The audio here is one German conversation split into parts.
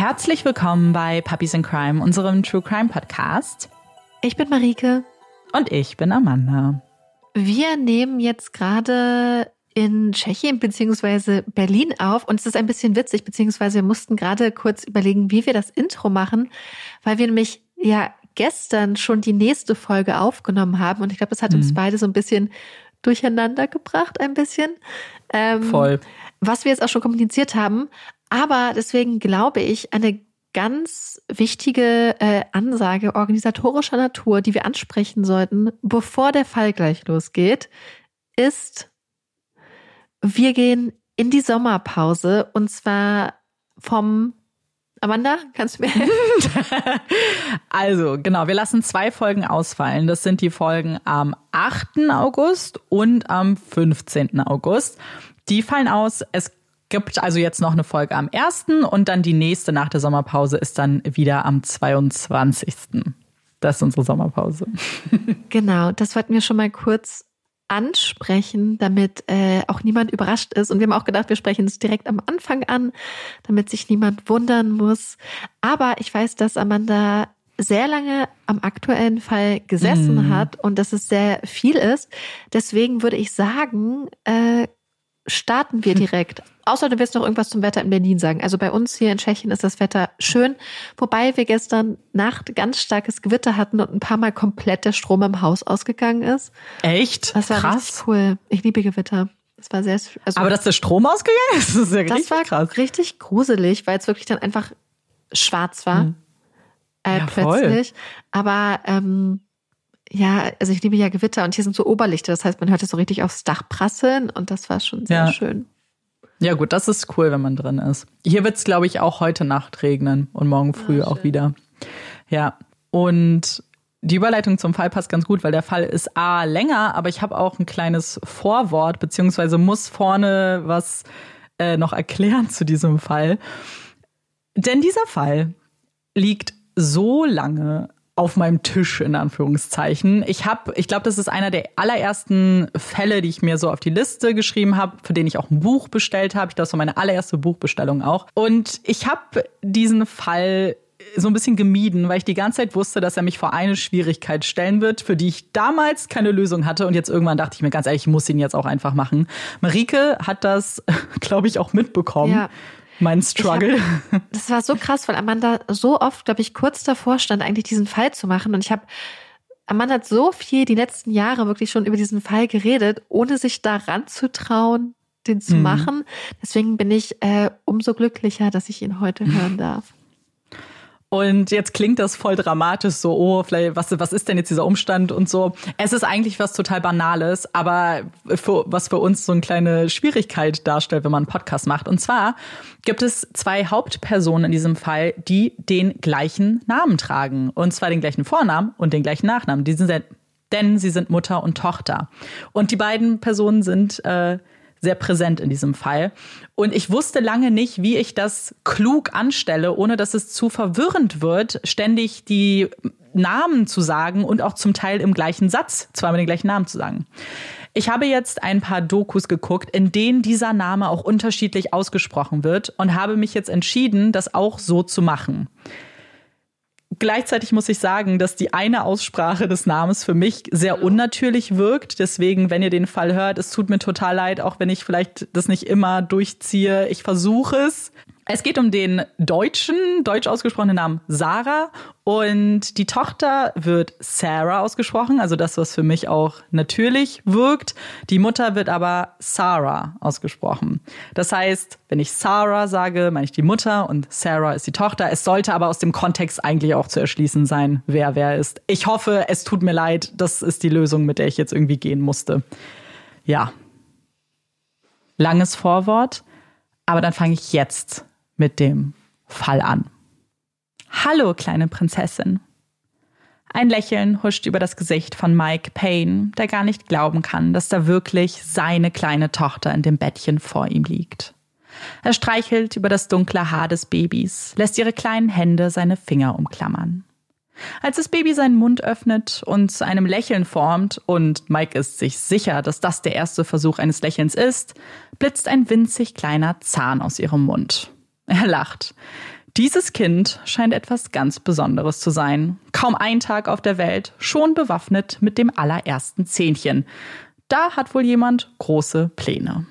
Herzlich willkommen bei Puppies in Crime, unserem True Crime Podcast. Ich bin Marike. Und ich bin Amanda. Wir nehmen jetzt gerade in Tschechien bzw. Berlin auf und es ist ein bisschen witzig, beziehungsweise wir mussten gerade kurz überlegen, wie wir das Intro machen, weil wir nämlich ja gestern schon die nächste Folge aufgenommen haben und ich glaube, das hat mhm. uns beide so ein bisschen durcheinander gebracht, ein bisschen. Ähm, Voll. Was wir jetzt auch schon kommuniziert haben, aber deswegen glaube ich, eine ganz wichtige äh, Ansage organisatorischer Natur, die wir ansprechen sollten, bevor der Fall gleich losgeht, ist, wir gehen in die Sommerpause und zwar vom Amanda, kannst du mir helfen? also, genau, wir lassen zwei Folgen ausfallen. Das sind die Folgen am 8. August und am 15. August. Die fallen aus. Es gibt also jetzt noch eine Folge am 1. und dann die nächste nach der Sommerpause ist dann wieder am 22. Das ist unsere Sommerpause. Genau, das wollten wir schon mal kurz ansprechen, damit äh, auch niemand überrascht ist. Und wir haben auch gedacht, wir sprechen es direkt am Anfang an, damit sich niemand wundern muss. Aber ich weiß, dass Amanda sehr lange am aktuellen Fall gesessen mm. hat und dass es sehr viel ist. Deswegen würde ich sagen, äh, starten wir direkt. Außer du willst noch irgendwas zum Wetter in Berlin sagen. Also bei uns hier in Tschechien ist das Wetter schön, wobei wir gestern Nacht ganz starkes Gewitter hatten und ein paar Mal komplett der Strom im Haus ausgegangen ist. Echt? Das war krass. richtig cool. Ich liebe Gewitter. Das war sehr. Also, Aber dass der Strom ausgegangen ist, das ist ja das richtig war krass. richtig gruselig, weil es wirklich dann einfach schwarz war. Hm. Äh, ja, plötzlich. Voll. Aber ähm, ja, also ich liebe ja Gewitter und hier sind so Oberlichter, das heißt, man hört es so richtig aufs Dach prasseln und das war schon sehr ja. schön. Ja, gut, das ist cool, wenn man drin ist. Hier wird es, glaube ich, auch heute Nacht regnen und morgen früh ja, auch wieder. Ja, und die Überleitung zum Fall passt ganz gut, weil der Fall ist A länger, aber ich habe auch ein kleines Vorwort, beziehungsweise muss vorne was äh, noch erklären zu diesem Fall. Denn dieser Fall liegt so lange auf meinem Tisch in Anführungszeichen. Ich habe, ich glaube, das ist einer der allerersten Fälle, die ich mir so auf die Liste geschrieben habe, für den ich auch ein Buch bestellt habe. Ich glaube, das war meine allererste Buchbestellung auch. Und ich habe diesen Fall so ein bisschen gemieden, weil ich die ganze Zeit wusste, dass er mich vor eine Schwierigkeit stellen wird, für die ich damals keine Lösung hatte. Und jetzt irgendwann dachte ich mir ganz ehrlich, ich muss ihn jetzt auch einfach machen. Marike hat das, glaube ich, auch mitbekommen. Ja mein Struggle. Hab, das war so krass, weil Amanda so oft, glaube ich, kurz davor stand, eigentlich diesen Fall zu machen. Und ich habe, Amanda hat so viel die letzten Jahre wirklich schon über diesen Fall geredet, ohne sich daran zu trauen, den zu mhm. machen. Deswegen bin ich äh, umso glücklicher, dass ich ihn heute hören darf. Und jetzt klingt das voll dramatisch, so, oh, vielleicht, was, was ist denn jetzt dieser Umstand und so. Es ist eigentlich was total Banales, aber für, was für uns so eine kleine Schwierigkeit darstellt, wenn man einen Podcast macht. Und zwar gibt es zwei Hauptpersonen in diesem Fall, die den gleichen Namen tragen. Und zwar den gleichen Vornamen und den gleichen Nachnamen. Die sind, denn sie sind Mutter und Tochter. Und die beiden Personen sind äh, sehr präsent in diesem Fall. Und ich wusste lange nicht, wie ich das klug anstelle, ohne dass es zu verwirrend wird, ständig die Namen zu sagen und auch zum Teil im gleichen Satz zweimal den gleichen Namen zu sagen. Ich habe jetzt ein paar Dokus geguckt, in denen dieser Name auch unterschiedlich ausgesprochen wird und habe mich jetzt entschieden, das auch so zu machen. Gleichzeitig muss ich sagen, dass die eine Aussprache des Namens für mich sehr unnatürlich wirkt. Deswegen, wenn ihr den Fall hört, es tut mir total leid, auch wenn ich vielleicht das nicht immer durchziehe. Ich versuche es. Es geht um den deutschen, deutsch ausgesprochenen Namen Sarah und die Tochter wird Sarah ausgesprochen, also das, was für mich auch natürlich wirkt. Die Mutter wird aber Sarah ausgesprochen. Das heißt, wenn ich Sarah sage, meine ich die Mutter und Sarah ist die Tochter. Es sollte aber aus dem Kontext eigentlich auch zu erschließen sein, wer wer ist. Ich hoffe, es tut mir leid, das ist die Lösung, mit der ich jetzt irgendwie gehen musste. Ja. Langes Vorwort, aber dann fange ich jetzt mit dem Fall an. Hallo, kleine Prinzessin. Ein Lächeln huscht über das Gesicht von Mike Payne, der gar nicht glauben kann, dass da wirklich seine kleine Tochter in dem Bettchen vor ihm liegt. Er streichelt über das dunkle Haar des Babys, lässt ihre kleinen Hände seine Finger umklammern. Als das Baby seinen Mund öffnet und zu einem Lächeln formt, und Mike ist sich sicher, dass das der erste Versuch eines Lächelns ist, blitzt ein winzig kleiner Zahn aus ihrem Mund. Er lacht. Dieses Kind scheint etwas ganz Besonderes zu sein. Kaum ein Tag auf der Welt, schon bewaffnet mit dem allerersten Zähnchen. Da hat wohl jemand große Pläne.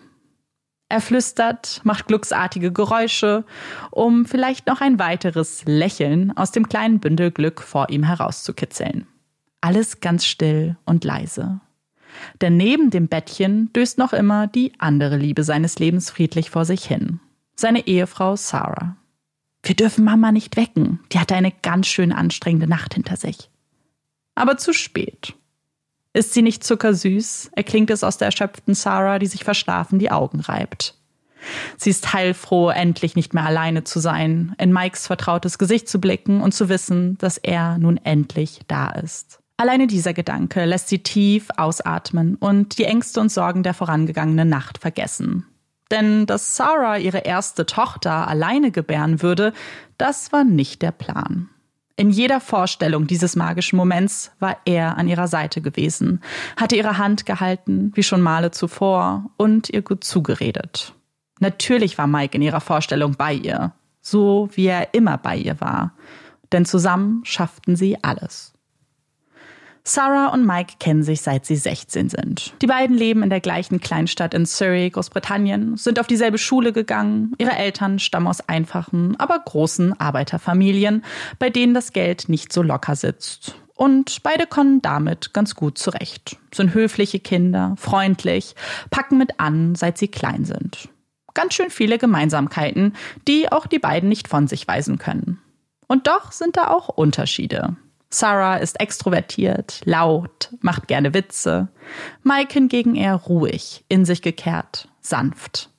Er flüstert, macht glücksartige Geräusche, um vielleicht noch ein weiteres Lächeln aus dem kleinen Bündel Glück vor ihm herauszukitzeln. Alles ganz still und leise. Denn neben dem Bettchen döst noch immer die andere Liebe seines Lebens friedlich vor sich hin. Seine Ehefrau Sarah. Wir dürfen Mama nicht wecken. Die hatte eine ganz schön anstrengende Nacht hinter sich. Aber zu spät. Ist sie nicht zuckersüß? erklingt es aus der erschöpften Sarah, die sich verschlafen die Augen reibt. Sie ist heilfroh, endlich nicht mehr alleine zu sein, in Mikes vertrautes Gesicht zu blicken und zu wissen, dass er nun endlich da ist. Alleine dieser Gedanke lässt sie tief ausatmen und die Ängste und Sorgen der vorangegangenen Nacht vergessen. Denn dass Sarah ihre erste Tochter alleine gebären würde, das war nicht der Plan. In jeder Vorstellung dieses magischen Moments war er an ihrer Seite gewesen, hatte ihre Hand gehalten, wie schon Male zuvor, und ihr gut zugeredet. Natürlich war Mike in ihrer Vorstellung bei ihr, so wie er immer bei ihr war, denn zusammen schafften sie alles. Sarah und Mike kennen sich seit sie 16 sind. Die beiden leben in der gleichen Kleinstadt in Surrey, Großbritannien, sind auf dieselbe Schule gegangen. Ihre Eltern stammen aus einfachen, aber großen Arbeiterfamilien, bei denen das Geld nicht so locker sitzt. Und beide kommen damit ganz gut zurecht. Sind höfliche Kinder, freundlich, packen mit an, seit sie klein sind. Ganz schön viele Gemeinsamkeiten, die auch die beiden nicht von sich weisen können. Und doch sind da auch Unterschiede. Sarah ist extrovertiert, laut, macht gerne Witze. Mike hingegen eher ruhig, in sich gekehrt, sanft.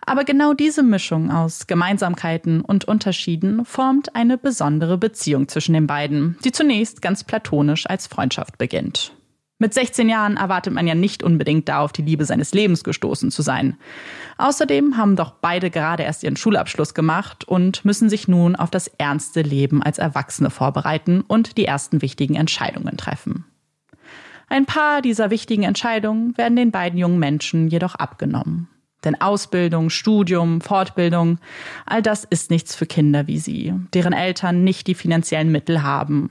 Aber genau diese Mischung aus Gemeinsamkeiten und Unterschieden formt eine besondere Beziehung zwischen den beiden, die zunächst ganz platonisch als Freundschaft beginnt. Mit 16 Jahren erwartet man ja nicht unbedingt da auf die Liebe seines Lebens gestoßen zu sein. Außerdem haben doch beide gerade erst ihren Schulabschluss gemacht und müssen sich nun auf das ernste Leben als Erwachsene vorbereiten und die ersten wichtigen Entscheidungen treffen. Ein paar dieser wichtigen Entscheidungen werden den beiden jungen Menschen jedoch abgenommen. Denn Ausbildung, Studium, Fortbildung, all das ist nichts für Kinder wie sie, deren Eltern nicht die finanziellen Mittel haben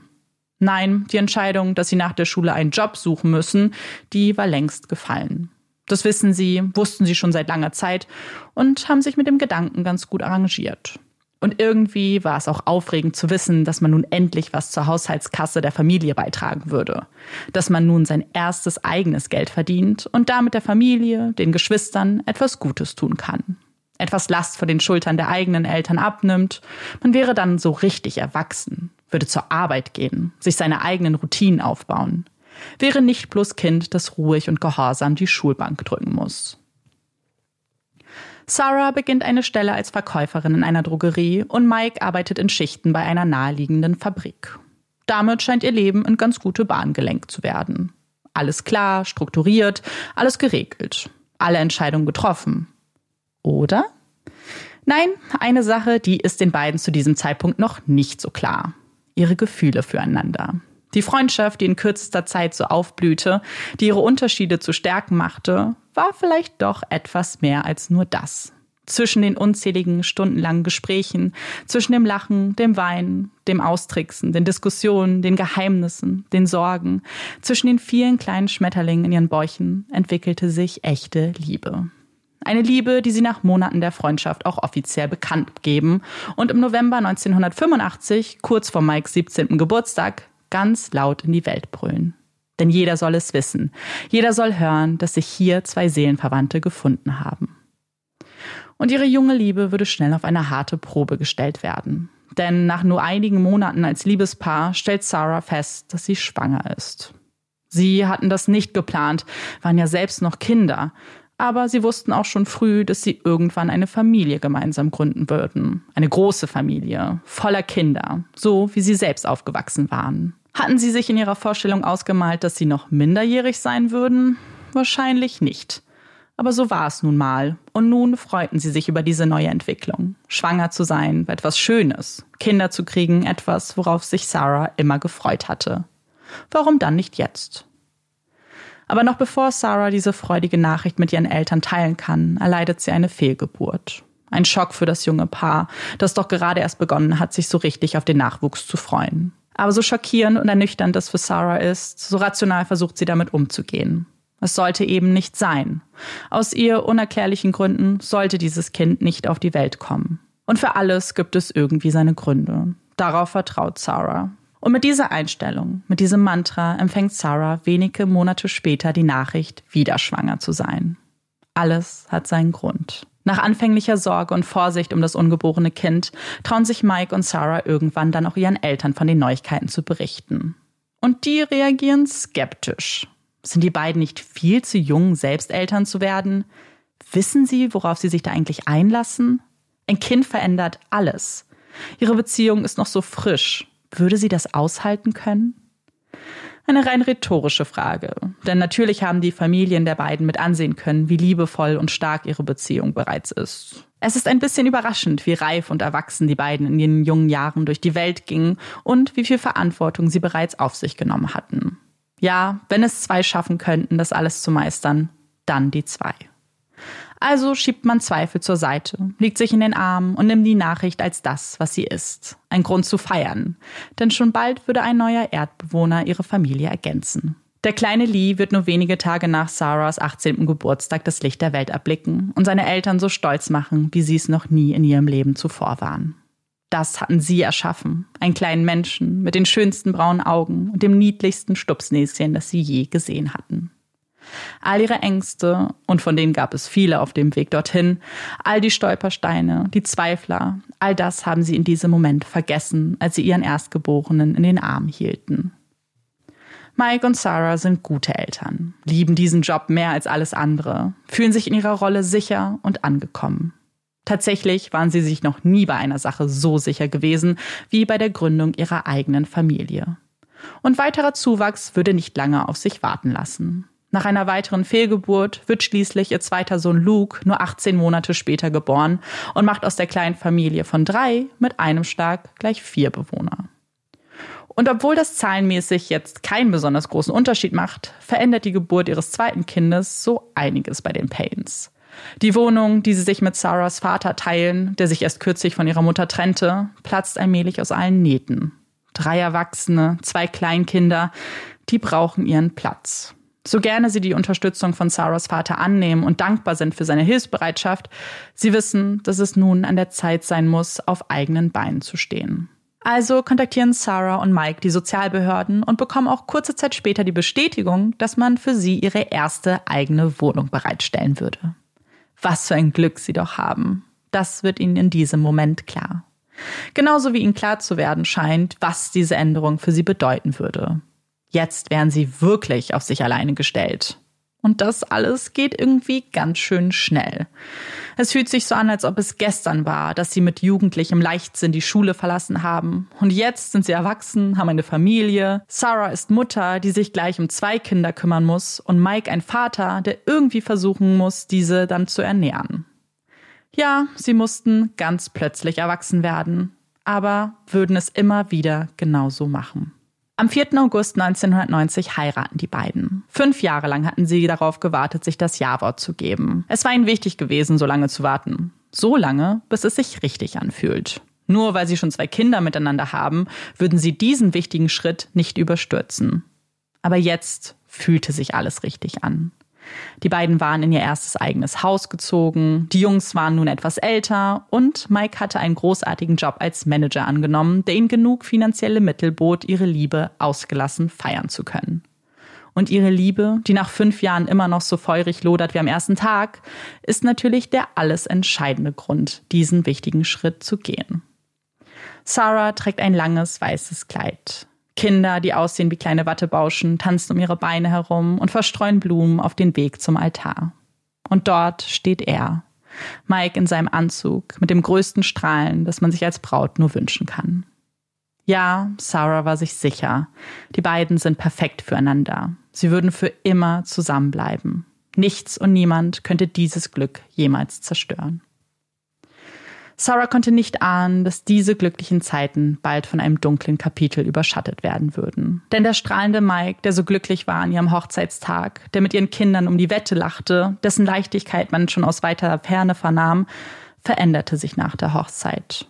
Nein, die Entscheidung, dass sie nach der Schule einen Job suchen müssen, die war längst gefallen. Das wissen sie, wussten sie schon seit langer Zeit und haben sich mit dem Gedanken ganz gut arrangiert. Und irgendwie war es auch aufregend zu wissen, dass man nun endlich was zur Haushaltskasse der Familie beitragen würde. Dass man nun sein erstes eigenes Geld verdient und damit der Familie, den Geschwistern etwas Gutes tun kann. Etwas Last von den Schultern der eigenen Eltern abnimmt. Man wäre dann so richtig erwachsen würde zur Arbeit gehen, sich seine eigenen Routinen aufbauen, wäre nicht bloß Kind, das ruhig und gehorsam die Schulbank drücken muss. Sarah beginnt eine Stelle als Verkäuferin in einer Drogerie und Mike arbeitet in Schichten bei einer naheliegenden Fabrik. Damit scheint ihr Leben in ganz gute Bahn gelenkt zu werden. Alles klar, strukturiert, alles geregelt, alle Entscheidungen getroffen. Oder? Nein, eine Sache, die ist den beiden zu diesem Zeitpunkt noch nicht so klar ihre Gefühle füreinander. Die Freundschaft, die in kürzester Zeit so aufblühte, die ihre Unterschiede zu Stärken machte, war vielleicht doch etwas mehr als nur das. Zwischen den unzähligen stundenlangen Gesprächen, zwischen dem Lachen, dem Weinen, dem Austricksen, den Diskussionen, den Geheimnissen, den Sorgen, zwischen den vielen kleinen Schmetterlingen in ihren Bäuchen entwickelte sich echte Liebe. Eine Liebe, die sie nach Monaten der Freundschaft auch offiziell bekannt geben und im November 1985, kurz vor Mikes 17. Geburtstag, ganz laut in die Welt brüllen. Denn jeder soll es wissen. Jeder soll hören, dass sich hier zwei Seelenverwandte gefunden haben. Und ihre junge Liebe würde schnell auf eine harte Probe gestellt werden. Denn nach nur einigen Monaten als Liebespaar stellt Sarah fest, dass sie schwanger ist. Sie hatten das nicht geplant, waren ja selbst noch Kinder, aber sie wussten auch schon früh, dass sie irgendwann eine Familie gemeinsam gründen würden. Eine große Familie, voller Kinder, so wie sie selbst aufgewachsen waren. Hatten sie sich in ihrer Vorstellung ausgemalt, dass sie noch minderjährig sein würden? Wahrscheinlich nicht. Aber so war es nun mal. Und nun freuten sie sich über diese neue Entwicklung. Schwanger zu sein etwas Schönes. Kinder zu kriegen, etwas, worauf sich Sarah immer gefreut hatte. Warum dann nicht jetzt? Aber noch bevor Sarah diese freudige Nachricht mit ihren Eltern teilen kann, erleidet sie eine Fehlgeburt. Ein Schock für das junge Paar, das doch gerade erst begonnen hat, sich so richtig auf den Nachwuchs zu freuen. Aber so schockierend und ernüchternd das für Sarah ist, so rational versucht sie damit umzugehen. Es sollte eben nicht sein. Aus ihr unerklärlichen Gründen sollte dieses Kind nicht auf die Welt kommen. Und für alles gibt es irgendwie seine Gründe. Darauf vertraut Sarah. Und mit dieser Einstellung, mit diesem Mantra empfängt Sarah wenige Monate später die Nachricht, wieder schwanger zu sein. Alles hat seinen Grund. Nach anfänglicher Sorge und Vorsicht um das ungeborene Kind trauen sich Mike und Sarah irgendwann dann auch ihren Eltern von den Neuigkeiten zu berichten. Und die reagieren skeptisch. Sind die beiden nicht viel zu jung, selbst Eltern zu werden? Wissen sie, worauf sie sich da eigentlich einlassen? Ein Kind verändert alles. Ihre Beziehung ist noch so frisch. Würde sie das aushalten können? Eine rein rhetorische Frage. Denn natürlich haben die Familien der beiden mit ansehen können, wie liebevoll und stark ihre Beziehung bereits ist. Es ist ein bisschen überraschend, wie reif und erwachsen die beiden in ihren jungen Jahren durch die Welt gingen und wie viel Verantwortung sie bereits auf sich genommen hatten. Ja, wenn es zwei schaffen könnten, das alles zu meistern, dann die zwei. Also schiebt man Zweifel zur Seite, legt sich in den Arm und nimmt die Nachricht als das, was sie ist. Ein Grund zu feiern. Denn schon bald würde ein neuer Erdbewohner ihre Familie ergänzen. Der kleine Lee wird nur wenige Tage nach Sarahs 18. Geburtstag das Licht der Welt erblicken und seine Eltern so stolz machen, wie sie es noch nie in ihrem Leben zuvor waren. Das hatten sie erschaffen, einen kleinen Menschen mit den schönsten braunen Augen und dem niedlichsten Stupsnäschen, das sie je gesehen hatten. All ihre Ängste, und von denen gab es viele auf dem Weg dorthin, all die Stolpersteine, die Zweifler, all das haben sie in diesem Moment vergessen, als sie ihren Erstgeborenen in den Arm hielten. Mike und Sarah sind gute Eltern, lieben diesen Job mehr als alles andere, fühlen sich in ihrer Rolle sicher und angekommen. Tatsächlich waren sie sich noch nie bei einer Sache so sicher gewesen wie bei der Gründung ihrer eigenen Familie. Und weiterer Zuwachs würde nicht lange auf sich warten lassen. Nach einer weiteren Fehlgeburt wird schließlich ihr zweiter Sohn Luke nur 18 Monate später geboren und macht aus der kleinen Familie von drei mit einem Schlag gleich vier Bewohner. Und obwohl das zahlenmäßig jetzt keinen besonders großen Unterschied macht, verändert die Geburt ihres zweiten Kindes so einiges bei den Paynes. Die Wohnung, die sie sich mit Sarahs Vater teilen, der sich erst kürzlich von ihrer Mutter trennte, platzt allmählich aus allen Nähten. Drei Erwachsene, zwei Kleinkinder, die brauchen ihren Platz. So gerne sie die Unterstützung von Sarahs Vater annehmen und dankbar sind für seine Hilfsbereitschaft, sie wissen, dass es nun an der Zeit sein muss, auf eigenen Beinen zu stehen. Also kontaktieren Sarah und Mike die Sozialbehörden und bekommen auch kurze Zeit später die Bestätigung, dass man für sie ihre erste eigene Wohnung bereitstellen würde. Was für ein Glück sie doch haben. Das wird ihnen in diesem Moment klar. Genauso wie ihnen klar zu werden scheint, was diese Änderung für sie bedeuten würde. Jetzt wären sie wirklich auf sich alleine gestellt. Und das alles geht irgendwie ganz schön schnell. Es fühlt sich so an, als ob es gestern war, dass sie mit jugendlichem Leichtsinn die Schule verlassen haben. Und jetzt sind sie erwachsen, haben eine Familie. Sarah ist Mutter, die sich gleich um zwei Kinder kümmern muss. Und Mike ein Vater, der irgendwie versuchen muss, diese dann zu ernähren. Ja, sie mussten ganz plötzlich erwachsen werden, aber würden es immer wieder genauso machen. Am 4. August 1990 heiraten die beiden. Fünf Jahre lang hatten sie darauf gewartet, sich das Ja-Wort zu geben. Es war ihnen wichtig gewesen, so lange zu warten. So lange, bis es sich richtig anfühlt. Nur weil sie schon zwei Kinder miteinander haben, würden sie diesen wichtigen Schritt nicht überstürzen. Aber jetzt fühlte sich alles richtig an. Die beiden waren in ihr erstes eigenes Haus gezogen, die Jungs waren nun etwas älter und Mike hatte einen großartigen Job als Manager angenommen, der ihnen genug finanzielle Mittel bot, ihre Liebe ausgelassen feiern zu können. Und ihre Liebe, die nach fünf Jahren immer noch so feurig lodert wie am ersten Tag, ist natürlich der alles entscheidende Grund, diesen wichtigen Schritt zu gehen. Sarah trägt ein langes weißes Kleid. Kinder, die aussehen wie kleine Wattebauschen, tanzen um ihre Beine herum und verstreuen Blumen auf den Weg zum Altar. Und dort steht er, Mike in seinem Anzug, mit dem größten Strahlen, das man sich als Braut nur wünschen kann. Ja, Sarah war sich sicher. Die beiden sind perfekt füreinander. Sie würden für immer zusammenbleiben. Nichts und niemand könnte dieses Glück jemals zerstören. Sarah konnte nicht ahnen, dass diese glücklichen Zeiten bald von einem dunklen Kapitel überschattet werden würden. Denn der strahlende Mike, der so glücklich war an ihrem Hochzeitstag, der mit ihren Kindern um die Wette lachte, dessen Leichtigkeit man schon aus weiter Ferne vernahm, veränderte sich nach der Hochzeit.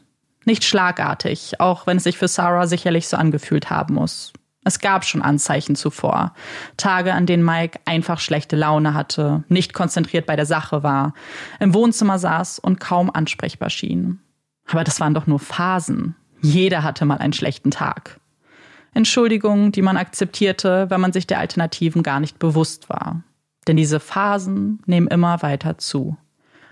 Nicht schlagartig, auch wenn es sich für Sarah sicherlich so angefühlt haben muss. Es gab schon Anzeichen zuvor. Tage, an denen Mike einfach schlechte Laune hatte, nicht konzentriert bei der Sache war, im Wohnzimmer saß und kaum ansprechbar schien. Aber das waren doch nur Phasen. Jeder hatte mal einen schlechten Tag. Entschuldigungen, die man akzeptierte, wenn man sich der Alternativen gar nicht bewusst war. Denn diese Phasen nehmen immer weiter zu.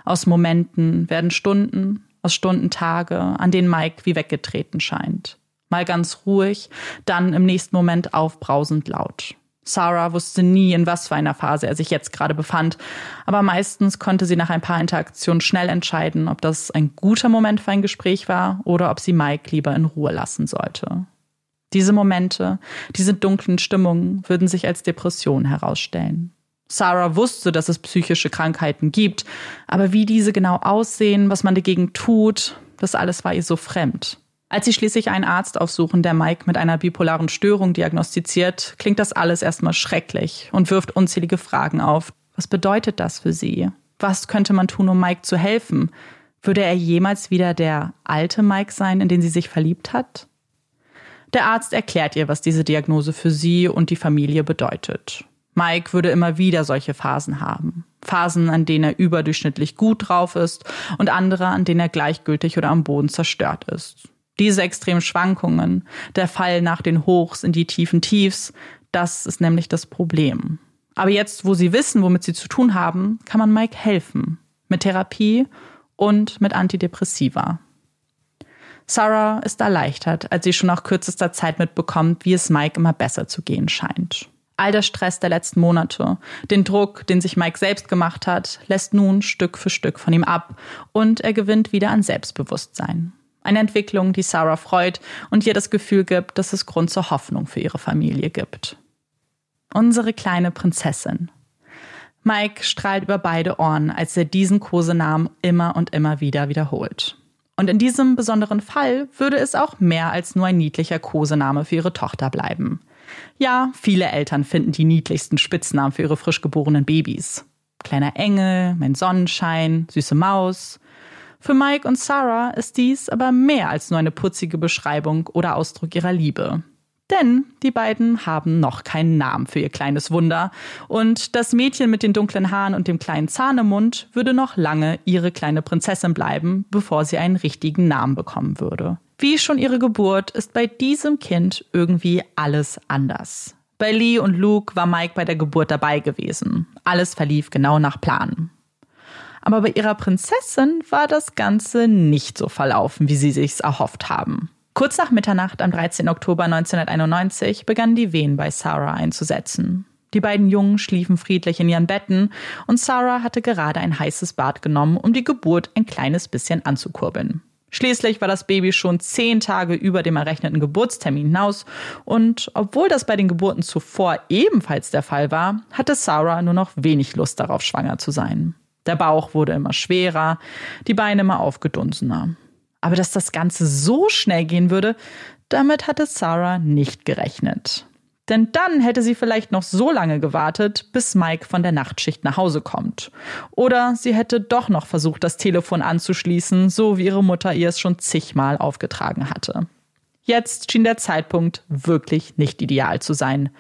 Aus Momenten werden Stunden, aus Stunden Tage, an denen Mike wie weggetreten scheint. Mal ganz ruhig, dann im nächsten Moment aufbrausend laut. Sarah wusste nie, in was für einer Phase er sich jetzt gerade befand, aber meistens konnte sie nach ein paar Interaktionen schnell entscheiden, ob das ein guter Moment für ein Gespräch war oder ob sie Mike lieber in Ruhe lassen sollte. Diese Momente, diese dunklen Stimmungen würden sich als Depression herausstellen. Sarah wusste, dass es psychische Krankheiten gibt, aber wie diese genau aussehen, was man dagegen tut, das alles war ihr so fremd. Als sie schließlich einen Arzt aufsuchen, der Mike mit einer bipolaren Störung diagnostiziert, klingt das alles erstmal schrecklich und wirft unzählige Fragen auf. Was bedeutet das für sie? Was könnte man tun, um Mike zu helfen? Würde er jemals wieder der alte Mike sein, in den sie sich verliebt hat? Der Arzt erklärt ihr, was diese Diagnose für sie und die Familie bedeutet. Mike würde immer wieder solche Phasen haben. Phasen, an denen er überdurchschnittlich gut drauf ist und andere, an denen er gleichgültig oder am Boden zerstört ist. Diese extremen Schwankungen, der Fall nach den Hochs in die tiefen Tiefs, das ist nämlich das Problem. Aber jetzt, wo sie wissen, womit sie zu tun haben, kann man Mike helfen. Mit Therapie und mit Antidepressiva. Sarah ist erleichtert, als sie schon nach kürzester Zeit mitbekommt, wie es Mike immer besser zu gehen scheint. All der Stress der letzten Monate, den Druck, den sich Mike selbst gemacht hat, lässt nun Stück für Stück von ihm ab und er gewinnt wieder an Selbstbewusstsein. Eine Entwicklung, die Sarah freut und ihr das Gefühl gibt, dass es Grund zur Hoffnung für ihre Familie gibt. Unsere kleine Prinzessin. Mike strahlt über beide Ohren, als er diesen Kosenamen immer und immer wieder wiederholt. Und in diesem besonderen Fall würde es auch mehr als nur ein niedlicher Kosename für ihre Tochter bleiben. Ja, viele Eltern finden die niedlichsten Spitznamen für ihre frisch geborenen Babys. Kleiner Engel, mein Sonnenschein, süße Maus. Für Mike und Sarah ist dies aber mehr als nur eine putzige Beschreibung oder Ausdruck ihrer Liebe. Denn die beiden haben noch keinen Namen für ihr kleines Wunder. Und das Mädchen mit den dunklen Haaren und dem kleinen Zahn im Mund würde noch lange ihre kleine Prinzessin bleiben, bevor sie einen richtigen Namen bekommen würde. Wie schon ihre Geburt ist bei diesem Kind irgendwie alles anders. Bei Lee und Luke war Mike bei der Geburt dabei gewesen. Alles verlief genau nach Plan. Aber bei ihrer Prinzessin war das Ganze nicht so verlaufen, wie sie sich's erhofft haben. Kurz nach Mitternacht am 13. Oktober 1991 begannen die Wehen bei Sarah einzusetzen. Die beiden Jungen schliefen friedlich in ihren Betten und Sarah hatte gerade ein heißes Bad genommen, um die Geburt ein kleines bisschen anzukurbeln. Schließlich war das Baby schon zehn Tage über dem errechneten Geburtstermin hinaus und obwohl das bei den Geburten zuvor ebenfalls der Fall war, hatte Sarah nur noch wenig Lust darauf, schwanger zu sein. Der Bauch wurde immer schwerer, die Beine immer aufgedunsener. Aber dass das Ganze so schnell gehen würde, damit hatte Sarah nicht gerechnet. Denn dann hätte sie vielleicht noch so lange gewartet, bis Mike von der Nachtschicht nach Hause kommt. Oder sie hätte doch noch versucht, das Telefon anzuschließen, so wie ihre Mutter ihr es schon zigmal aufgetragen hatte. Jetzt schien der Zeitpunkt wirklich nicht ideal zu sein.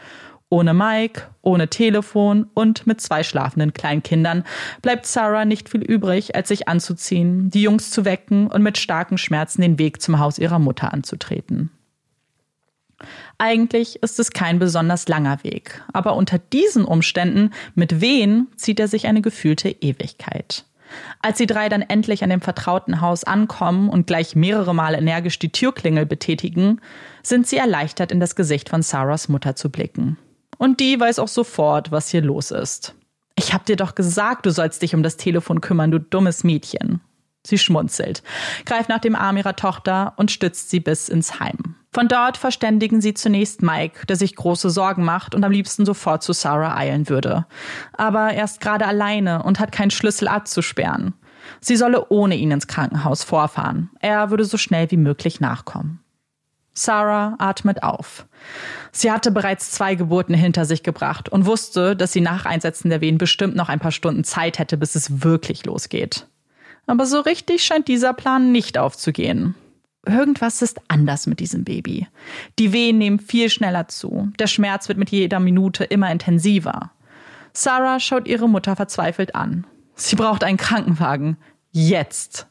Ohne Mike, ohne Telefon und mit zwei schlafenden Kleinkindern bleibt Sarah nicht viel übrig, als sich anzuziehen, die Jungs zu wecken und mit starken Schmerzen den Weg zum Haus ihrer Mutter anzutreten. Eigentlich ist es kein besonders langer Weg, aber unter diesen Umständen, mit wen, zieht er sich eine gefühlte Ewigkeit. Als die drei dann endlich an dem vertrauten Haus ankommen und gleich mehrere Male energisch die Türklingel betätigen, sind sie erleichtert in das Gesicht von Sarahs Mutter zu blicken. Und die weiß auch sofort, was hier los ist. Ich hab dir doch gesagt, du sollst dich um das Telefon kümmern, du dummes Mädchen. Sie schmunzelt, greift nach dem Arm ihrer Tochter und stützt sie bis ins Heim. Von dort verständigen sie zunächst Mike, der sich große Sorgen macht und am liebsten sofort zu Sarah eilen würde. Aber er ist gerade alleine und hat keinen Schlüssel abzusperren. Sie solle ohne ihn ins Krankenhaus vorfahren. Er würde so schnell wie möglich nachkommen. Sarah atmet auf. Sie hatte bereits zwei Geburten hinter sich gebracht und wusste, dass sie nach Einsetzen der Wehen bestimmt noch ein paar Stunden Zeit hätte, bis es wirklich losgeht. Aber so richtig scheint dieser Plan nicht aufzugehen. Irgendwas ist anders mit diesem Baby. Die Wehen nehmen viel schneller zu. Der Schmerz wird mit jeder Minute immer intensiver. Sarah schaut ihre Mutter verzweifelt an. Sie braucht einen Krankenwagen. Jetzt.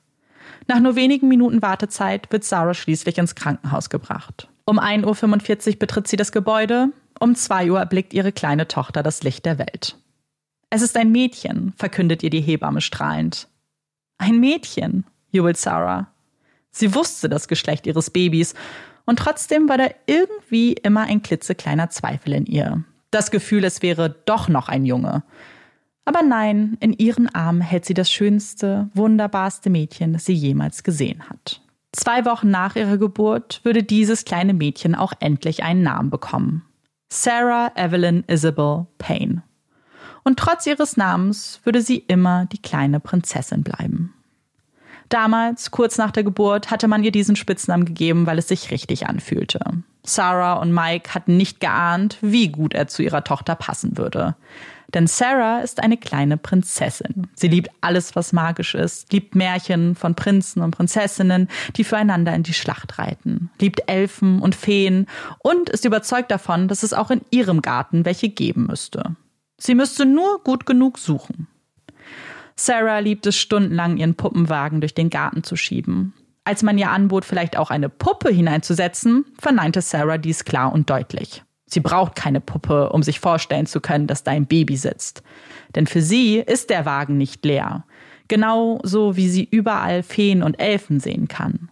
Nach nur wenigen Minuten Wartezeit wird Sarah schließlich ins Krankenhaus gebracht. Um 1.45 Uhr betritt sie das Gebäude. Um 2 Uhr erblickt ihre kleine Tochter das Licht der Welt. Es ist ein Mädchen, verkündet ihr die Hebamme strahlend. Ein Mädchen, jubelt Sarah. Sie wusste das Geschlecht ihres Babys und trotzdem war da irgendwie immer ein klitzekleiner Zweifel in ihr. Das Gefühl, es wäre doch noch ein Junge. Aber nein, in ihren Armen hält sie das schönste, wunderbarste Mädchen, das sie jemals gesehen hat. Zwei Wochen nach ihrer Geburt würde dieses kleine Mädchen auch endlich einen Namen bekommen. Sarah Evelyn Isabel Payne. Und trotz ihres Namens würde sie immer die kleine Prinzessin bleiben. Damals, kurz nach der Geburt, hatte man ihr diesen Spitznamen gegeben, weil es sich richtig anfühlte. Sarah und Mike hatten nicht geahnt, wie gut er zu ihrer Tochter passen würde. Denn Sarah ist eine kleine Prinzessin. Sie liebt alles, was magisch ist, liebt Märchen von Prinzen und Prinzessinnen, die füreinander in die Schlacht reiten, liebt Elfen und Feen und ist überzeugt davon, dass es auch in ihrem Garten welche geben müsste. Sie müsste nur gut genug suchen. Sarah liebt es stundenlang, ihren Puppenwagen durch den Garten zu schieben. Als man ihr anbot, vielleicht auch eine Puppe hineinzusetzen, verneinte Sarah dies klar und deutlich. Sie braucht keine Puppe, um sich vorstellen zu können, dass da ein Baby sitzt. Denn für sie ist der Wagen nicht leer. Genauso wie sie überall Feen und Elfen sehen kann.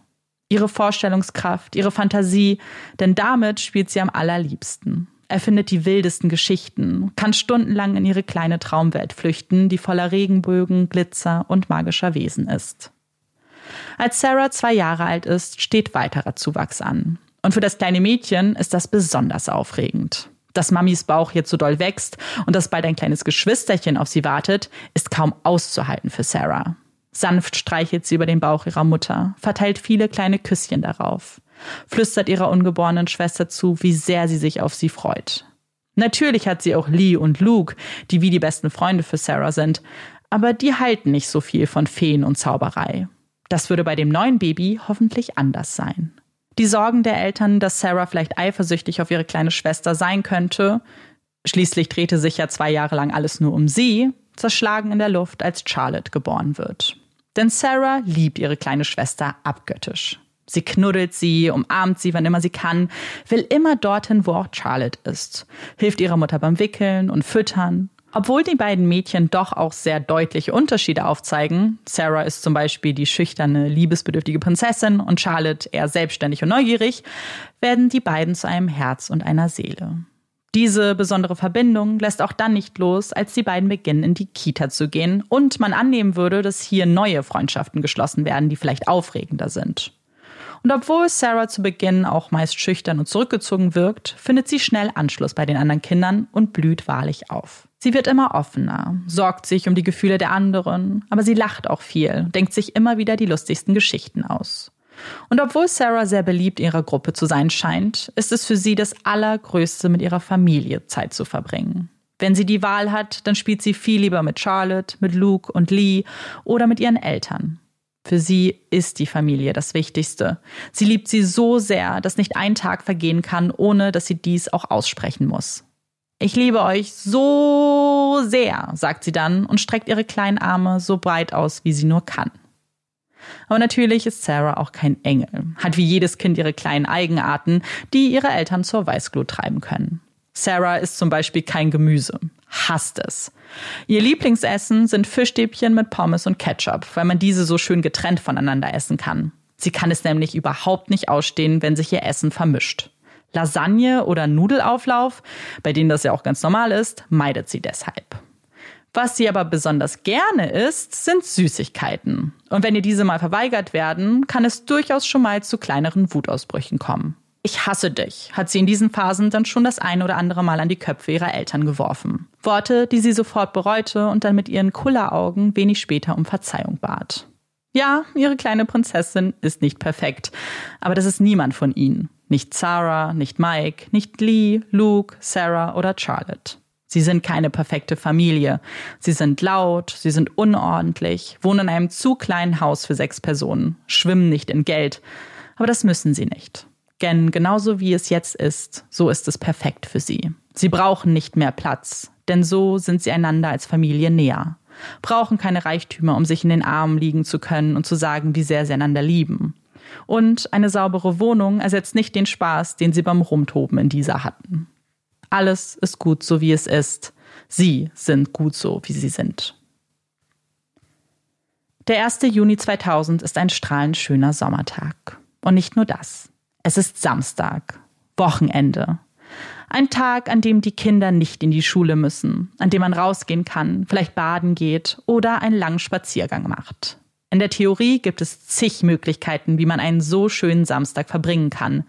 Ihre Vorstellungskraft, ihre Fantasie, denn damit spielt sie am allerliebsten. Er findet die wildesten Geschichten, kann stundenlang in ihre kleine Traumwelt flüchten, die voller Regenbögen, Glitzer und magischer Wesen ist. Als Sarah zwei Jahre alt ist, steht weiterer Zuwachs an. Und für das kleine Mädchen ist das besonders aufregend. Dass Mamis Bauch jetzt so doll wächst und dass bald ein kleines Geschwisterchen auf sie wartet, ist kaum auszuhalten für Sarah. Sanft streichelt sie über den Bauch ihrer Mutter, verteilt viele kleine Küsschen darauf flüstert ihrer ungeborenen Schwester zu, wie sehr sie sich auf sie freut. Natürlich hat sie auch Lee und Luke, die wie die besten Freunde für Sarah sind, aber die halten nicht so viel von Feen und Zauberei. Das würde bei dem neuen Baby hoffentlich anders sein. Die Sorgen der Eltern, dass Sarah vielleicht eifersüchtig auf ihre kleine Schwester sein könnte, schließlich drehte sich ja zwei Jahre lang alles nur um sie, zerschlagen in der Luft, als Charlotte geboren wird. Denn Sarah liebt ihre kleine Schwester abgöttisch. Sie knuddelt sie, umarmt sie, wann immer sie kann, will immer dorthin, wo auch Charlotte ist, hilft ihrer Mutter beim Wickeln und Füttern. Obwohl die beiden Mädchen doch auch sehr deutliche Unterschiede aufzeigen, Sarah ist zum Beispiel die schüchterne, liebesbedürftige Prinzessin und Charlotte eher selbstständig und neugierig, werden die beiden zu einem Herz und einer Seele. Diese besondere Verbindung lässt auch dann nicht los, als die beiden beginnen, in die Kita zu gehen und man annehmen würde, dass hier neue Freundschaften geschlossen werden, die vielleicht aufregender sind. Und obwohl Sarah zu Beginn auch meist schüchtern und zurückgezogen wirkt, findet sie schnell Anschluss bei den anderen Kindern und blüht wahrlich auf. Sie wird immer offener, sorgt sich um die Gefühle der anderen, aber sie lacht auch viel, denkt sich immer wieder die lustigsten Geschichten aus. Und obwohl Sarah sehr beliebt in ihrer Gruppe zu sein scheint, ist es für sie das Allergrößte, mit ihrer Familie Zeit zu verbringen. Wenn sie die Wahl hat, dann spielt sie viel lieber mit Charlotte, mit Luke und Lee oder mit ihren Eltern. Für sie ist die Familie das Wichtigste. Sie liebt sie so sehr, dass nicht ein Tag vergehen kann, ohne dass sie dies auch aussprechen muss. Ich liebe euch so sehr, sagt sie dann und streckt ihre kleinen Arme so breit aus, wie sie nur kann. Aber natürlich ist Sarah auch kein Engel, hat wie jedes Kind ihre kleinen Eigenarten, die ihre Eltern zur Weißglut treiben können. Sarah isst zum Beispiel kein Gemüse, hasst es. Ihr Lieblingsessen sind Fischstäbchen mit Pommes und Ketchup, weil man diese so schön getrennt voneinander essen kann. Sie kann es nämlich überhaupt nicht ausstehen, wenn sich ihr Essen vermischt. Lasagne oder Nudelauflauf, bei denen das ja auch ganz normal ist, meidet sie deshalb. Was sie aber besonders gerne isst, sind Süßigkeiten. Und wenn ihr diese mal verweigert werden, kann es durchaus schon mal zu kleineren Wutausbrüchen kommen. Ich hasse dich, hat sie in diesen Phasen dann schon das ein oder andere Mal an die Köpfe ihrer Eltern geworfen. Worte, die sie sofort bereute und dann mit ihren Kulleraugen wenig später um Verzeihung bat. Ja, ihre kleine Prinzessin ist nicht perfekt, aber das ist niemand von ihnen. Nicht Sarah, nicht Mike, nicht Lee, Luke, Sarah oder Charlotte. Sie sind keine perfekte Familie. Sie sind laut, sie sind unordentlich, wohnen in einem zu kleinen Haus für sechs Personen, schwimmen nicht in Geld. Aber das müssen sie nicht. Denn genauso wie es jetzt ist, so ist es perfekt für sie. Sie brauchen nicht mehr Platz, denn so sind sie einander als Familie näher. Brauchen keine Reichtümer, um sich in den Armen liegen zu können und zu sagen, wie sehr sie einander lieben. Und eine saubere Wohnung ersetzt nicht den Spaß, den sie beim Rumtoben in dieser hatten. Alles ist gut so, wie es ist. Sie sind gut so, wie sie sind. Der 1. Juni 2000 ist ein strahlend schöner Sommertag. Und nicht nur das. Es ist Samstag, Wochenende. Ein Tag, an dem die Kinder nicht in die Schule müssen, an dem man rausgehen kann, vielleicht baden geht oder einen langen Spaziergang macht. In der Theorie gibt es zig Möglichkeiten, wie man einen so schönen Samstag verbringen kann.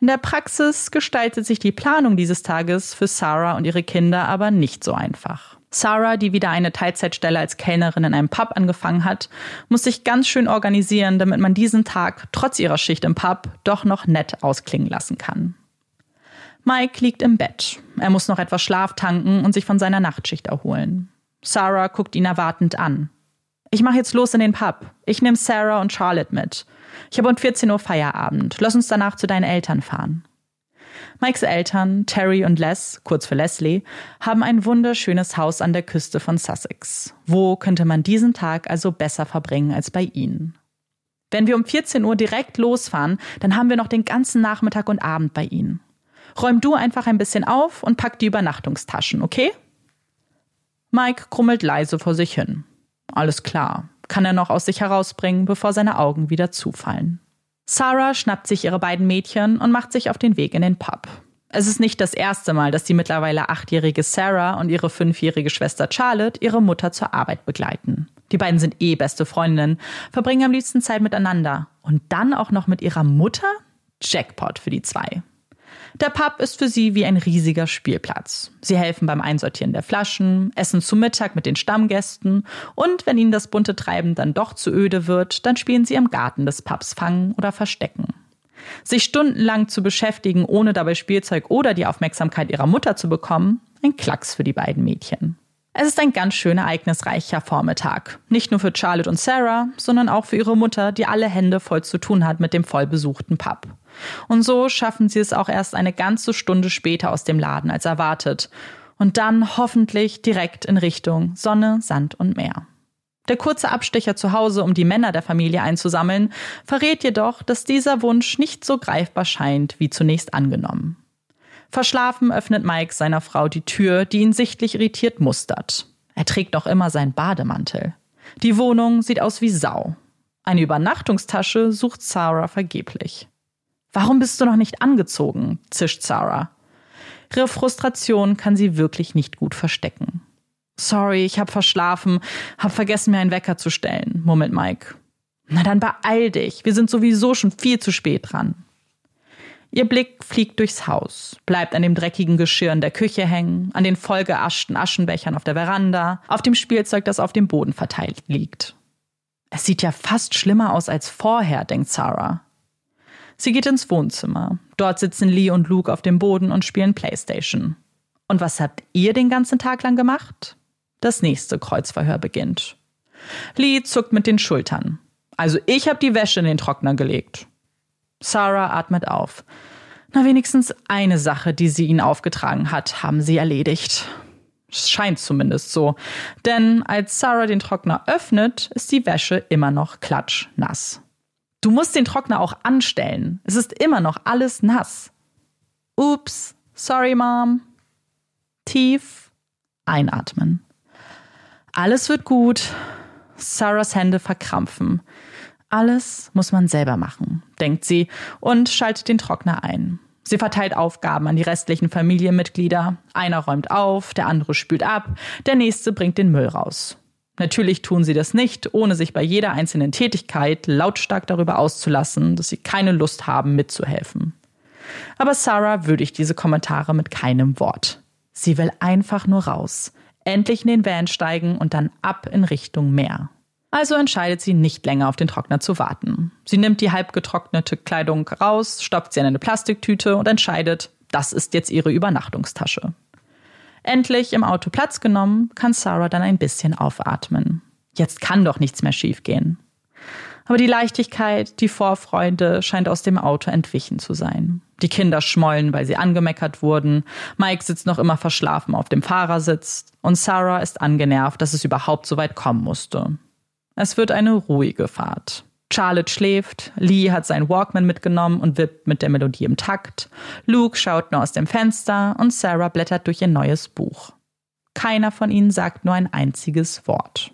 In der Praxis gestaltet sich die Planung dieses Tages für Sarah und ihre Kinder aber nicht so einfach. Sarah, die wieder eine Teilzeitstelle als Kellnerin in einem Pub angefangen hat, muss sich ganz schön organisieren, damit man diesen Tag trotz ihrer Schicht im Pub doch noch nett ausklingen lassen kann. Mike liegt im Bett. Er muss noch etwas Schlaf tanken und sich von seiner Nachtschicht erholen. Sarah guckt ihn erwartend an. Ich mache jetzt los in den Pub. Ich nehme Sarah und Charlotte mit. Ich habe um 14 Uhr Feierabend. Lass uns danach zu deinen Eltern fahren. Mikes Eltern, Terry und Les, kurz für Leslie, haben ein wunderschönes Haus an der Küste von Sussex. Wo könnte man diesen Tag also besser verbringen als bei ihnen? Wenn wir um 14 Uhr direkt losfahren, dann haben wir noch den ganzen Nachmittag und Abend bei ihnen. Räum du einfach ein bisschen auf und pack die Übernachtungstaschen, okay? Mike krummelt leise vor sich hin. Alles klar, kann er noch aus sich herausbringen, bevor seine Augen wieder zufallen. Sarah schnappt sich ihre beiden Mädchen und macht sich auf den Weg in den Pub. Es ist nicht das erste Mal, dass die mittlerweile achtjährige Sarah und ihre fünfjährige Schwester Charlotte ihre Mutter zur Arbeit begleiten. Die beiden sind eh beste Freundinnen, verbringen am liebsten Zeit miteinander. Und dann auch noch mit ihrer Mutter? Jackpot für die zwei. Der Pub ist für sie wie ein riesiger Spielplatz. Sie helfen beim Einsortieren der Flaschen, essen zu Mittag mit den Stammgästen und wenn ihnen das bunte Treiben dann doch zu öde wird, dann spielen sie im Garten des Pubs Fangen oder Verstecken. Sich stundenlang zu beschäftigen, ohne dabei Spielzeug oder die Aufmerksamkeit ihrer Mutter zu bekommen, ein Klacks für die beiden Mädchen. Es ist ein ganz schön ereignisreicher Vormittag. Nicht nur für Charlotte und Sarah, sondern auch für ihre Mutter, die alle Hände voll zu tun hat mit dem vollbesuchten Pub. Und so schaffen sie es auch erst eine ganze Stunde später aus dem Laden als erwartet. Und dann hoffentlich direkt in Richtung Sonne, Sand und Meer. Der kurze Abstecher zu Hause, um die Männer der Familie einzusammeln, verrät jedoch, dass dieser Wunsch nicht so greifbar scheint wie zunächst angenommen. Verschlafen öffnet Mike seiner Frau die Tür, die ihn sichtlich irritiert mustert. Er trägt noch immer seinen Bademantel. Die Wohnung sieht aus wie Sau. Eine Übernachtungstasche sucht Sarah vergeblich. Warum bist du noch nicht angezogen? zischt Sarah. Ihre Frustration kann sie wirklich nicht gut verstecken. Sorry, ich hab verschlafen, hab vergessen, mir einen Wecker zu stellen, murmelt Mike. Na dann beeil dich, wir sind sowieso schon viel zu spät dran. Ihr Blick fliegt durchs Haus, bleibt an dem dreckigen Geschirr in der Küche hängen, an den vollgeaschten Aschenbechern auf der Veranda, auf dem Spielzeug, das auf dem Boden verteilt liegt. Es sieht ja fast schlimmer aus als vorher, denkt Sarah. Sie geht ins Wohnzimmer. Dort sitzen Lee und Luke auf dem Boden und spielen Playstation. Und was habt ihr den ganzen Tag lang gemacht? Das nächste Kreuzverhör beginnt. Lee zuckt mit den Schultern. Also ich hab die Wäsche in den Trockner gelegt. Sarah atmet auf. Na, wenigstens eine Sache, die sie ihnen aufgetragen hat, haben sie erledigt. Es scheint zumindest so. Denn als Sarah den Trockner öffnet, ist die Wäsche immer noch klatschnass. Du musst den Trockner auch anstellen. Es ist immer noch alles nass. Ups, sorry, Mom. Tief einatmen. Alles wird gut. Sarahs Hände verkrampfen. Alles muss man selber machen, denkt sie und schaltet den Trockner ein. Sie verteilt Aufgaben an die restlichen Familienmitglieder. Einer räumt auf, der andere spült ab, der nächste bringt den Müll raus. Natürlich tun sie das nicht, ohne sich bei jeder einzelnen Tätigkeit lautstark darüber auszulassen, dass sie keine Lust haben, mitzuhelfen. Aber Sarah würdigt diese Kommentare mit keinem Wort. Sie will einfach nur raus, endlich in den Van steigen und dann ab in Richtung Meer. Also entscheidet sie nicht länger auf den Trockner zu warten. Sie nimmt die halb getrocknete Kleidung raus, stopft sie in eine Plastiktüte und entscheidet, das ist jetzt ihre Übernachtungstasche. Endlich im Auto Platz genommen, kann Sarah dann ein bisschen aufatmen. Jetzt kann doch nichts mehr schiefgehen. Aber die Leichtigkeit, die Vorfreude scheint aus dem Auto entwichen zu sein. Die Kinder schmollen, weil sie angemeckert wurden. Mike sitzt noch immer verschlafen auf dem Fahrersitz und Sarah ist angenervt, dass es überhaupt so weit kommen musste. Es wird eine ruhige Fahrt. Charlotte schläft, Lee hat seinen Walkman mitgenommen und wippt mit der Melodie im Takt, Luke schaut nur aus dem Fenster und Sarah blättert durch ihr neues Buch. Keiner von ihnen sagt nur ein einziges Wort.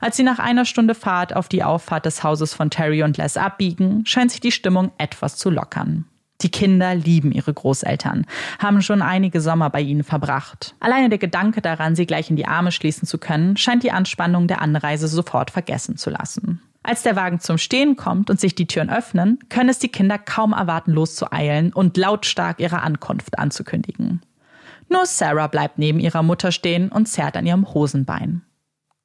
Als sie nach einer Stunde Fahrt auf die Auffahrt des Hauses von Terry und Les abbiegen, scheint sich die Stimmung etwas zu lockern. Die Kinder lieben ihre Großeltern, haben schon einige Sommer bei ihnen verbracht. Alleine der Gedanke daran, sie gleich in die Arme schließen zu können, scheint die Anspannung der Anreise sofort vergessen zu lassen. Als der Wagen zum Stehen kommt und sich die Türen öffnen, können es die Kinder kaum erwarten, loszueilen und lautstark ihre Ankunft anzukündigen. Nur Sarah bleibt neben ihrer Mutter stehen und zerrt an ihrem Hosenbein.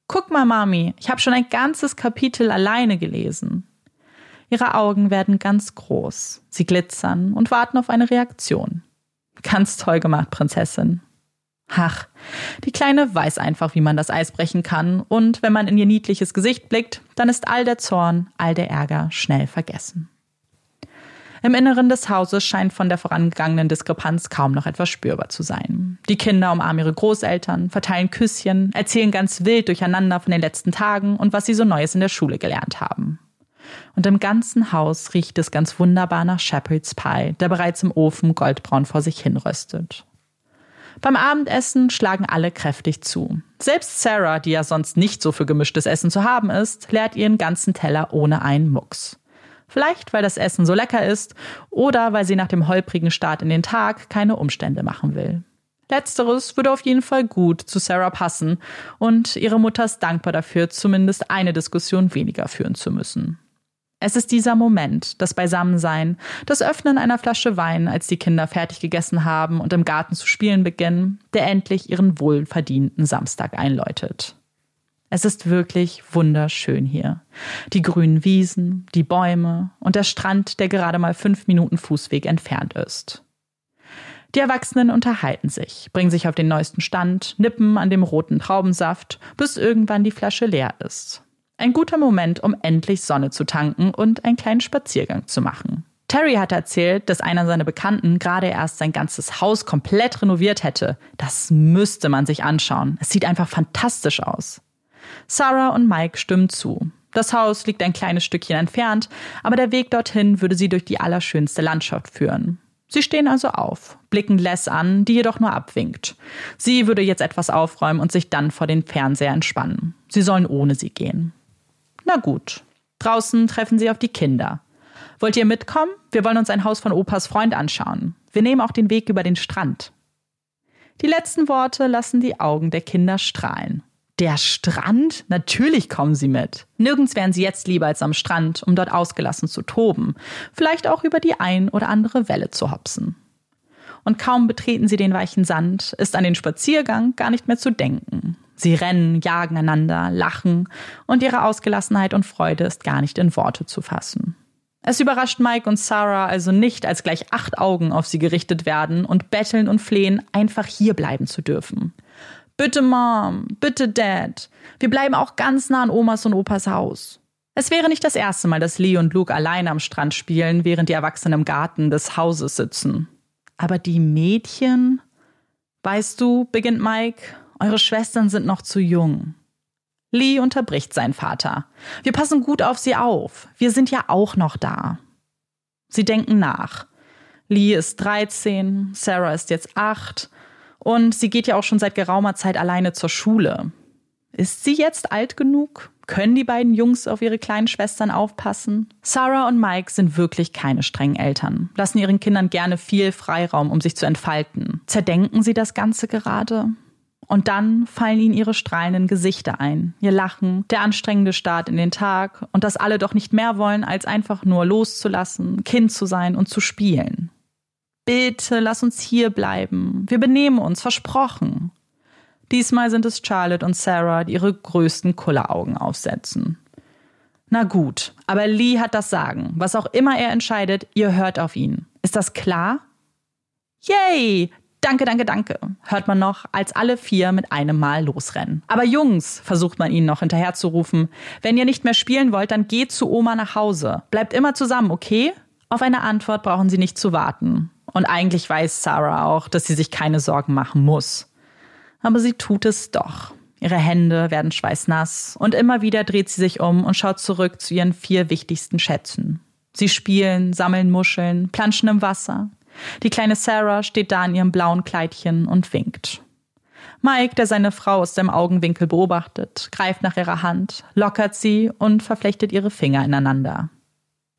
Guck mal, Mami, ich habe schon ein ganzes Kapitel alleine gelesen. Ihre Augen werden ganz groß, sie glitzern und warten auf eine Reaktion. Ganz toll gemacht, Prinzessin. Ach, die Kleine weiß einfach, wie man das Eis brechen kann, und wenn man in ihr niedliches Gesicht blickt, dann ist all der Zorn, all der Ärger schnell vergessen. Im Inneren des Hauses scheint von der vorangegangenen Diskrepanz kaum noch etwas spürbar zu sein. Die Kinder umarmen ihre Großeltern, verteilen Küsschen, erzählen ganz wild durcheinander von den letzten Tagen und was sie so Neues in der Schule gelernt haben. Und im ganzen Haus riecht es ganz wunderbar nach Shepherd's Pie, der bereits im Ofen goldbraun vor sich hinröstet. Beim Abendessen schlagen alle kräftig zu. Selbst Sarah, die ja sonst nicht so für gemischtes Essen zu haben ist, leert ihren ganzen Teller ohne einen Mucks. Vielleicht, weil das Essen so lecker ist oder weil sie nach dem holprigen Start in den Tag keine Umstände machen will. Letzteres würde auf jeden Fall gut zu Sarah passen und ihre Mutter ist dankbar dafür, zumindest eine Diskussion weniger führen zu müssen. Es ist dieser Moment, das Beisammensein, das Öffnen einer Flasche Wein, als die Kinder fertig gegessen haben und im Garten zu spielen beginnen, der endlich ihren wohlverdienten Samstag einläutet. Es ist wirklich wunderschön hier. Die grünen Wiesen, die Bäume und der Strand, der gerade mal fünf Minuten Fußweg entfernt ist. Die Erwachsenen unterhalten sich, bringen sich auf den neuesten Stand, nippen an dem roten Traubensaft, bis irgendwann die Flasche leer ist. Ein guter Moment, um endlich Sonne zu tanken und einen kleinen Spaziergang zu machen. Terry hat erzählt, dass einer seiner Bekannten gerade erst sein ganzes Haus komplett renoviert hätte. Das müsste man sich anschauen. Es sieht einfach fantastisch aus. Sarah und Mike stimmen zu. Das Haus liegt ein kleines Stückchen entfernt, aber der Weg dorthin würde sie durch die allerschönste Landschaft führen. Sie stehen also auf, blicken Les an, die jedoch nur abwinkt. Sie würde jetzt etwas aufräumen und sich dann vor den Fernseher entspannen. Sie sollen ohne sie gehen. Na gut. Draußen treffen sie auf die Kinder. Wollt ihr mitkommen? Wir wollen uns ein Haus von Opas Freund anschauen. Wir nehmen auch den Weg über den Strand. Die letzten Worte lassen die Augen der Kinder strahlen. Der Strand? Natürlich kommen sie mit. Nirgends wären sie jetzt lieber als am Strand, um dort ausgelassen zu toben, vielleicht auch über die ein oder andere Welle zu hopsen. Und kaum betreten sie den weichen Sand, ist an den Spaziergang gar nicht mehr zu denken. Sie rennen, jagen einander, lachen und ihre Ausgelassenheit und Freude ist gar nicht in Worte zu fassen. Es überrascht Mike und Sarah also nicht, als gleich acht Augen auf sie gerichtet werden und betteln und flehen, einfach hier bleiben zu dürfen. Bitte Mom, bitte Dad, wir bleiben auch ganz nah an Omas und Opas Haus. Es wäre nicht das erste Mal, dass Lee und Luke allein am Strand spielen, während die Erwachsenen im Garten des Hauses sitzen. Aber die Mädchen? Weißt du, beginnt Mike, eure Schwestern sind noch zu jung. Lee unterbricht seinen Vater. Wir passen gut auf sie auf. Wir sind ja auch noch da. Sie denken nach. Lee ist 13, Sarah ist jetzt 8 und sie geht ja auch schon seit geraumer Zeit alleine zur Schule. Ist sie jetzt alt genug? Können die beiden Jungs auf ihre kleinen Schwestern aufpassen? Sarah und Mike sind wirklich keine strengen Eltern, lassen ihren Kindern gerne viel Freiraum, um sich zu entfalten. Zerdenken sie das Ganze gerade? Und dann fallen ihnen ihre strahlenden Gesichter ein, ihr Lachen, der anstrengende Start in den Tag und dass alle doch nicht mehr wollen, als einfach nur loszulassen, Kind zu sein und zu spielen. Bitte lass uns hier bleiben. Wir benehmen uns, versprochen. Diesmal sind es Charlotte und Sarah, die ihre größten Kulleraugen aufsetzen. Na gut, aber Lee hat das Sagen. Was auch immer er entscheidet, ihr hört auf ihn. Ist das klar? Yay! Danke, danke, danke, hört man noch, als alle vier mit einem Mal losrennen. Aber Jungs, versucht man ihnen noch hinterherzurufen, wenn ihr nicht mehr spielen wollt, dann geht zu Oma nach Hause. Bleibt immer zusammen, okay? Auf eine Antwort brauchen sie nicht zu warten. Und eigentlich weiß Sarah auch, dass sie sich keine Sorgen machen muss. Aber sie tut es doch. Ihre Hände werden schweißnass und immer wieder dreht sie sich um und schaut zurück zu ihren vier wichtigsten Schätzen. Sie spielen, sammeln Muscheln, planschen im Wasser. Die kleine Sarah steht da in ihrem blauen Kleidchen und winkt. Mike, der seine Frau aus dem Augenwinkel beobachtet, greift nach ihrer Hand, lockert sie und verflechtet ihre Finger ineinander.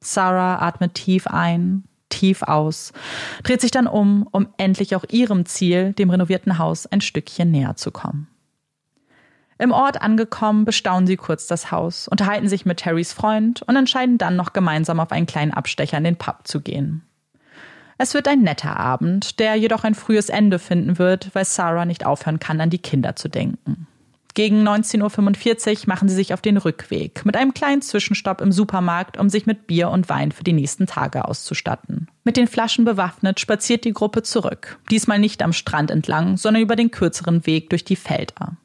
Sarah atmet tief ein, tief aus, dreht sich dann um, um endlich auch ihrem Ziel, dem renovierten Haus, ein Stückchen näher zu kommen. Im Ort angekommen, bestaunen sie kurz das Haus, unterhalten sich mit Terrys Freund und entscheiden dann noch gemeinsam auf einen kleinen Abstecher in den Pub zu gehen. Es wird ein netter Abend, der jedoch ein frühes Ende finden wird, weil Sarah nicht aufhören kann, an die Kinder zu denken. Gegen 19.45 Uhr machen sie sich auf den Rückweg mit einem kleinen Zwischenstopp im Supermarkt, um sich mit Bier und Wein für die nächsten Tage auszustatten. Mit den Flaschen bewaffnet spaziert die Gruppe zurück. Diesmal nicht am Strand entlang, sondern über den kürzeren Weg durch die Felder.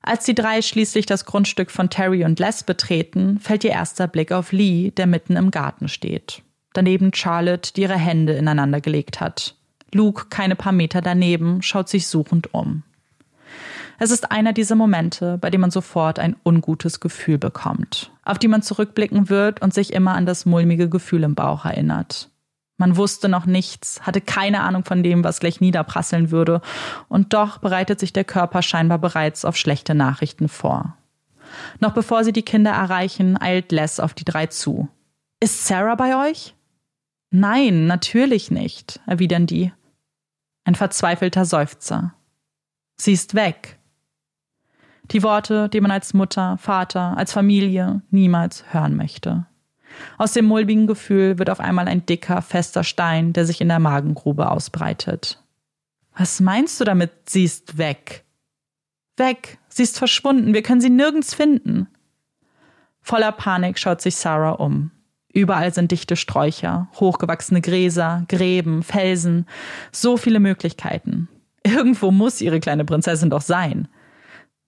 Als die drei schließlich das Grundstück von Terry und Les betreten, fällt ihr erster Blick auf Lee, der mitten im Garten steht. Daneben Charlotte, die ihre Hände ineinander gelegt hat. Luke, keine paar Meter daneben, schaut sich suchend um. Es ist einer dieser Momente, bei dem man sofort ein ungutes Gefühl bekommt, auf die man zurückblicken wird und sich immer an das mulmige Gefühl im Bauch erinnert. Man wusste noch nichts, hatte keine Ahnung von dem, was gleich niederprasseln würde, und doch bereitet sich der Körper scheinbar bereits auf schlechte Nachrichten vor. Noch bevor sie die Kinder erreichen, eilt Les auf die drei zu. Ist Sarah bei euch? Nein, natürlich nicht, erwidern die. Ein verzweifelter Seufzer. Sie ist weg. Die Worte, die man als Mutter, Vater, als Familie niemals hören möchte. Aus dem mulmigen Gefühl wird auf einmal ein dicker, fester Stein, der sich in der Magengrube ausbreitet. Was meinst du damit, sie ist weg? Weg, sie ist verschwunden, wir können sie nirgends finden. Voller Panik schaut sich Sarah um. Überall sind dichte Sträucher, hochgewachsene Gräser, Gräben, Felsen, so viele Möglichkeiten. Irgendwo muss ihre kleine Prinzessin doch sein.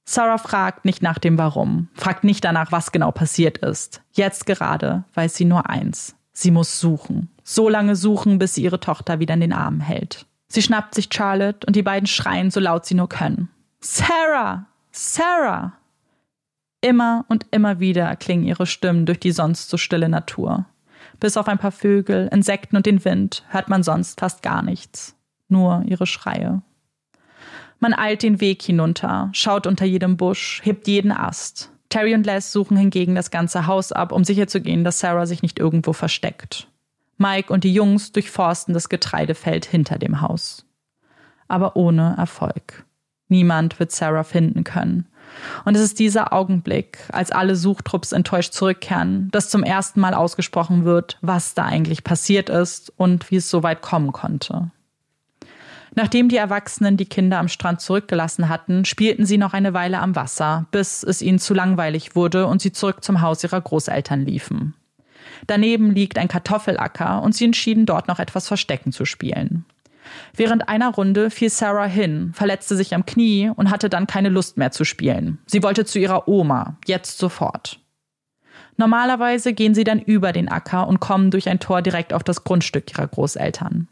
Sarah fragt nicht nach dem Warum, fragt nicht danach, was genau passiert ist. Jetzt gerade weiß sie nur eins. Sie muss suchen. So lange suchen, bis sie ihre Tochter wieder in den Armen hält. Sie schnappt sich Charlotte und die beiden schreien so laut sie nur können. Sarah! Sarah! Immer und immer wieder klingen ihre Stimmen durch die sonst so stille Natur. Bis auf ein paar Vögel, Insekten und den Wind hört man sonst fast gar nichts. Nur ihre Schreie. Man eilt den Weg hinunter, schaut unter jedem Busch, hebt jeden Ast. Terry und Les suchen hingegen das ganze Haus ab, um sicherzugehen, dass Sarah sich nicht irgendwo versteckt. Mike und die Jungs durchforsten das Getreidefeld hinter dem Haus. Aber ohne Erfolg. Niemand wird Sarah finden können. Und es ist dieser Augenblick, als alle Suchtrupps enttäuscht zurückkehren, dass zum ersten Mal ausgesprochen wird, was da eigentlich passiert ist und wie es so weit kommen konnte. Nachdem die Erwachsenen die Kinder am Strand zurückgelassen hatten, spielten sie noch eine Weile am Wasser, bis es ihnen zu langweilig wurde und sie zurück zum Haus ihrer Großeltern liefen. Daneben liegt ein Kartoffelacker und sie entschieden dort noch etwas Verstecken zu spielen. Während einer Runde fiel Sarah hin, verletzte sich am Knie und hatte dann keine Lust mehr zu spielen. Sie wollte zu ihrer Oma, jetzt sofort. Normalerweise gehen sie dann über den Acker und kommen durch ein Tor direkt auf das Grundstück ihrer Großeltern.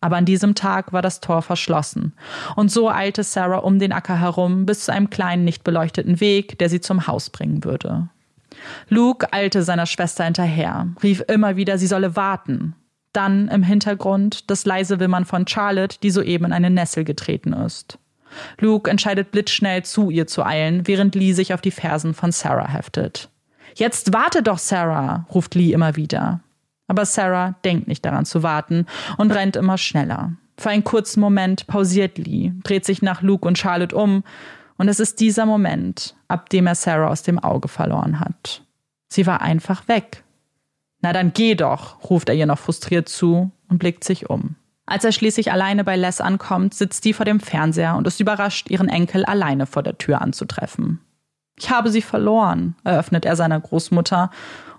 Aber an diesem Tag war das Tor verschlossen. Und so eilte Sarah um den Acker herum bis zu einem kleinen, nicht beleuchteten Weg, der sie zum Haus bringen würde. Luke eilte seiner Schwester hinterher, rief immer wieder, sie solle warten. Dann im Hintergrund das leise Wimmern von Charlotte, die soeben in eine Nessel getreten ist. Luke entscheidet blitzschnell zu ihr zu eilen, während Lee sich auf die Fersen von Sarah heftet. Jetzt warte doch, Sarah, ruft Lee immer wieder. Aber Sarah denkt nicht daran zu warten und rennt immer schneller. Für einen kurzen Moment pausiert Lee, dreht sich nach Luke und Charlotte um, und es ist dieser Moment, ab dem er Sarah aus dem Auge verloren hat. Sie war einfach weg. Na dann geh doch, ruft er ihr noch frustriert zu und blickt sich um. Als er schließlich alleine bei Les ankommt, sitzt die vor dem Fernseher und ist überrascht, ihren Enkel alleine vor der Tür anzutreffen. Ich habe sie verloren, eröffnet er seiner Großmutter,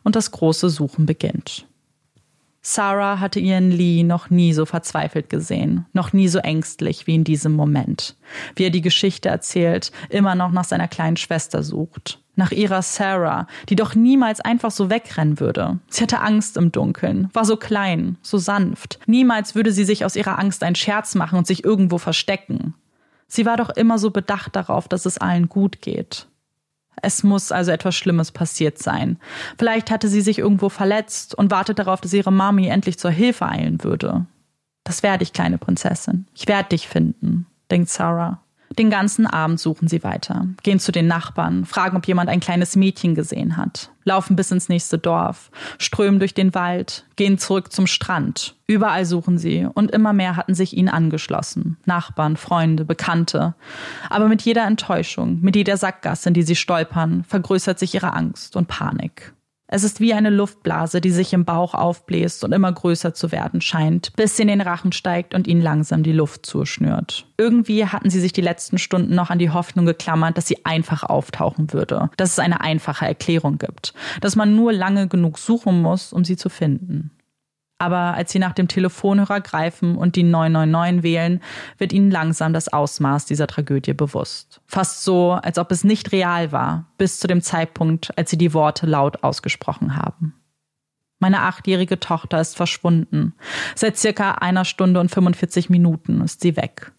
und das große Suchen beginnt. Sarah hatte ihren Lee noch nie so verzweifelt gesehen, noch nie so ängstlich wie in diesem Moment. Wie er die Geschichte erzählt, immer noch nach seiner kleinen Schwester sucht. Nach ihrer Sarah, die doch niemals einfach so wegrennen würde. Sie hatte Angst im Dunkeln, war so klein, so sanft. Niemals würde sie sich aus ihrer Angst einen Scherz machen und sich irgendwo verstecken. Sie war doch immer so bedacht darauf, dass es allen gut geht. Es muss also etwas Schlimmes passiert sein. Vielleicht hatte sie sich irgendwo verletzt und wartet darauf, dass ihre Mami endlich zur Hilfe eilen würde. Das werde ich, kleine Prinzessin. Ich werde dich finden, denkt Sarah. Den ganzen Abend suchen sie weiter, gehen zu den Nachbarn, fragen, ob jemand ein kleines Mädchen gesehen hat, laufen bis ins nächste Dorf, strömen durch den Wald, gehen zurück zum Strand. Überall suchen sie und immer mehr hatten sich ihnen angeschlossen. Nachbarn, Freunde, Bekannte. Aber mit jeder Enttäuschung, mit jeder Sackgasse, in die sie stolpern, vergrößert sich ihre Angst und Panik. Es ist wie eine Luftblase, die sich im Bauch aufbläst und immer größer zu werden scheint, bis sie in den Rachen steigt und ihnen langsam die Luft zuschnürt. Irgendwie hatten sie sich die letzten Stunden noch an die Hoffnung geklammert, dass sie einfach auftauchen würde, dass es eine einfache Erklärung gibt, dass man nur lange genug suchen muss, um sie zu finden. Aber als sie nach dem Telefonhörer greifen und die 999 wählen, wird ihnen langsam das Ausmaß dieser Tragödie bewusst. Fast so, als ob es nicht real war, bis zu dem Zeitpunkt, als sie die Worte laut ausgesprochen haben. Meine achtjährige Tochter ist verschwunden. Seit circa einer Stunde und 45 Minuten ist sie weg.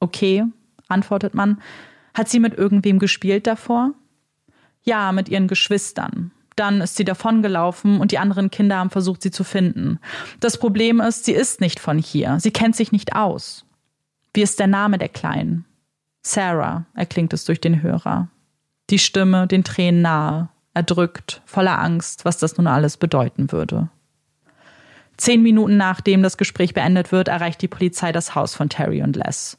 Okay, antwortet man. Hat sie mit irgendwem gespielt davor? Ja, mit ihren Geschwistern. Dann ist sie davongelaufen und die anderen Kinder haben versucht, sie zu finden. Das Problem ist, sie ist nicht von hier. Sie kennt sich nicht aus. Wie ist der Name der Kleinen? Sarah, erklingt es durch den Hörer. Die Stimme den Tränen nahe, erdrückt, voller Angst, was das nun alles bedeuten würde. Zehn Minuten nachdem das Gespräch beendet wird, erreicht die Polizei das Haus von Terry und Les.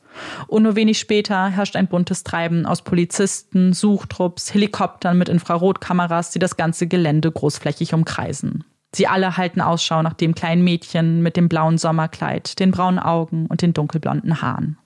Und nur wenig später herrscht ein buntes Treiben aus Polizisten, Suchtrupps, Helikoptern mit Infrarotkameras, die das ganze Gelände großflächig umkreisen. Sie alle halten Ausschau nach dem kleinen Mädchen mit dem blauen Sommerkleid, den braunen Augen und den dunkelblonden Haaren.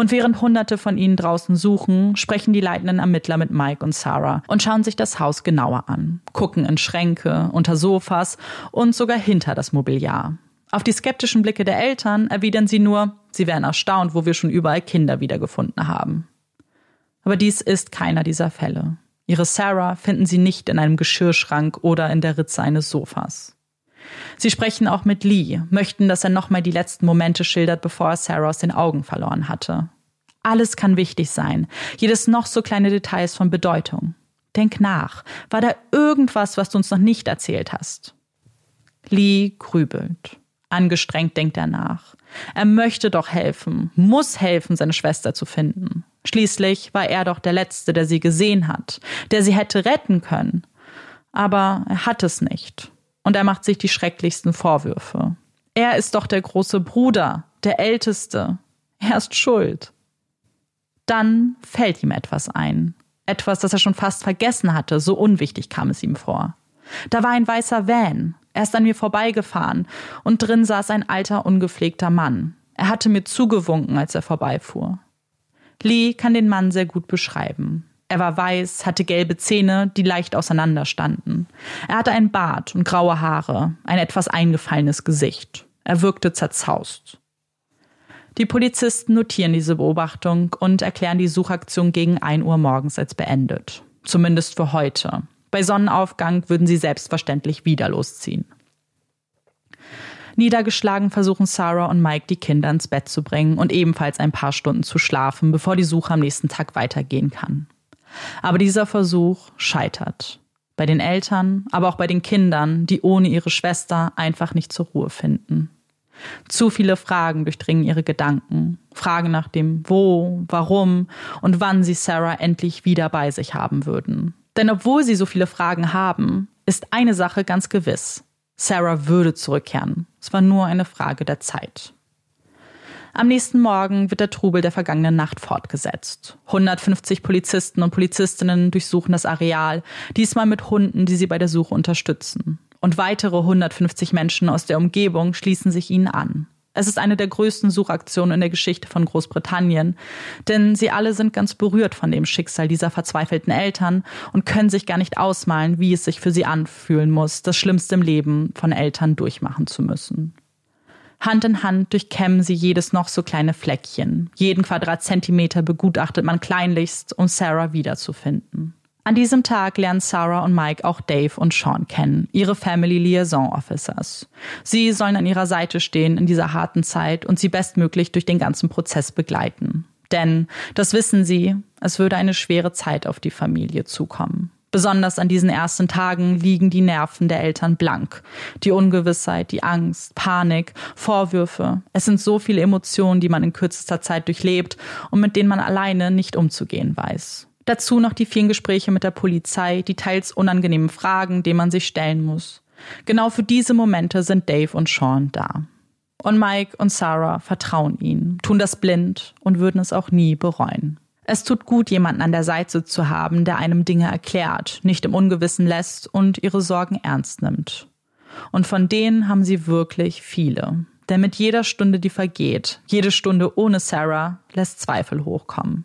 Und während Hunderte von ihnen draußen suchen, sprechen die leitenden Ermittler mit Mike und Sarah und schauen sich das Haus genauer an, gucken in Schränke, unter Sofas und sogar hinter das Mobiliar. Auf die skeptischen Blicke der Eltern erwidern sie nur, sie wären erstaunt, wo wir schon überall Kinder wiedergefunden haben. Aber dies ist keiner dieser Fälle. Ihre Sarah finden sie nicht in einem Geschirrschrank oder in der Ritze eines Sofas. Sie sprechen auch mit Lee, möchten, dass er nochmal die letzten Momente schildert, bevor er Sarah aus den Augen verloren hatte. Alles kann wichtig sein, jedes noch so kleine Detail ist von Bedeutung. Denk nach, war da irgendwas, was du uns noch nicht erzählt hast? Lee grübelt. Angestrengt denkt er nach. Er möchte doch helfen, muss helfen, seine Schwester zu finden. Schließlich war er doch der Letzte, der sie gesehen hat, der sie hätte retten können. Aber er hat es nicht und er macht sich die schrecklichsten Vorwürfe. Er ist doch der große Bruder, der Älteste. Er ist schuld. Dann fällt ihm etwas ein. Etwas, das er schon fast vergessen hatte, so unwichtig kam es ihm vor. Da war ein weißer Van. Er ist an mir vorbeigefahren und drin saß ein alter, ungepflegter Mann. Er hatte mir zugewunken, als er vorbeifuhr. Lee kann den Mann sehr gut beschreiben. Er war weiß, hatte gelbe Zähne, die leicht auseinanderstanden. Er hatte einen Bart und graue Haare, ein etwas eingefallenes Gesicht. Er wirkte zerzaust. Die Polizisten notieren diese Beobachtung und erklären die Suchaktion gegen 1 Uhr morgens als beendet. Zumindest für heute. Bei Sonnenaufgang würden sie selbstverständlich wieder losziehen. Niedergeschlagen versuchen Sarah und Mike, die Kinder ins Bett zu bringen und ebenfalls ein paar Stunden zu schlafen, bevor die Suche am nächsten Tag weitergehen kann. Aber dieser Versuch scheitert. Bei den Eltern, aber auch bei den Kindern, die ohne ihre Schwester einfach nicht zur Ruhe finden. Zu viele Fragen durchdringen ihre Gedanken. Fragen nach dem Wo, warum und wann sie Sarah endlich wieder bei sich haben würden. Denn obwohl sie so viele Fragen haben, ist eine Sache ganz gewiss. Sarah würde zurückkehren. Es war nur eine Frage der Zeit. Am nächsten Morgen wird der Trubel der vergangenen Nacht fortgesetzt. 150 Polizisten und Polizistinnen durchsuchen das Areal, diesmal mit Hunden, die sie bei der Suche unterstützen. Und weitere 150 Menschen aus der Umgebung schließen sich ihnen an. Es ist eine der größten Suchaktionen in der Geschichte von Großbritannien, denn sie alle sind ganz berührt von dem Schicksal dieser verzweifelten Eltern und können sich gar nicht ausmalen, wie es sich für sie anfühlen muss, das Schlimmste im Leben von Eltern durchmachen zu müssen. Hand in Hand durchkämmen sie jedes noch so kleine Fleckchen. Jeden Quadratzentimeter begutachtet man kleinlichst, um Sarah wiederzufinden. An diesem Tag lernen Sarah und Mike auch Dave und Sean kennen, ihre Family Liaison Officers. Sie sollen an ihrer Seite stehen in dieser harten Zeit und sie bestmöglich durch den ganzen Prozess begleiten. Denn, das wissen sie, es würde eine schwere Zeit auf die Familie zukommen. Besonders an diesen ersten Tagen liegen die Nerven der Eltern blank. Die Ungewissheit, die Angst, Panik, Vorwürfe. Es sind so viele Emotionen, die man in kürzester Zeit durchlebt und mit denen man alleine nicht umzugehen weiß. Dazu noch die vielen Gespräche mit der Polizei, die teils unangenehmen Fragen, denen man sich stellen muss. Genau für diese Momente sind Dave und Sean da. Und Mike und Sarah vertrauen ihnen, tun das blind und würden es auch nie bereuen. Es tut gut, jemanden an der Seite zu haben, der einem Dinge erklärt, nicht im Ungewissen lässt und ihre Sorgen ernst nimmt. Und von denen haben sie wirklich viele. Denn mit jeder Stunde, die vergeht, jede Stunde ohne Sarah, lässt Zweifel hochkommen.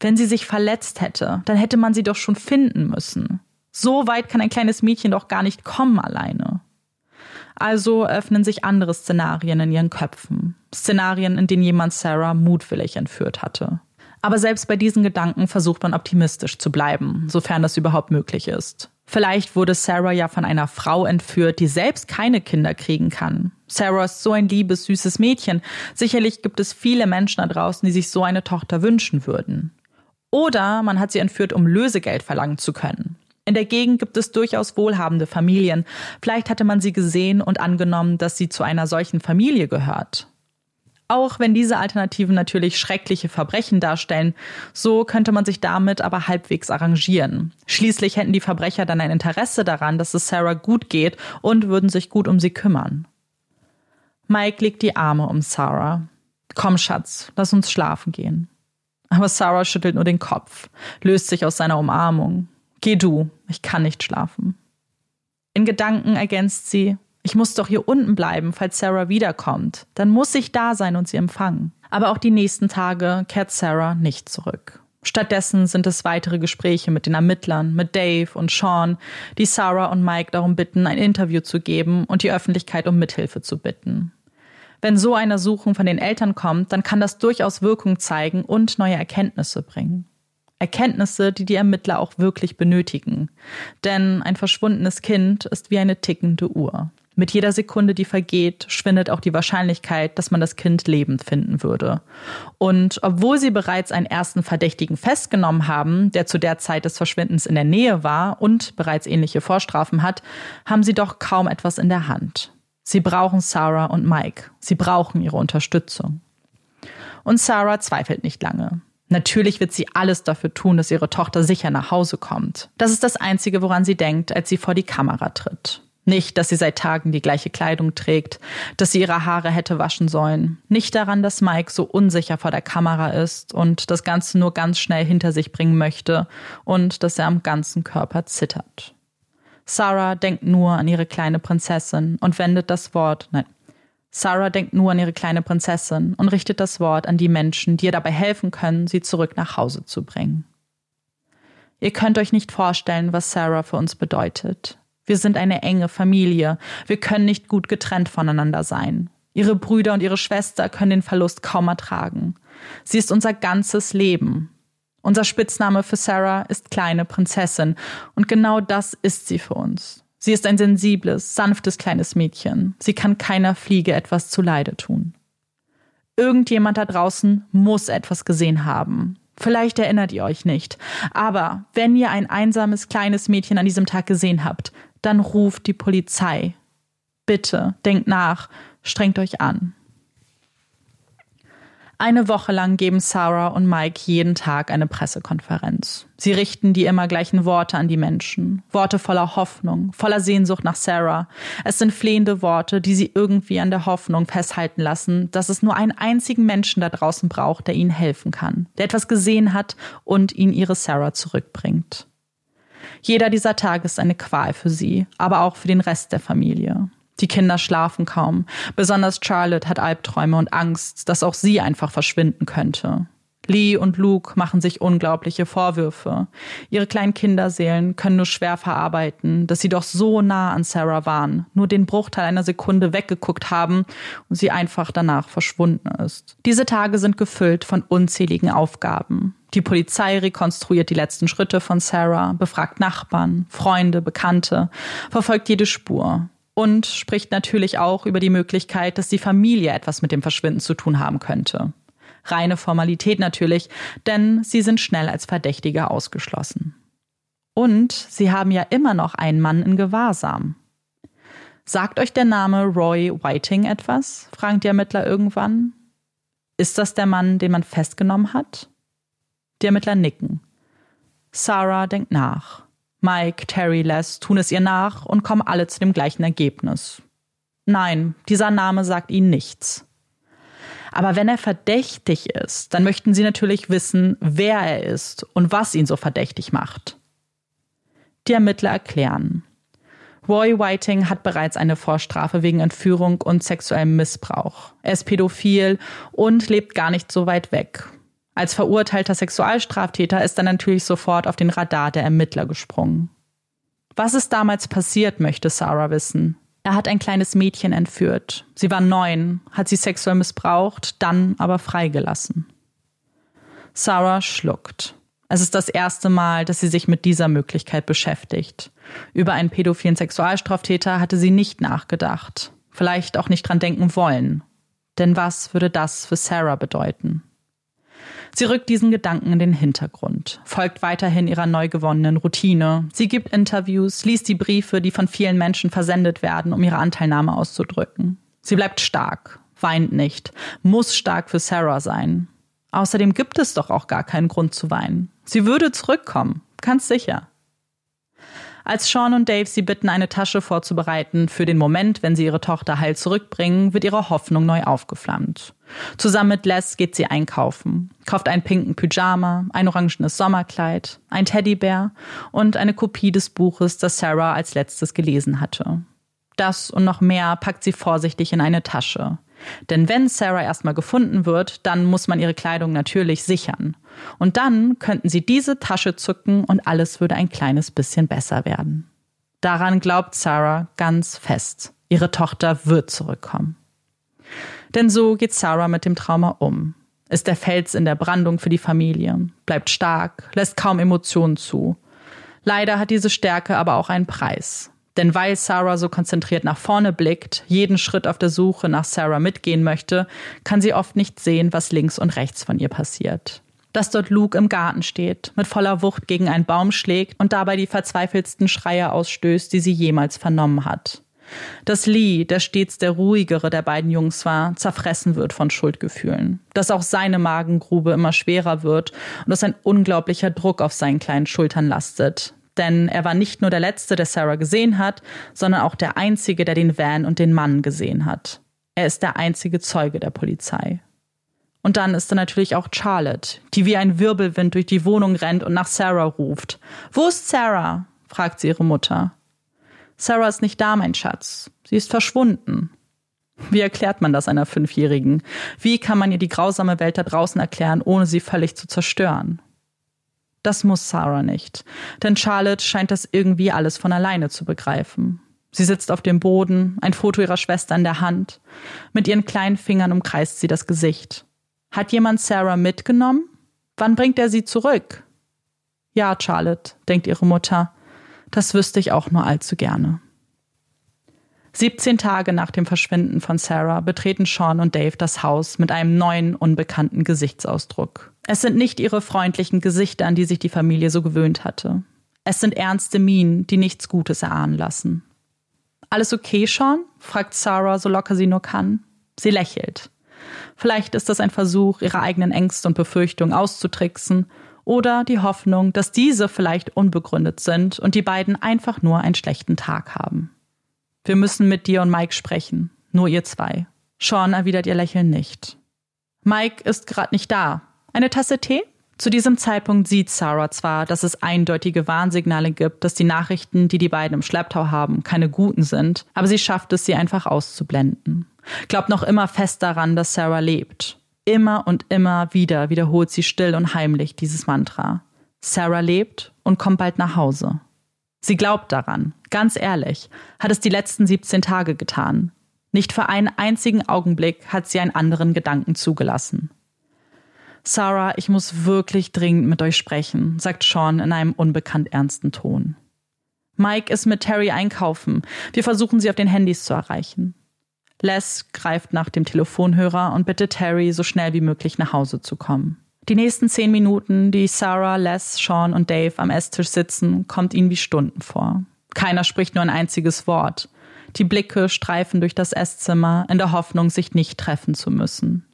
Wenn sie sich verletzt hätte, dann hätte man sie doch schon finden müssen. So weit kann ein kleines Mädchen doch gar nicht kommen alleine. Also öffnen sich andere Szenarien in ihren Köpfen. Szenarien, in denen jemand Sarah mutwillig entführt hatte. Aber selbst bei diesen Gedanken versucht man optimistisch zu bleiben, sofern das überhaupt möglich ist. Vielleicht wurde Sarah ja von einer Frau entführt, die selbst keine Kinder kriegen kann. Sarah ist so ein liebes, süßes Mädchen. Sicherlich gibt es viele Menschen da draußen, die sich so eine Tochter wünschen würden. Oder man hat sie entführt, um Lösegeld verlangen zu können. In der Gegend gibt es durchaus wohlhabende Familien. Vielleicht hatte man sie gesehen und angenommen, dass sie zu einer solchen Familie gehört. Auch wenn diese Alternativen natürlich schreckliche Verbrechen darstellen, so könnte man sich damit aber halbwegs arrangieren. Schließlich hätten die Verbrecher dann ein Interesse daran, dass es Sarah gut geht und würden sich gut um sie kümmern. Mike legt die Arme um Sarah. Komm, Schatz, lass uns schlafen gehen. Aber Sarah schüttelt nur den Kopf, löst sich aus seiner Umarmung. Geh du, ich kann nicht schlafen. In Gedanken ergänzt sie, ich muss doch hier unten bleiben, falls Sarah wiederkommt. Dann muss ich da sein und sie empfangen. Aber auch die nächsten Tage kehrt Sarah nicht zurück. Stattdessen sind es weitere Gespräche mit den Ermittlern, mit Dave und Sean, die Sarah und Mike darum bitten, ein Interview zu geben und die Öffentlichkeit um Mithilfe zu bitten. Wenn so eine Suchung von den Eltern kommt, dann kann das durchaus Wirkung zeigen und neue Erkenntnisse bringen. Erkenntnisse, die die Ermittler auch wirklich benötigen. Denn ein verschwundenes Kind ist wie eine tickende Uhr. Mit jeder Sekunde, die vergeht, schwindet auch die Wahrscheinlichkeit, dass man das Kind lebend finden würde. Und obwohl sie bereits einen ersten Verdächtigen festgenommen haben, der zu der Zeit des Verschwindens in der Nähe war und bereits ähnliche Vorstrafen hat, haben sie doch kaum etwas in der Hand. Sie brauchen Sarah und Mike. Sie brauchen ihre Unterstützung. Und Sarah zweifelt nicht lange. Natürlich wird sie alles dafür tun, dass ihre Tochter sicher nach Hause kommt. Das ist das Einzige, woran sie denkt, als sie vor die Kamera tritt. Nicht, dass sie seit Tagen die gleiche Kleidung trägt, dass sie ihre Haare hätte waschen sollen. Nicht daran, dass Mike so unsicher vor der Kamera ist und das Ganze nur ganz schnell hinter sich bringen möchte und dass er am ganzen Körper zittert. Sarah denkt nur an ihre kleine Prinzessin und wendet das Wort, nein, Sarah denkt nur an ihre kleine Prinzessin und richtet das Wort an die Menschen, die ihr dabei helfen können, sie zurück nach Hause zu bringen. Ihr könnt euch nicht vorstellen, was Sarah für uns bedeutet. Wir sind eine enge Familie. Wir können nicht gut getrennt voneinander sein. Ihre Brüder und ihre Schwester können den Verlust kaum ertragen. Sie ist unser ganzes Leben. Unser Spitzname für Sarah ist kleine Prinzessin. Und genau das ist sie für uns. Sie ist ein sensibles, sanftes kleines Mädchen. Sie kann keiner Fliege etwas zuleide tun. Irgendjemand da draußen muss etwas gesehen haben. Vielleicht erinnert ihr euch nicht. Aber wenn ihr ein einsames kleines Mädchen an diesem Tag gesehen habt, dann ruft die Polizei. Bitte, denkt nach, strengt euch an. Eine Woche lang geben Sarah und Mike jeden Tag eine Pressekonferenz. Sie richten die immer gleichen Worte an die Menschen. Worte voller Hoffnung, voller Sehnsucht nach Sarah. Es sind flehende Worte, die sie irgendwie an der Hoffnung festhalten lassen, dass es nur einen einzigen Menschen da draußen braucht, der ihnen helfen kann, der etwas gesehen hat und ihnen ihre Sarah zurückbringt. Jeder dieser Tage ist eine Qual für sie, aber auch für den Rest der Familie. Die Kinder schlafen kaum. Besonders Charlotte hat Albträume und Angst, dass auch sie einfach verschwinden könnte. Lee und Luke machen sich unglaubliche Vorwürfe. Ihre kleinen Kinderseelen können nur schwer verarbeiten, dass sie doch so nah an Sarah waren, nur den Bruchteil einer Sekunde weggeguckt haben und sie einfach danach verschwunden ist. Diese Tage sind gefüllt von unzähligen Aufgaben. Die Polizei rekonstruiert die letzten Schritte von Sarah, befragt Nachbarn, Freunde, Bekannte, verfolgt jede Spur und spricht natürlich auch über die Möglichkeit, dass die Familie etwas mit dem Verschwinden zu tun haben könnte. Reine Formalität natürlich, denn sie sind schnell als Verdächtige ausgeschlossen. Und sie haben ja immer noch einen Mann in Gewahrsam. Sagt euch der Name Roy Whiting etwas? fragt die Ermittler irgendwann. Ist das der Mann, den man festgenommen hat? Die Ermittler nicken. Sarah denkt nach. Mike, Terry, Les tun es ihr nach und kommen alle zu dem gleichen Ergebnis. Nein, dieser Name sagt ihnen nichts. Aber wenn er verdächtig ist, dann möchten sie natürlich wissen, wer er ist und was ihn so verdächtig macht. Die Ermittler erklären. Roy Whiting hat bereits eine Vorstrafe wegen Entführung und sexuellem Missbrauch. Er ist pädophil und lebt gar nicht so weit weg. Als verurteilter Sexualstraftäter ist er natürlich sofort auf den Radar der Ermittler gesprungen. Was ist damals passiert, möchte Sarah wissen. Er hat ein kleines Mädchen entführt. Sie war neun, hat sie sexuell missbraucht, dann aber freigelassen. Sarah schluckt. Es ist das erste Mal, dass sie sich mit dieser Möglichkeit beschäftigt. Über einen pädophilen Sexualstraftäter hatte sie nicht nachgedacht. Vielleicht auch nicht dran denken wollen. Denn was würde das für Sarah bedeuten? Sie rückt diesen Gedanken in den Hintergrund, folgt weiterhin ihrer neu gewonnenen Routine. Sie gibt Interviews, liest die Briefe, die von vielen Menschen versendet werden, um ihre Anteilnahme auszudrücken. Sie bleibt stark, weint nicht, muss stark für Sarah sein. Außerdem gibt es doch auch gar keinen Grund zu weinen. Sie würde zurückkommen, ganz sicher. Als Sean und Dave sie bitten, eine Tasche vorzubereiten für den Moment, wenn sie ihre Tochter heil zurückbringen, wird ihre Hoffnung neu aufgeflammt. Zusammen mit Les geht sie einkaufen, kauft einen pinken Pyjama, ein orangenes Sommerkleid, ein Teddybär und eine Kopie des Buches, das Sarah als letztes gelesen hatte. Das und noch mehr packt sie vorsichtig in eine Tasche. Denn wenn Sarah erstmal gefunden wird, dann muss man ihre Kleidung natürlich sichern. Und dann könnten sie diese Tasche zücken und alles würde ein kleines bisschen besser werden. Daran glaubt Sarah ganz fest. Ihre Tochter wird zurückkommen. Denn so geht Sarah mit dem Trauma um. Ist der Fels in der Brandung für die Familie, bleibt stark, lässt kaum Emotionen zu. Leider hat diese Stärke aber auch einen Preis. Denn weil Sarah so konzentriert nach vorne blickt, jeden Schritt auf der Suche nach Sarah mitgehen möchte, kann sie oft nicht sehen, was links und rechts von ihr passiert. Dass dort Luke im Garten steht, mit voller Wucht gegen einen Baum schlägt und dabei die verzweifeltsten Schreie ausstößt, die sie jemals vernommen hat. Dass Lee, der stets der ruhigere der beiden Jungs war, zerfressen wird von Schuldgefühlen. Dass auch seine Magengrube immer schwerer wird und dass ein unglaublicher Druck auf seinen kleinen Schultern lastet. Denn er war nicht nur der Letzte, der Sarah gesehen hat, sondern auch der Einzige, der den Van und den Mann gesehen hat. Er ist der einzige Zeuge der Polizei. Und dann ist da natürlich auch Charlotte, die wie ein Wirbelwind durch die Wohnung rennt und nach Sarah ruft. Wo ist Sarah? fragt sie ihre Mutter. Sarah ist nicht da, mein Schatz. Sie ist verschwunden. Wie erklärt man das einer Fünfjährigen? Wie kann man ihr die grausame Welt da draußen erklären, ohne sie völlig zu zerstören? Das muss Sarah nicht, denn Charlotte scheint das irgendwie alles von alleine zu begreifen. Sie sitzt auf dem Boden, ein Foto ihrer Schwester in der Hand. Mit ihren kleinen Fingern umkreist sie das Gesicht. Hat jemand Sarah mitgenommen? Wann bringt er sie zurück? Ja, Charlotte, denkt ihre Mutter. Das wüsste ich auch nur allzu gerne. 17 Tage nach dem Verschwinden von Sarah betreten Sean und Dave das Haus mit einem neuen, unbekannten Gesichtsausdruck. Es sind nicht ihre freundlichen Gesichter, an die sich die Familie so gewöhnt hatte. Es sind ernste Mienen, die nichts Gutes erahnen lassen. Alles okay, Sean? fragt Sarah, so locker sie nur kann. Sie lächelt. Vielleicht ist das ein Versuch, ihre eigenen Ängste und Befürchtungen auszutricksen oder die Hoffnung, dass diese vielleicht unbegründet sind und die beiden einfach nur einen schlechten Tag haben. Wir müssen mit dir und Mike sprechen, nur ihr zwei. Sean erwidert ihr Lächeln nicht. Mike ist gerade nicht da, eine Tasse Tee? Zu diesem Zeitpunkt sieht Sarah zwar, dass es eindeutige Warnsignale gibt, dass die Nachrichten, die die beiden im Schlepptau haben, keine guten sind, aber sie schafft es, sie einfach auszublenden. Glaubt noch immer fest daran, dass Sarah lebt. Immer und immer wieder wiederholt sie still und heimlich dieses Mantra. Sarah lebt und kommt bald nach Hause. Sie glaubt daran, ganz ehrlich, hat es die letzten 17 Tage getan. Nicht für einen einzigen Augenblick hat sie einen anderen Gedanken zugelassen. Sarah, ich muss wirklich dringend mit euch sprechen, sagt Sean in einem unbekannt ernsten Ton. Mike ist mit Terry einkaufen. Wir versuchen sie auf den Handys zu erreichen. Les greift nach dem Telefonhörer und bittet Terry, so schnell wie möglich nach Hause zu kommen. Die nächsten zehn Minuten, die Sarah, Les, Sean und Dave am Esstisch sitzen, kommt ihnen wie Stunden vor. Keiner spricht nur ein einziges Wort. Die Blicke streifen durch das Esszimmer in der Hoffnung, sich nicht treffen zu müssen.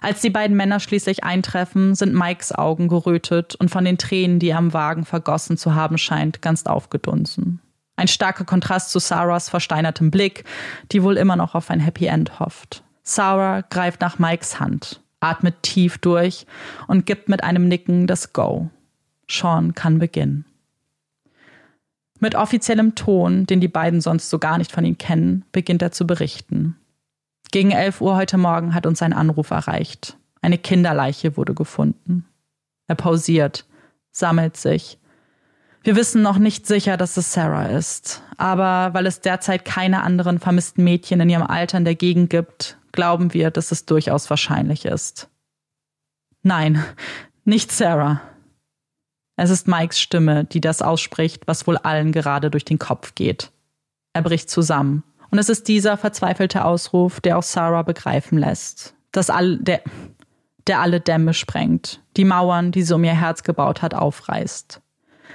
Als die beiden Männer schließlich eintreffen, sind Mikes Augen gerötet und von den Tränen, die er am Wagen vergossen zu haben scheint, ganz aufgedunsen. Ein starker Kontrast zu Sarahs versteinertem Blick, die wohl immer noch auf ein Happy End hofft. Sarah greift nach Mikes Hand, atmet tief durch und gibt mit einem Nicken das Go. Sean kann beginnen. Mit offiziellem Ton, den die beiden sonst so gar nicht von ihm kennen, beginnt er zu berichten. Gegen 11 Uhr heute Morgen hat uns ein Anruf erreicht. Eine Kinderleiche wurde gefunden. Er pausiert, sammelt sich. Wir wissen noch nicht sicher, dass es Sarah ist. Aber weil es derzeit keine anderen vermissten Mädchen in ihrem Alter in der Gegend gibt, glauben wir, dass es durchaus wahrscheinlich ist. Nein, nicht Sarah. Es ist Mikes Stimme, die das ausspricht, was wohl allen gerade durch den Kopf geht. Er bricht zusammen. Und es ist dieser verzweifelte Ausruf, der auch Sarah begreifen lässt, dass all, der, der alle Dämme sprengt, die Mauern, die sie um ihr Herz gebaut hat, aufreißt.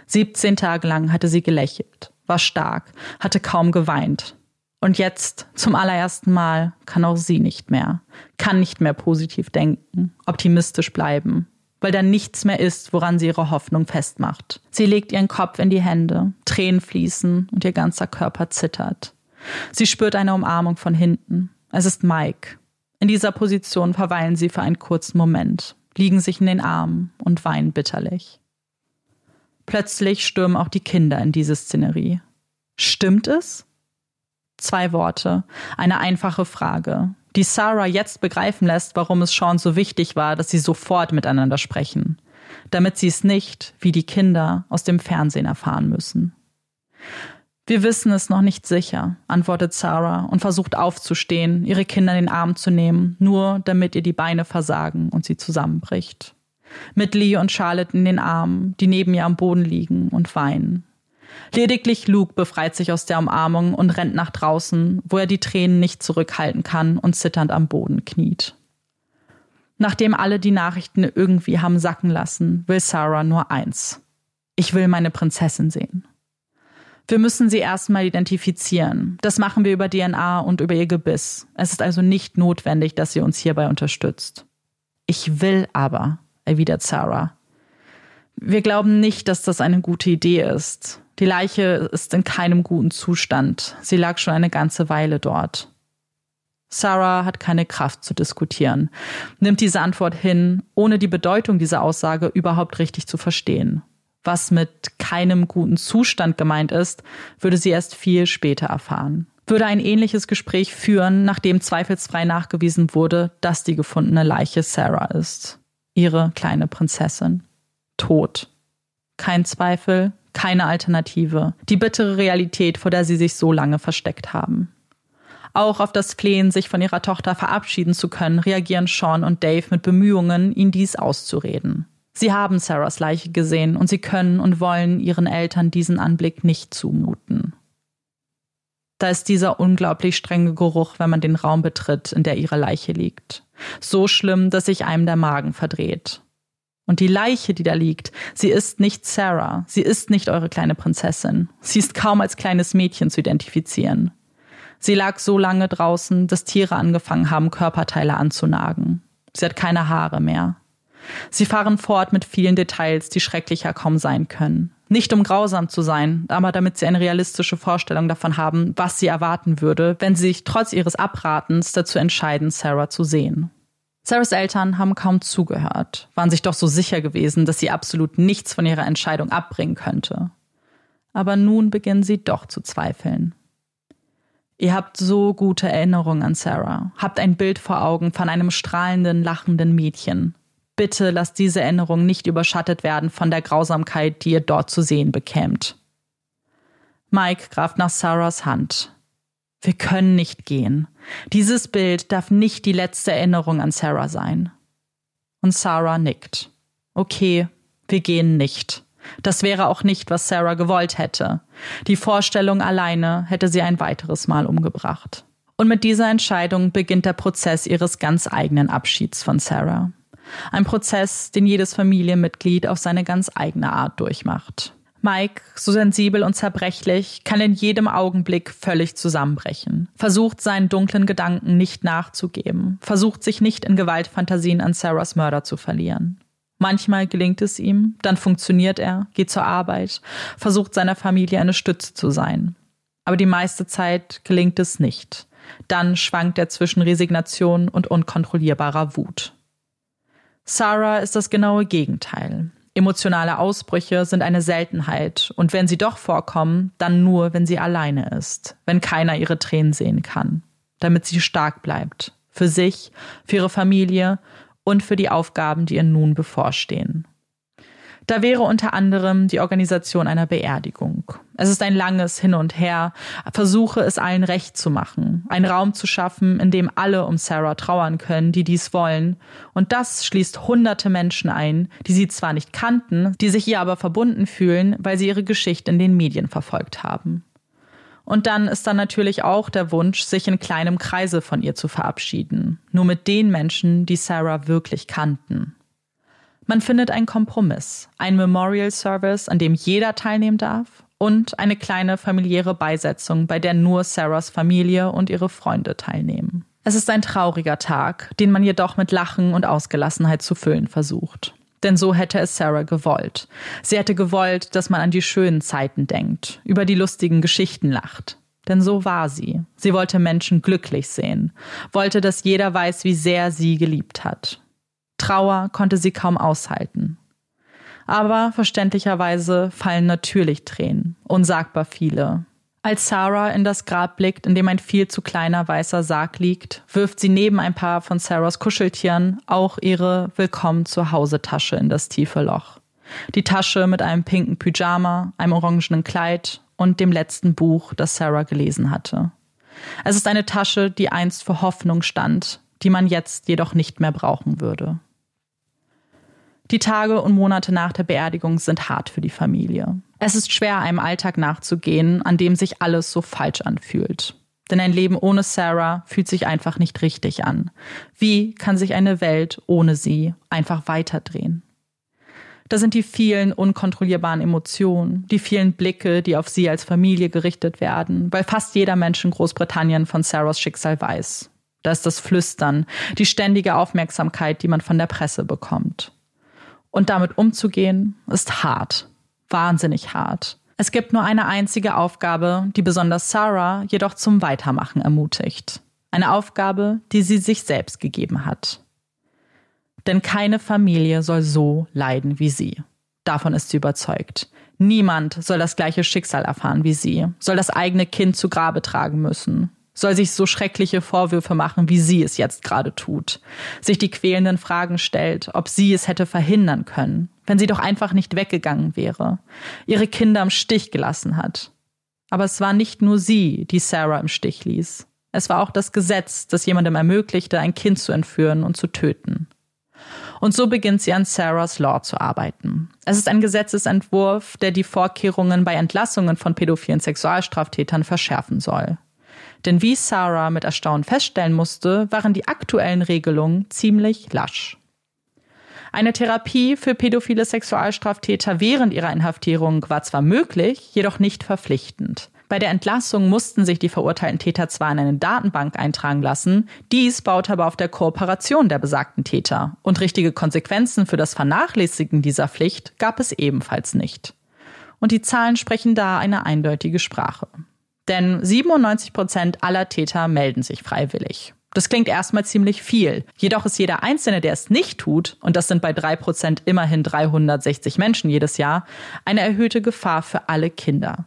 17 Tage lang hatte sie gelächelt, war stark, hatte kaum geweint. Und jetzt, zum allerersten Mal, kann auch sie nicht mehr, kann nicht mehr positiv denken, optimistisch bleiben, weil da nichts mehr ist, woran sie ihre Hoffnung festmacht. Sie legt ihren Kopf in die Hände, Tränen fließen und ihr ganzer Körper zittert. Sie spürt eine Umarmung von hinten. Es ist Mike. In dieser Position verweilen sie für einen kurzen Moment, liegen sich in den Armen und weinen bitterlich. Plötzlich stürmen auch die Kinder in diese Szenerie. Stimmt es? Zwei Worte, eine einfache Frage, die Sarah jetzt begreifen lässt, warum es Sean so wichtig war, dass sie sofort miteinander sprechen, damit sie es nicht, wie die Kinder, aus dem Fernsehen erfahren müssen. Wir wissen es noch nicht sicher, antwortet Sarah und versucht aufzustehen, ihre Kinder in den Arm zu nehmen, nur damit ihr die Beine versagen und sie zusammenbricht. Mit Lee und Charlotte in den Armen, die neben ihr am Boden liegen und weinen. Lediglich Luke befreit sich aus der Umarmung und rennt nach draußen, wo er die Tränen nicht zurückhalten kann und zitternd am Boden kniet. Nachdem alle die Nachrichten irgendwie haben sacken lassen, will Sarah nur eins. Ich will meine Prinzessin sehen. Wir müssen sie erstmal identifizieren. Das machen wir über DNA und über ihr Gebiss. Es ist also nicht notwendig, dass sie uns hierbei unterstützt. Ich will aber, erwidert Sarah. Wir glauben nicht, dass das eine gute Idee ist. Die Leiche ist in keinem guten Zustand. Sie lag schon eine ganze Weile dort. Sarah hat keine Kraft zu diskutieren, nimmt diese Antwort hin, ohne die Bedeutung dieser Aussage überhaupt richtig zu verstehen. Was mit keinem guten Zustand gemeint ist, würde sie erst viel später erfahren. Würde ein ähnliches Gespräch führen, nachdem zweifelsfrei nachgewiesen wurde, dass die gefundene Leiche Sarah ist. Ihre kleine Prinzessin. Tot. Kein Zweifel, keine Alternative. Die bittere Realität, vor der sie sich so lange versteckt haben. Auch auf das Flehen, sich von ihrer Tochter verabschieden zu können, reagieren Sean und Dave mit Bemühungen, ihn dies auszureden. Sie haben Sarahs Leiche gesehen und sie können und wollen ihren Eltern diesen Anblick nicht zumuten. Da ist dieser unglaublich strenge Geruch, wenn man den Raum betritt, in der ihre Leiche liegt. So schlimm, dass sich einem der Magen verdreht. Und die Leiche, die da liegt, sie ist nicht Sarah, sie ist nicht eure kleine Prinzessin. Sie ist kaum als kleines Mädchen zu identifizieren. Sie lag so lange draußen, dass Tiere angefangen haben, Körperteile anzunagen. Sie hat keine Haare mehr. Sie fahren fort mit vielen Details, die schrecklicher kaum sein können. Nicht um grausam zu sein, aber damit sie eine realistische Vorstellung davon haben, was sie erwarten würde, wenn sie sich trotz ihres Abratens dazu entscheiden, Sarah zu sehen. Sarahs Eltern haben kaum zugehört, waren sich doch so sicher gewesen, dass sie absolut nichts von ihrer Entscheidung abbringen könnte. Aber nun beginnen sie doch zu zweifeln. Ihr habt so gute Erinnerungen an Sarah, habt ein Bild vor Augen von einem strahlenden, lachenden Mädchen. Bitte lasst diese Erinnerung nicht überschattet werden von der Grausamkeit, die ihr dort zu sehen bekämt. Mike greift nach Sarahs Hand. Wir können nicht gehen. Dieses Bild darf nicht die letzte Erinnerung an Sarah sein. Und Sarah nickt. Okay, wir gehen nicht. Das wäre auch nicht, was Sarah gewollt hätte. Die Vorstellung alleine hätte sie ein weiteres Mal umgebracht. Und mit dieser Entscheidung beginnt der Prozess ihres ganz eigenen Abschieds von Sarah. Ein Prozess, den jedes Familienmitglied auf seine ganz eigene Art durchmacht. Mike, so sensibel und zerbrechlich, kann in jedem Augenblick völlig zusammenbrechen, versucht seinen dunklen Gedanken nicht nachzugeben, versucht sich nicht in Gewaltfantasien an Sarahs Mörder zu verlieren. Manchmal gelingt es ihm, dann funktioniert er, geht zur Arbeit, versucht seiner Familie eine Stütze zu sein. Aber die meiste Zeit gelingt es nicht. Dann schwankt er zwischen Resignation und unkontrollierbarer Wut. Sarah ist das genaue Gegenteil. Emotionale Ausbrüche sind eine Seltenheit und wenn sie doch vorkommen, dann nur, wenn sie alleine ist, wenn keiner ihre Tränen sehen kann, damit sie stark bleibt, für sich, für ihre Familie und für die Aufgaben, die ihr nun bevorstehen. Da wäre unter anderem die Organisation einer Beerdigung. Es ist ein langes Hin und Her, versuche es allen recht zu machen, einen Raum zu schaffen, in dem alle um Sarah trauern können, die dies wollen. Und das schließt hunderte Menschen ein, die sie zwar nicht kannten, die sich ihr aber verbunden fühlen, weil sie ihre Geschichte in den Medien verfolgt haben. Und dann ist dann natürlich auch der Wunsch, sich in kleinem Kreise von ihr zu verabschieden. Nur mit den Menschen, die Sarah wirklich kannten. Man findet einen Kompromiss, ein Memorial Service, an dem jeder teilnehmen darf und eine kleine familiäre Beisetzung, bei der nur Sarahs Familie und ihre Freunde teilnehmen. Es ist ein trauriger Tag, den man jedoch mit Lachen und Ausgelassenheit zu füllen versucht. Denn so hätte es Sarah gewollt. Sie hätte gewollt, dass man an die schönen Zeiten denkt, über die lustigen Geschichten lacht. Denn so war sie. Sie wollte Menschen glücklich sehen, wollte, dass jeder weiß, wie sehr sie geliebt hat. Trauer konnte sie kaum aushalten. Aber verständlicherweise fallen natürlich Tränen, unsagbar viele, als Sarah in das Grab blickt, in dem ein viel zu kleiner weißer Sarg liegt, wirft sie neben ein paar von Sarahs Kuscheltieren auch ihre Willkommen zu Hause Tasche in das tiefe Loch. Die Tasche mit einem pinken Pyjama, einem orangenen Kleid und dem letzten Buch, das Sarah gelesen hatte. Es ist eine Tasche, die einst für Hoffnung stand, die man jetzt jedoch nicht mehr brauchen würde. Die Tage und Monate nach der Beerdigung sind hart für die Familie. Es ist schwer, einem Alltag nachzugehen, an dem sich alles so falsch anfühlt. Denn ein Leben ohne Sarah fühlt sich einfach nicht richtig an. Wie kann sich eine Welt ohne sie einfach weiterdrehen? Da sind die vielen unkontrollierbaren Emotionen, die vielen Blicke, die auf sie als Familie gerichtet werden, weil fast jeder Mensch in Großbritannien von Sarahs Schicksal weiß. Da ist das Flüstern, die ständige Aufmerksamkeit, die man von der Presse bekommt. Und damit umzugehen, ist hart, wahnsinnig hart. Es gibt nur eine einzige Aufgabe, die besonders Sarah jedoch zum Weitermachen ermutigt. Eine Aufgabe, die sie sich selbst gegeben hat. Denn keine Familie soll so leiden wie sie. Davon ist sie überzeugt. Niemand soll das gleiche Schicksal erfahren wie sie, soll das eigene Kind zu Grabe tragen müssen, soll sich so schreckliche Vorwürfe machen, wie sie es jetzt gerade tut, sich die quälenden Fragen stellt, ob sie es hätte verhindern können, wenn sie doch einfach nicht weggegangen wäre, ihre Kinder im Stich gelassen hat. Aber es war nicht nur sie, die Sarah im Stich ließ. Es war auch das Gesetz, das jemandem ermöglichte, ein Kind zu entführen und zu töten. Und so beginnt sie an Sarahs Law zu arbeiten. Es ist ein Gesetzesentwurf, der die Vorkehrungen bei Entlassungen von pädophilen Sexualstraftätern verschärfen soll. Denn wie Sarah mit Erstaunen feststellen musste, waren die aktuellen Regelungen ziemlich lasch. Eine Therapie für pädophile Sexualstraftäter während ihrer Inhaftierung war zwar möglich, jedoch nicht verpflichtend. Bei der Entlassung mussten sich die verurteilten Täter zwar in eine Datenbank eintragen lassen, dies baute aber auf der Kooperation der besagten Täter. Und richtige Konsequenzen für das Vernachlässigen dieser Pflicht gab es ebenfalls nicht. Und die Zahlen sprechen da eine eindeutige Sprache. Denn 97 Prozent aller Täter melden sich freiwillig. Das klingt erstmal ziemlich viel. Jedoch ist jeder Einzelne, der es nicht tut, und das sind bei drei Prozent immerhin 360 Menschen jedes Jahr, eine erhöhte Gefahr für alle Kinder.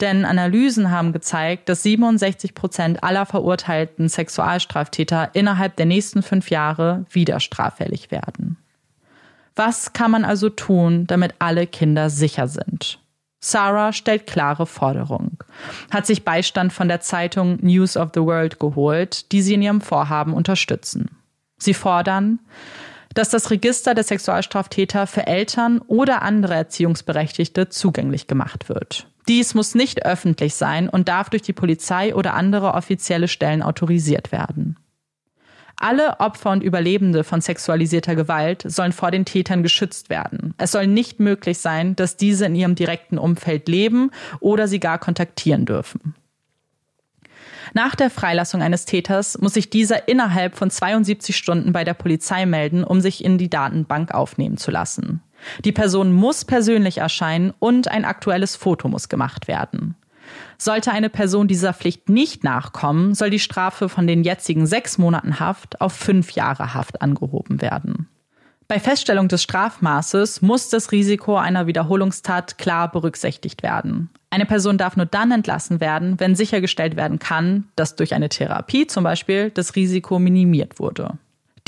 Denn Analysen haben gezeigt, dass 67 Prozent aller verurteilten Sexualstraftäter innerhalb der nächsten fünf Jahre wieder straffällig werden. Was kann man also tun, damit alle Kinder sicher sind? Sarah stellt klare Forderungen, hat sich Beistand von der Zeitung News of the World geholt, die sie in ihrem Vorhaben unterstützen. Sie fordern, dass das Register der Sexualstraftäter für Eltern oder andere Erziehungsberechtigte zugänglich gemacht wird. Dies muss nicht öffentlich sein und darf durch die Polizei oder andere offizielle Stellen autorisiert werden. Alle Opfer und Überlebende von sexualisierter Gewalt sollen vor den Tätern geschützt werden. Es soll nicht möglich sein, dass diese in ihrem direkten Umfeld leben oder sie gar kontaktieren dürfen. Nach der Freilassung eines Täters muss sich dieser innerhalb von 72 Stunden bei der Polizei melden, um sich in die Datenbank aufnehmen zu lassen. Die Person muss persönlich erscheinen und ein aktuelles Foto muss gemacht werden. Sollte eine Person dieser Pflicht nicht nachkommen, soll die Strafe von den jetzigen sechs Monaten Haft auf fünf Jahre Haft angehoben werden. Bei Feststellung des Strafmaßes muss das Risiko einer Wiederholungstat klar berücksichtigt werden. Eine Person darf nur dann entlassen werden, wenn sichergestellt werden kann, dass durch eine Therapie zum Beispiel das Risiko minimiert wurde.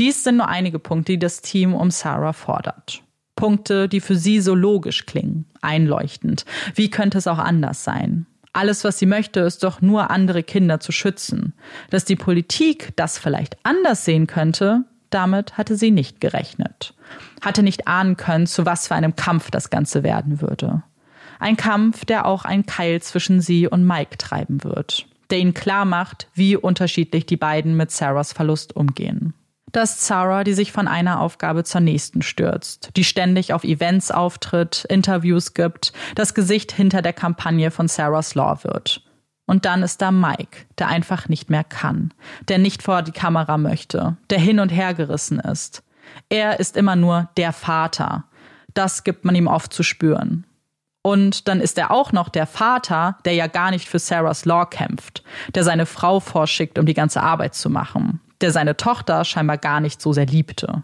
Dies sind nur einige Punkte, die das Team um Sarah fordert. Punkte, die für sie so logisch klingen, einleuchtend. Wie könnte es auch anders sein? Alles, was sie möchte, ist doch nur andere Kinder zu schützen. Dass die Politik das vielleicht anders sehen könnte, damit hatte sie nicht gerechnet. Hatte nicht ahnen können, zu was für einem Kampf das Ganze werden würde. Ein Kampf, der auch ein Keil zwischen sie und Mike treiben wird, der ihnen klar macht, wie unterschiedlich die beiden mit Sarahs Verlust umgehen dass Sarah, die sich von einer Aufgabe zur nächsten stürzt, die ständig auf Events auftritt, Interviews gibt, das Gesicht hinter der Kampagne von Sarah's Law wird. Und dann ist da Mike, der einfach nicht mehr kann, der nicht vor die Kamera möchte, der hin und her gerissen ist. Er ist immer nur der Vater. Das gibt man ihm oft zu spüren. Und dann ist er auch noch der Vater, der ja gar nicht für Sarah's Law kämpft, der seine Frau vorschickt, um die ganze Arbeit zu machen, der seine Tochter scheinbar gar nicht so sehr liebte.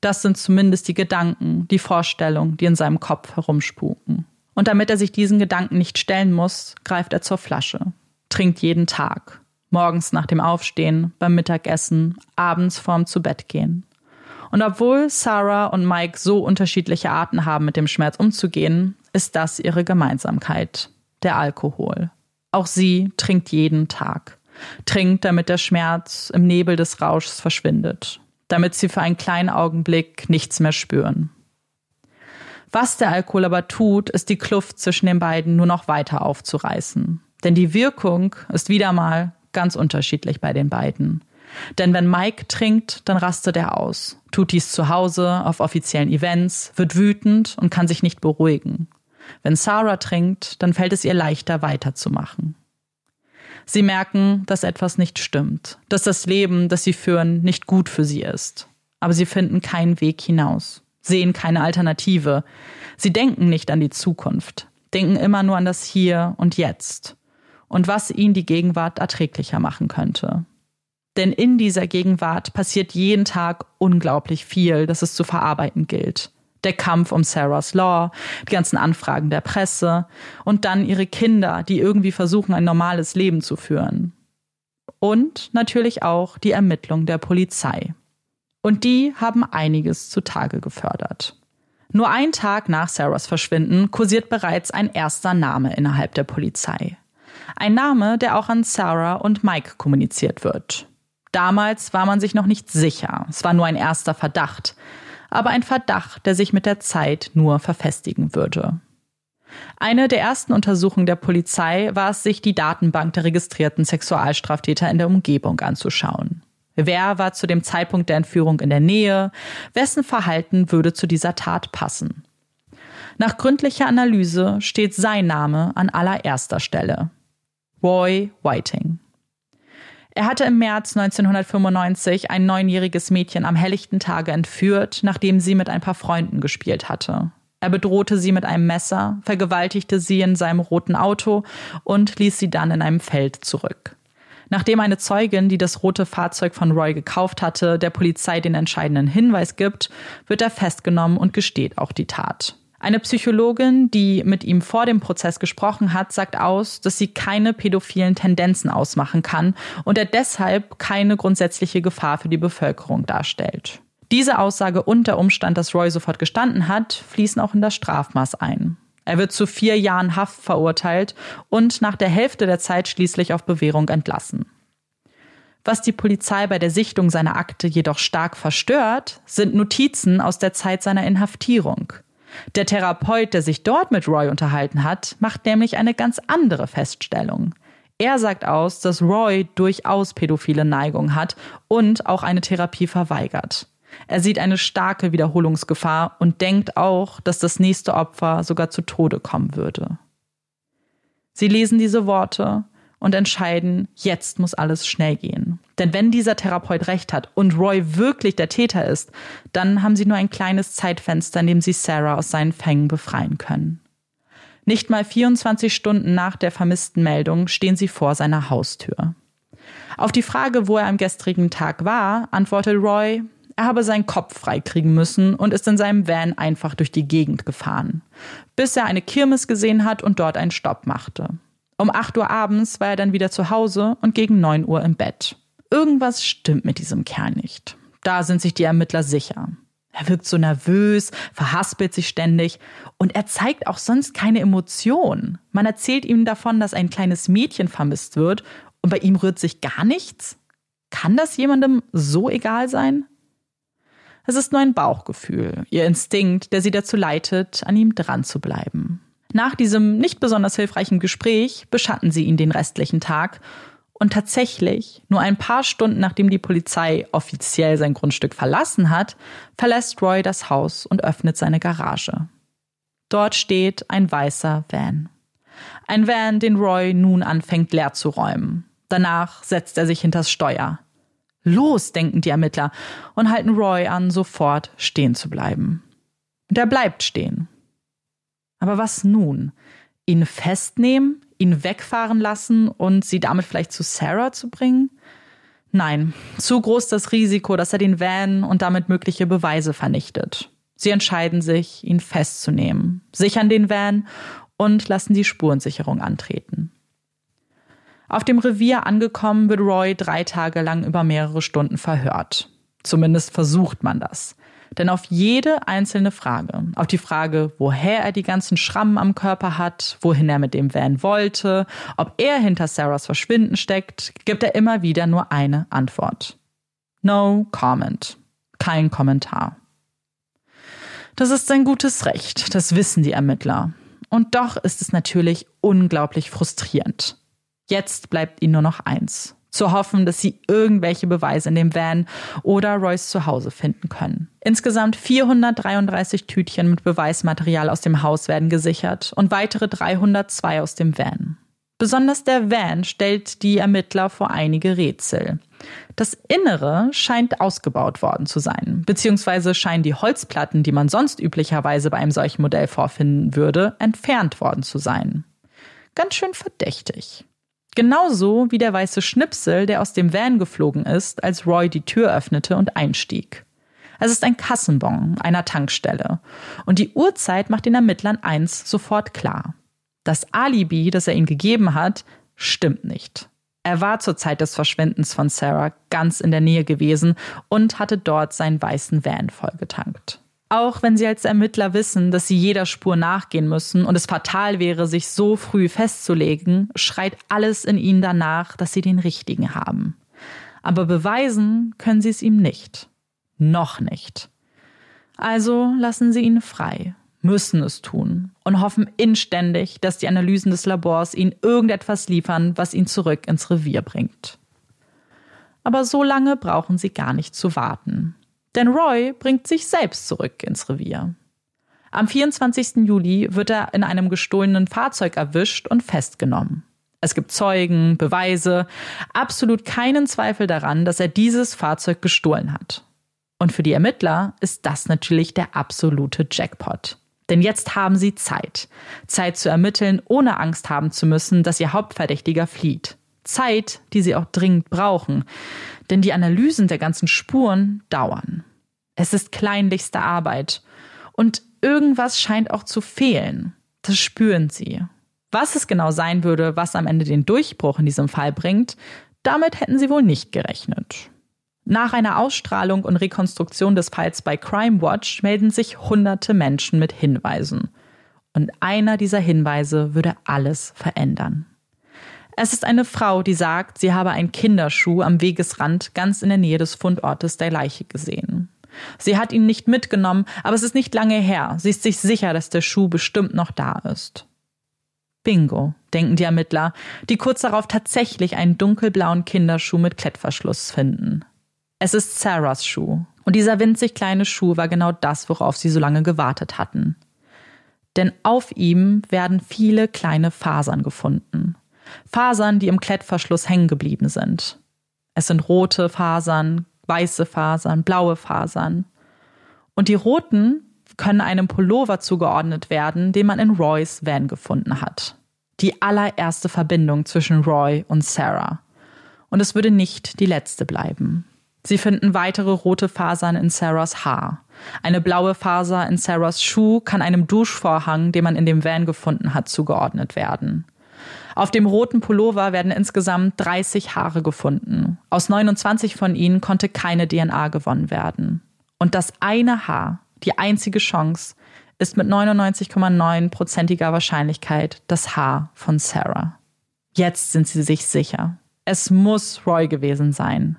Das sind zumindest die Gedanken, die Vorstellungen, die in seinem Kopf herumspuken. Und damit er sich diesen Gedanken nicht stellen muss, greift er zur Flasche, trinkt jeden Tag, morgens nach dem Aufstehen, beim Mittagessen, abends vorm Zubettgehen. Und obwohl Sarah und Mike so unterschiedliche Arten haben, mit dem Schmerz umzugehen, ist das ihre Gemeinsamkeit, der Alkohol. Auch sie trinkt jeden Tag trinkt, damit der Schmerz im Nebel des Rauschs verschwindet, damit sie für einen kleinen Augenblick nichts mehr spüren. Was der Alkohol aber tut, ist die Kluft zwischen den beiden nur noch weiter aufzureißen. Denn die Wirkung ist wieder mal ganz unterschiedlich bei den beiden. Denn wenn Mike trinkt, dann rastet er aus, tut dies zu Hause, auf offiziellen Events, wird wütend und kann sich nicht beruhigen. Wenn Sarah trinkt, dann fällt es ihr leichter weiterzumachen. Sie merken, dass etwas nicht stimmt, dass das Leben, das sie führen, nicht gut für sie ist. Aber sie finden keinen Weg hinaus, sehen keine Alternative. Sie denken nicht an die Zukunft, denken immer nur an das Hier und Jetzt und was ihnen die Gegenwart erträglicher machen könnte. Denn in dieser Gegenwart passiert jeden Tag unglaublich viel, das es zu verarbeiten gilt der Kampf um Sarah's Law, die ganzen Anfragen der Presse und dann ihre Kinder, die irgendwie versuchen, ein normales Leben zu führen. Und natürlich auch die Ermittlung der Polizei. Und die haben einiges zutage gefördert. Nur ein Tag nach Sarahs Verschwinden kursiert bereits ein erster Name innerhalb der Polizei. Ein Name, der auch an Sarah und Mike kommuniziert wird. Damals war man sich noch nicht sicher. Es war nur ein erster Verdacht aber ein Verdacht, der sich mit der Zeit nur verfestigen würde. Eine der ersten Untersuchungen der Polizei war es, sich die Datenbank der registrierten Sexualstraftäter in der Umgebung anzuschauen. Wer war zu dem Zeitpunkt der Entführung in der Nähe? Wessen Verhalten würde zu dieser Tat passen? Nach gründlicher Analyse steht sein Name an allererster Stelle. Roy Whiting. Er hatte im März 1995 ein neunjähriges Mädchen am helllichten Tage entführt, nachdem sie mit ein paar Freunden gespielt hatte. Er bedrohte sie mit einem Messer, vergewaltigte sie in seinem roten Auto und ließ sie dann in einem Feld zurück. Nachdem eine Zeugin, die das rote Fahrzeug von Roy gekauft hatte, der Polizei den entscheidenden Hinweis gibt, wird er festgenommen und gesteht auch die Tat. Eine Psychologin, die mit ihm vor dem Prozess gesprochen hat, sagt aus, dass sie keine pädophilen Tendenzen ausmachen kann und er deshalb keine grundsätzliche Gefahr für die Bevölkerung darstellt. Diese Aussage und der Umstand, dass Roy sofort gestanden hat, fließen auch in das Strafmaß ein. Er wird zu vier Jahren Haft verurteilt und nach der Hälfte der Zeit schließlich auf Bewährung entlassen. Was die Polizei bei der Sichtung seiner Akte jedoch stark verstört, sind Notizen aus der Zeit seiner Inhaftierung. Der Therapeut, der sich dort mit Roy unterhalten hat, macht nämlich eine ganz andere Feststellung. Er sagt aus, dass Roy durchaus pädophile Neigung hat und auch eine Therapie verweigert. Er sieht eine starke Wiederholungsgefahr und denkt auch, dass das nächste Opfer sogar zu Tode kommen würde. Sie lesen diese Worte und entscheiden, jetzt muss alles schnell gehen. Denn wenn dieser Therapeut recht hat und Roy wirklich der Täter ist, dann haben sie nur ein kleines Zeitfenster, in dem sie Sarah aus seinen Fängen befreien können. Nicht mal 24 Stunden nach der vermissten Meldung stehen sie vor seiner Haustür. Auf die Frage, wo er am gestrigen Tag war, antwortet Roy, er habe seinen Kopf freikriegen müssen und ist in seinem Van einfach durch die Gegend gefahren, bis er eine Kirmes gesehen hat und dort einen Stopp machte. Um 8 Uhr abends war er dann wieder zu Hause und gegen 9 Uhr im Bett. Irgendwas stimmt mit diesem Kerl nicht. Da sind sich die Ermittler sicher. Er wirkt so nervös, verhaspelt sich ständig und er zeigt auch sonst keine Emotion. Man erzählt ihm davon, dass ein kleines Mädchen vermisst wird und bei ihm rührt sich gar nichts. Kann das jemandem so egal sein? Es ist nur ein Bauchgefühl, ihr Instinkt, der sie dazu leitet, an ihm dran zu bleiben. Nach diesem nicht besonders hilfreichen Gespräch beschatten sie ihn den restlichen Tag und tatsächlich, nur ein paar Stunden nachdem die Polizei offiziell sein Grundstück verlassen hat, verlässt Roy das Haus und öffnet seine Garage. Dort steht ein weißer Van. Ein Van, den Roy nun anfängt leer zu räumen. Danach setzt er sich hinters Steuer. Los, denken die Ermittler und halten Roy an, sofort stehen zu bleiben. Und er bleibt stehen. Aber was nun? Ihn festnehmen, ihn wegfahren lassen und sie damit vielleicht zu Sarah zu bringen? Nein, zu groß das Risiko, dass er den Van und damit mögliche Beweise vernichtet. Sie entscheiden sich, ihn festzunehmen, sichern den Van und lassen die Spurensicherung antreten. Auf dem Revier angekommen wird Roy drei Tage lang über mehrere Stunden verhört. Zumindest versucht man das. Denn auf jede einzelne Frage, auf die Frage, woher er die ganzen Schrammen am Körper hat, wohin er mit dem Van wollte, ob er hinter Sarahs Verschwinden steckt, gibt er immer wieder nur eine Antwort. No comment. Kein Kommentar. Das ist sein gutes Recht, das wissen die Ermittler. Und doch ist es natürlich unglaublich frustrierend. Jetzt bleibt ihnen nur noch eins. Zu hoffen, dass sie irgendwelche Beweise in dem Van oder Royce Zuhause finden können. Insgesamt 433 Tütchen mit Beweismaterial aus dem Haus werden gesichert und weitere 302 aus dem Van. Besonders der Van stellt die Ermittler vor einige Rätsel. Das Innere scheint ausgebaut worden zu sein, beziehungsweise scheinen die Holzplatten, die man sonst üblicherweise bei einem solchen Modell vorfinden würde, entfernt worden zu sein. Ganz schön verdächtig. Genauso wie der weiße Schnipsel, der aus dem Van geflogen ist, als Roy die Tür öffnete und einstieg. Es ist ein Kassenbon einer Tankstelle. Und die Uhrzeit macht den Ermittlern eins sofort klar. Das Alibi, das er ihnen gegeben hat, stimmt nicht. Er war zur Zeit des Verschwindens von Sarah ganz in der Nähe gewesen und hatte dort seinen weißen Van vollgetankt. Auch wenn sie als Ermittler wissen, dass sie jeder Spur nachgehen müssen und es fatal wäre, sich so früh festzulegen, schreit alles in ihnen danach, dass sie den richtigen haben. Aber beweisen können sie es ihm nicht. Noch nicht. Also lassen sie ihn frei, müssen es tun und hoffen inständig, dass die Analysen des Labors ihnen irgendetwas liefern, was ihn zurück ins Revier bringt. Aber so lange brauchen sie gar nicht zu warten. Denn Roy bringt sich selbst zurück ins Revier. Am 24. Juli wird er in einem gestohlenen Fahrzeug erwischt und festgenommen. Es gibt Zeugen, Beweise, absolut keinen Zweifel daran, dass er dieses Fahrzeug gestohlen hat. Und für die Ermittler ist das natürlich der absolute Jackpot. Denn jetzt haben sie Zeit. Zeit zu ermitteln, ohne Angst haben zu müssen, dass ihr Hauptverdächtiger flieht. Zeit, die sie auch dringend brauchen, denn die Analysen der ganzen Spuren dauern. Es ist kleinlichste Arbeit und irgendwas scheint auch zu fehlen. Das spüren sie. Was es genau sein würde, was am Ende den Durchbruch in diesem Fall bringt, damit hätten sie wohl nicht gerechnet. Nach einer Ausstrahlung und Rekonstruktion des Falls bei Crime Watch melden sich hunderte Menschen mit Hinweisen. Und einer dieser Hinweise würde alles verändern. Es ist eine Frau, die sagt, sie habe einen Kinderschuh am Wegesrand ganz in der Nähe des Fundortes der Leiche gesehen. Sie hat ihn nicht mitgenommen, aber es ist nicht lange her. Sie ist sich sicher, dass der Schuh bestimmt noch da ist. Bingo, denken die Ermittler, die kurz darauf tatsächlich einen dunkelblauen Kinderschuh mit Klettverschluss finden. Es ist Sarahs Schuh. Und dieser winzig kleine Schuh war genau das, worauf sie so lange gewartet hatten. Denn auf ihm werden viele kleine Fasern gefunden. Fasern, die im Klettverschluss hängen geblieben sind. Es sind rote Fasern, weiße Fasern, blaue Fasern. Und die roten können einem Pullover zugeordnet werden, den man in Roys Van gefunden hat. Die allererste Verbindung zwischen Roy und Sarah. Und es würde nicht die letzte bleiben. Sie finden weitere rote Fasern in Sarahs Haar. Eine blaue Faser in Sarahs Schuh kann einem Duschvorhang, den man in dem Van gefunden hat, zugeordnet werden. Auf dem roten Pullover werden insgesamt 30 Haare gefunden. Aus 29 von ihnen konnte keine DNA gewonnen werden. Und das eine Haar die einzige Chance ist mit 99,9%iger Wahrscheinlichkeit das Haar von Sarah. Jetzt sind sie sich sicher. Es muss Roy gewesen sein.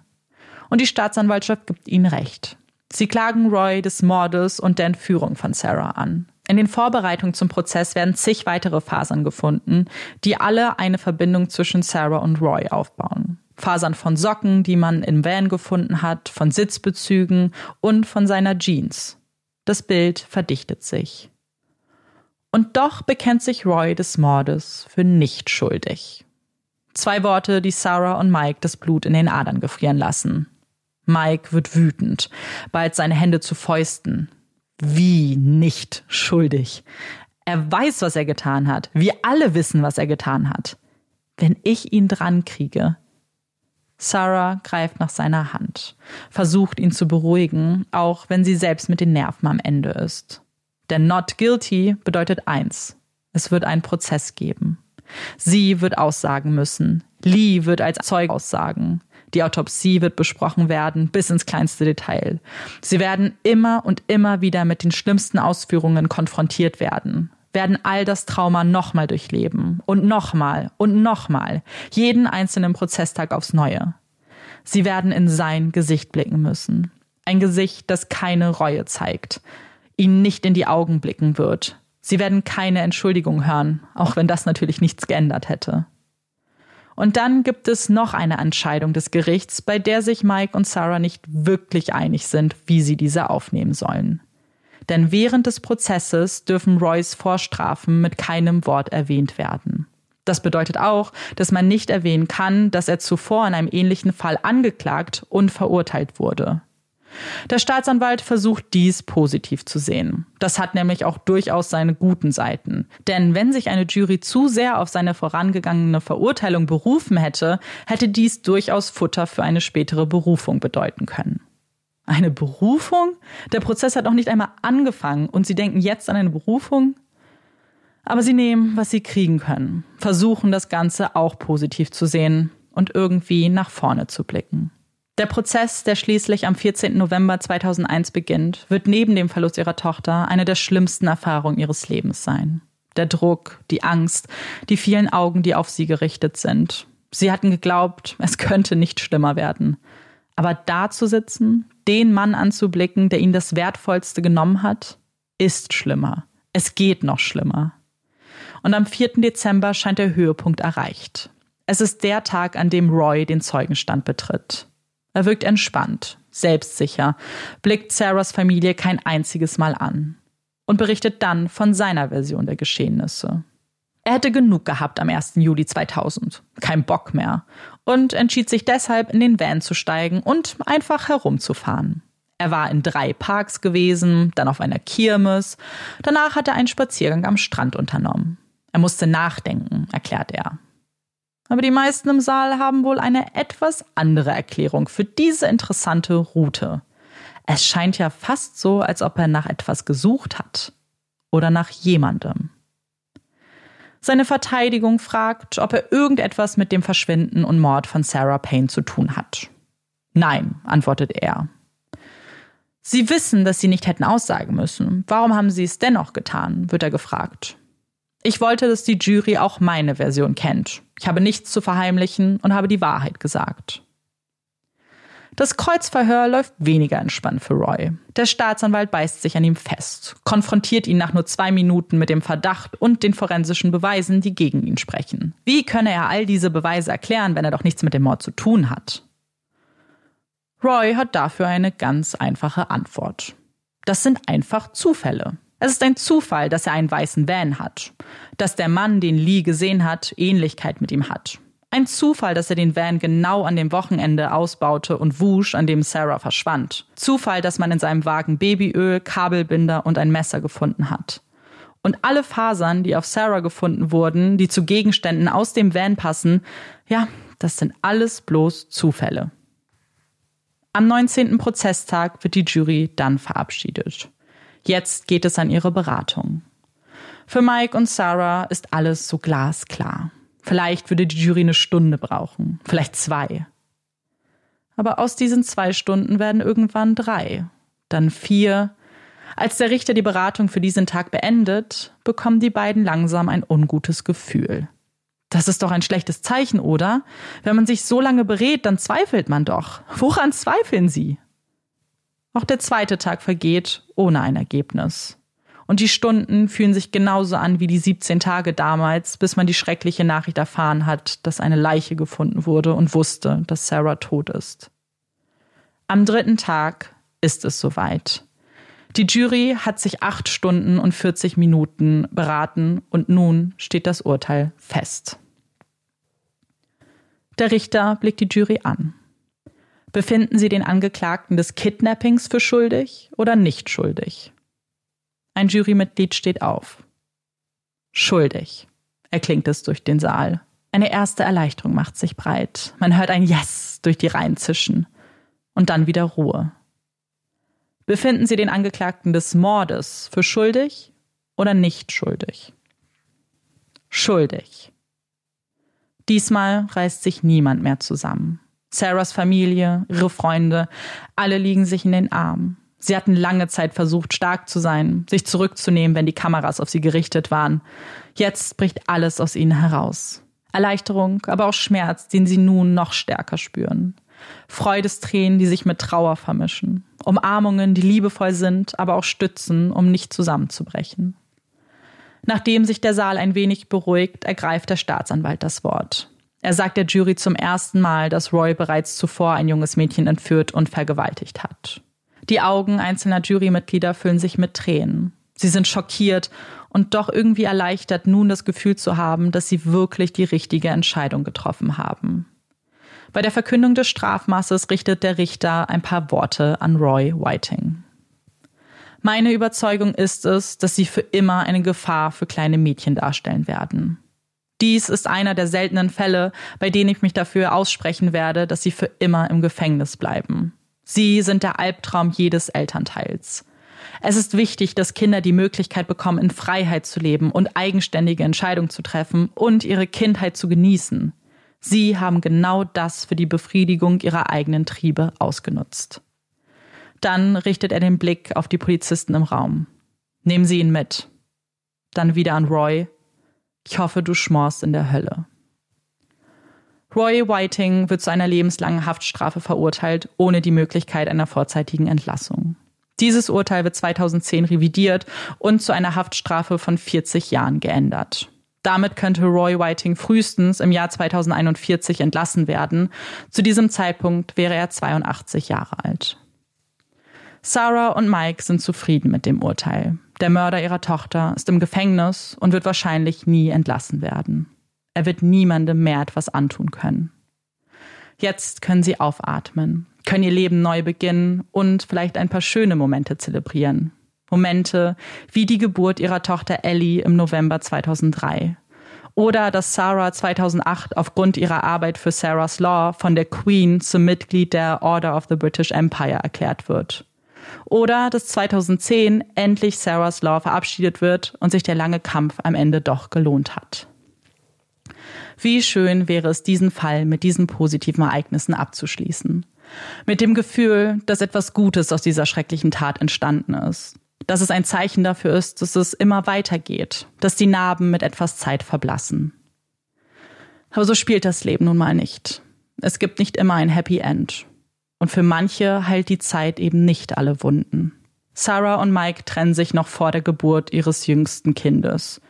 Und die Staatsanwaltschaft gibt ihnen recht. Sie klagen Roy des Mordes und der Entführung von Sarah an. In den Vorbereitungen zum Prozess werden zig weitere Fasern gefunden, die alle eine Verbindung zwischen Sarah und Roy aufbauen. Fasern von Socken, die man im Van gefunden hat, von Sitzbezügen und von seiner Jeans. Das Bild verdichtet sich. Und doch bekennt sich Roy des Mordes für nicht schuldig. Zwei Worte, die Sarah und Mike das Blut in den Adern gefrieren lassen. Mike wird wütend, bald seine Hände zu Fäusten. Wie nicht schuldig? Er weiß, was er getan hat. Wir alle wissen, was er getan hat. Wenn ich ihn dran kriege, Sarah greift nach seiner Hand, versucht ihn zu beruhigen, auch wenn sie selbst mit den Nerven am Ende ist. Denn not guilty bedeutet eins. Es wird einen Prozess geben. Sie wird aussagen müssen. Lee wird als Zeuge aussagen. Die Autopsie wird besprochen werden, bis ins kleinste Detail. Sie werden immer und immer wieder mit den schlimmsten Ausführungen konfrontiert werden werden all das Trauma nochmal durchleben und nochmal und nochmal, jeden einzelnen Prozesstag aufs Neue. Sie werden in sein Gesicht blicken müssen. Ein Gesicht, das keine Reue zeigt, ihnen nicht in die Augen blicken wird. Sie werden keine Entschuldigung hören, auch wenn das natürlich nichts geändert hätte. Und dann gibt es noch eine Entscheidung des Gerichts, bei der sich Mike und Sarah nicht wirklich einig sind, wie sie diese aufnehmen sollen. Denn während des Prozesses dürfen Roys Vorstrafen mit keinem Wort erwähnt werden. Das bedeutet auch, dass man nicht erwähnen kann, dass er zuvor in einem ähnlichen Fall angeklagt und verurteilt wurde. Der Staatsanwalt versucht dies positiv zu sehen. Das hat nämlich auch durchaus seine guten Seiten. Denn wenn sich eine Jury zu sehr auf seine vorangegangene Verurteilung berufen hätte, hätte dies durchaus Futter für eine spätere Berufung bedeuten können. Eine Berufung? Der Prozess hat noch nicht einmal angefangen und Sie denken jetzt an eine Berufung? Aber Sie nehmen, was Sie kriegen können, versuchen das Ganze auch positiv zu sehen und irgendwie nach vorne zu blicken. Der Prozess, der schließlich am 14. November 2001 beginnt, wird neben dem Verlust ihrer Tochter eine der schlimmsten Erfahrungen ihres Lebens sein. Der Druck, die Angst, die vielen Augen, die auf sie gerichtet sind. Sie hatten geglaubt, es könnte nicht schlimmer werden. Aber da zu sitzen, den Mann anzublicken, der ihnen das Wertvollste genommen hat, ist schlimmer. Es geht noch schlimmer. Und am 4. Dezember scheint der Höhepunkt erreicht. Es ist der Tag, an dem Roy den Zeugenstand betritt. Er wirkt entspannt, selbstsicher, blickt Sarahs Familie kein einziges Mal an und berichtet dann von seiner Version der Geschehnisse. Er hätte genug gehabt am 1. Juli 2000, kein Bock mehr, und entschied sich deshalb, in den Van zu steigen und einfach herumzufahren. Er war in drei Parks gewesen, dann auf einer Kirmes, danach hat er einen Spaziergang am Strand unternommen. Er musste nachdenken, erklärt er. Aber die meisten im Saal haben wohl eine etwas andere Erklärung für diese interessante Route. Es scheint ja fast so, als ob er nach etwas gesucht hat. Oder nach jemandem. Seine Verteidigung fragt, ob er irgendetwas mit dem Verschwinden und Mord von Sarah Payne zu tun hat. Nein, antwortet er. Sie wissen, dass Sie nicht hätten aussagen müssen. Warum haben Sie es dennoch getan? wird er gefragt. Ich wollte, dass die Jury auch meine Version kennt. Ich habe nichts zu verheimlichen und habe die Wahrheit gesagt. Das Kreuzverhör läuft weniger entspannt für Roy. Der Staatsanwalt beißt sich an ihm fest, konfrontiert ihn nach nur zwei Minuten mit dem Verdacht und den forensischen Beweisen, die gegen ihn sprechen. Wie könne er all diese Beweise erklären, wenn er doch nichts mit dem Mord zu tun hat? Roy hat dafür eine ganz einfache Antwort. Das sind einfach Zufälle. Es ist ein Zufall, dass er einen weißen Van hat, dass der Mann, den Lee gesehen hat, Ähnlichkeit mit ihm hat. Ein Zufall, dass er den Van genau an dem Wochenende ausbaute und wusch, an dem Sarah verschwand. Zufall, dass man in seinem Wagen Babyöl, Kabelbinder und ein Messer gefunden hat. Und alle Fasern, die auf Sarah gefunden wurden, die zu Gegenständen aus dem Van passen, ja, das sind alles bloß Zufälle. Am 19. Prozesstag wird die Jury dann verabschiedet. Jetzt geht es an ihre Beratung. Für Mike und Sarah ist alles so glasklar. Vielleicht würde die Jury eine Stunde brauchen, vielleicht zwei. Aber aus diesen zwei Stunden werden irgendwann drei, dann vier. Als der Richter die Beratung für diesen Tag beendet, bekommen die beiden langsam ein ungutes Gefühl. Das ist doch ein schlechtes Zeichen, oder? Wenn man sich so lange berät, dann zweifelt man doch. Woran zweifeln Sie? Auch der zweite Tag vergeht ohne ein Ergebnis. Und die Stunden fühlen sich genauso an wie die 17 Tage damals, bis man die schreckliche Nachricht erfahren hat, dass eine Leiche gefunden wurde und wusste, dass Sarah tot ist. Am dritten Tag ist es soweit. Die Jury hat sich acht Stunden und 40 Minuten beraten und nun steht das Urteil fest. Der Richter blickt die Jury an. Befinden Sie den Angeklagten des Kidnappings für schuldig oder nicht schuldig? Ein Jurymitglied steht auf. Schuldig, erklingt es durch den Saal. Eine erste Erleichterung macht sich breit. Man hört ein Yes durch die Reihen zischen. Und dann wieder Ruhe. Befinden Sie den Angeklagten des Mordes für schuldig oder nicht schuldig? Schuldig. Diesmal reißt sich niemand mehr zusammen. Sarahs Familie, ihre Freunde, alle liegen sich in den Armen. Sie hatten lange Zeit versucht, stark zu sein, sich zurückzunehmen, wenn die Kameras auf sie gerichtet waren. Jetzt bricht alles aus ihnen heraus. Erleichterung, aber auch Schmerz, den sie nun noch stärker spüren. Freudestränen, die sich mit Trauer vermischen. Umarmungen, die liebevoll sind, aber auch stützen, um nicht zusammenzubrechen. Nachdem sich der Saal ein wenig beruhigt, ergreift der Staatsanwalt das Wort. Er sagt der Jury zum ersten Mal, dass Roy bereits zuvor ein junges Mädchen entführt und vergewaltigt hat. Die Augen einzelner Jurymitglieder füllen sich mit Tränen. Sie sind schockiert und doch irgendwie erleichtert, nun das Gefühl zu haben, dass sie wirklich die richtige Entscheidung getroffen haben. Bei der Verkündung des Strafmaßes richtet der Richter ein paar Worte an Roy Whiting. Meine Überzeugung ist es, dass sie für immer eine Gefahr für kleine Mädchen darstellen werden. Dies ist einer der seltenen Fälle, bei denen ich mich dafür aussprechen werde, dass sie für immer im Gefängnis bleiben. Sie sind der Albtraum jedes Elternteils. Es ist wichtig, dass Kinder die Möglichkeit bekommen, in Freiheit zu leben und eigenständige Entscheidungen zu treffen und ihre Kindheit zu genießen. Sie haben genau das für die Befriedigung ihrer eigenen Triebe ausgenutzt. Dann richtet er den Blick auf die Polizisten im Raum. Nehmen Sie ihn mit. Dann wieder an Roy. Ich hoffe, du schmorst in der Hölle. Roy Whiting wird zu einer lebenslangen Haftstrafe verurteilt, ohne die Möglichkeit einer vorzeitigen Entlassung. Dieses Urteil wird 2010 revidiert und zu einer Haftstrafe von 40 Jahren geändert. Damit könnte Roy Whiting frühestens im Jahr 2041 entlassen werden. Zu diesem Zeitpunkt wäre er 82 Jahre alt. Sarah und Mike sind zufrieden mit dem Urteil. Der Mörder ihrer Tochter ist im Gefängnis und wird wahrscheinlich nie entlassen werden. Er wird niemandem mehr etwas antun können. Jetzt können sie aufatmen, können ihr Leben neu beginnen und vielleicht ein paar schöne Momente zelebrieren. Momente wie die Geburt ihrer Tochter Ellie im November 2003 Oder dass Sarah 2008 aufgrund ihrer Arbeit für Sarah's Law von der Queen zum Mitglied der Order of the British Empire erklärt wird. Oder dass 2010 endlich Sarah's Law verabschiedet wird und sich der lange Kampf am Ende doch gelohnt hat. Wie schön wäre es, diesen Fall mit diesen positiven Ereignissen abzuschließen. Mit dem Gefühl, dass etwas Gutes aus dieser schrecklichen Tat entstanden ist. Dass es ein Zeichen dafür ist, dass es immer weitergeht, dass die Narben mit etwas Zeit verblassen. Aber so spielt das Leben nun mal nicht. Es gibt nicht immer ein Happy End. Und für manche heilt die Zeit eben nicht alle Wunden. Sarah und Mike trennen sich noch vor der Geburt ihres jüngsten Kindes.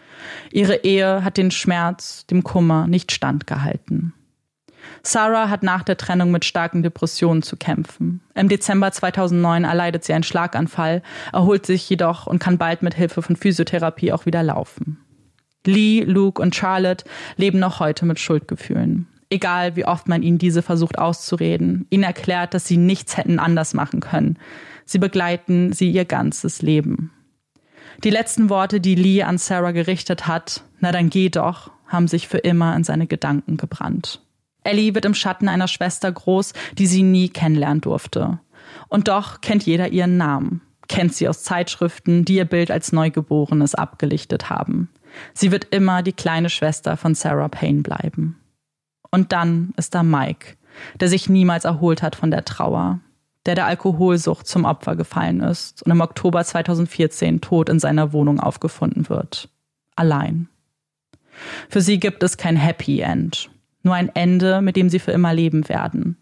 Ihre Ehe hat den Schmerz, dem Kummer nicht standgehalten. Sarah hat nach der Trennung mit starken Depressionen zu kämpfen. Im Dezember 2009 erleidet sie einen Schlaganfall, erholt sich jedoch und kann bald mit Hilfe von Physiotherapie auch wieder laufen. Lee, Luke und Charlotte leben noch heute mit Schuldgefühlen. Egal, wie oft man ihnen diese versucht auszureden, ihnen erklärt, dass sie nichts hätten anders machen können. Sie begleiten sie ihr ganzes Leben. Die letzten Worte, die Lee an Sarah gerichtet hat, na dann geh doch, haben sich für immer in seine Gedanken gebrannt. Ellie wird im Schatten einer Schwester groß, die sie nie kennenlernen durfte. Und doch kennt jeder ihren Namen, kennt sie aus Zeitschriften, die ihr Bild als Neugeborenes abgelichtet haben. Sie wird immer die kleine Schwester von Sarah Payne bleiben. Und dann ist da Mike, der sich niemals erholt hat von der Trauer, der der Alkoholsucht zum Opfer gefallen ist und im Oktober 2014 tot in seiner Wohnung aufgefunden wird. Allein. Für sie gibt es kein Happy End, nur ein Ende, mit dem sie für immer leben werden.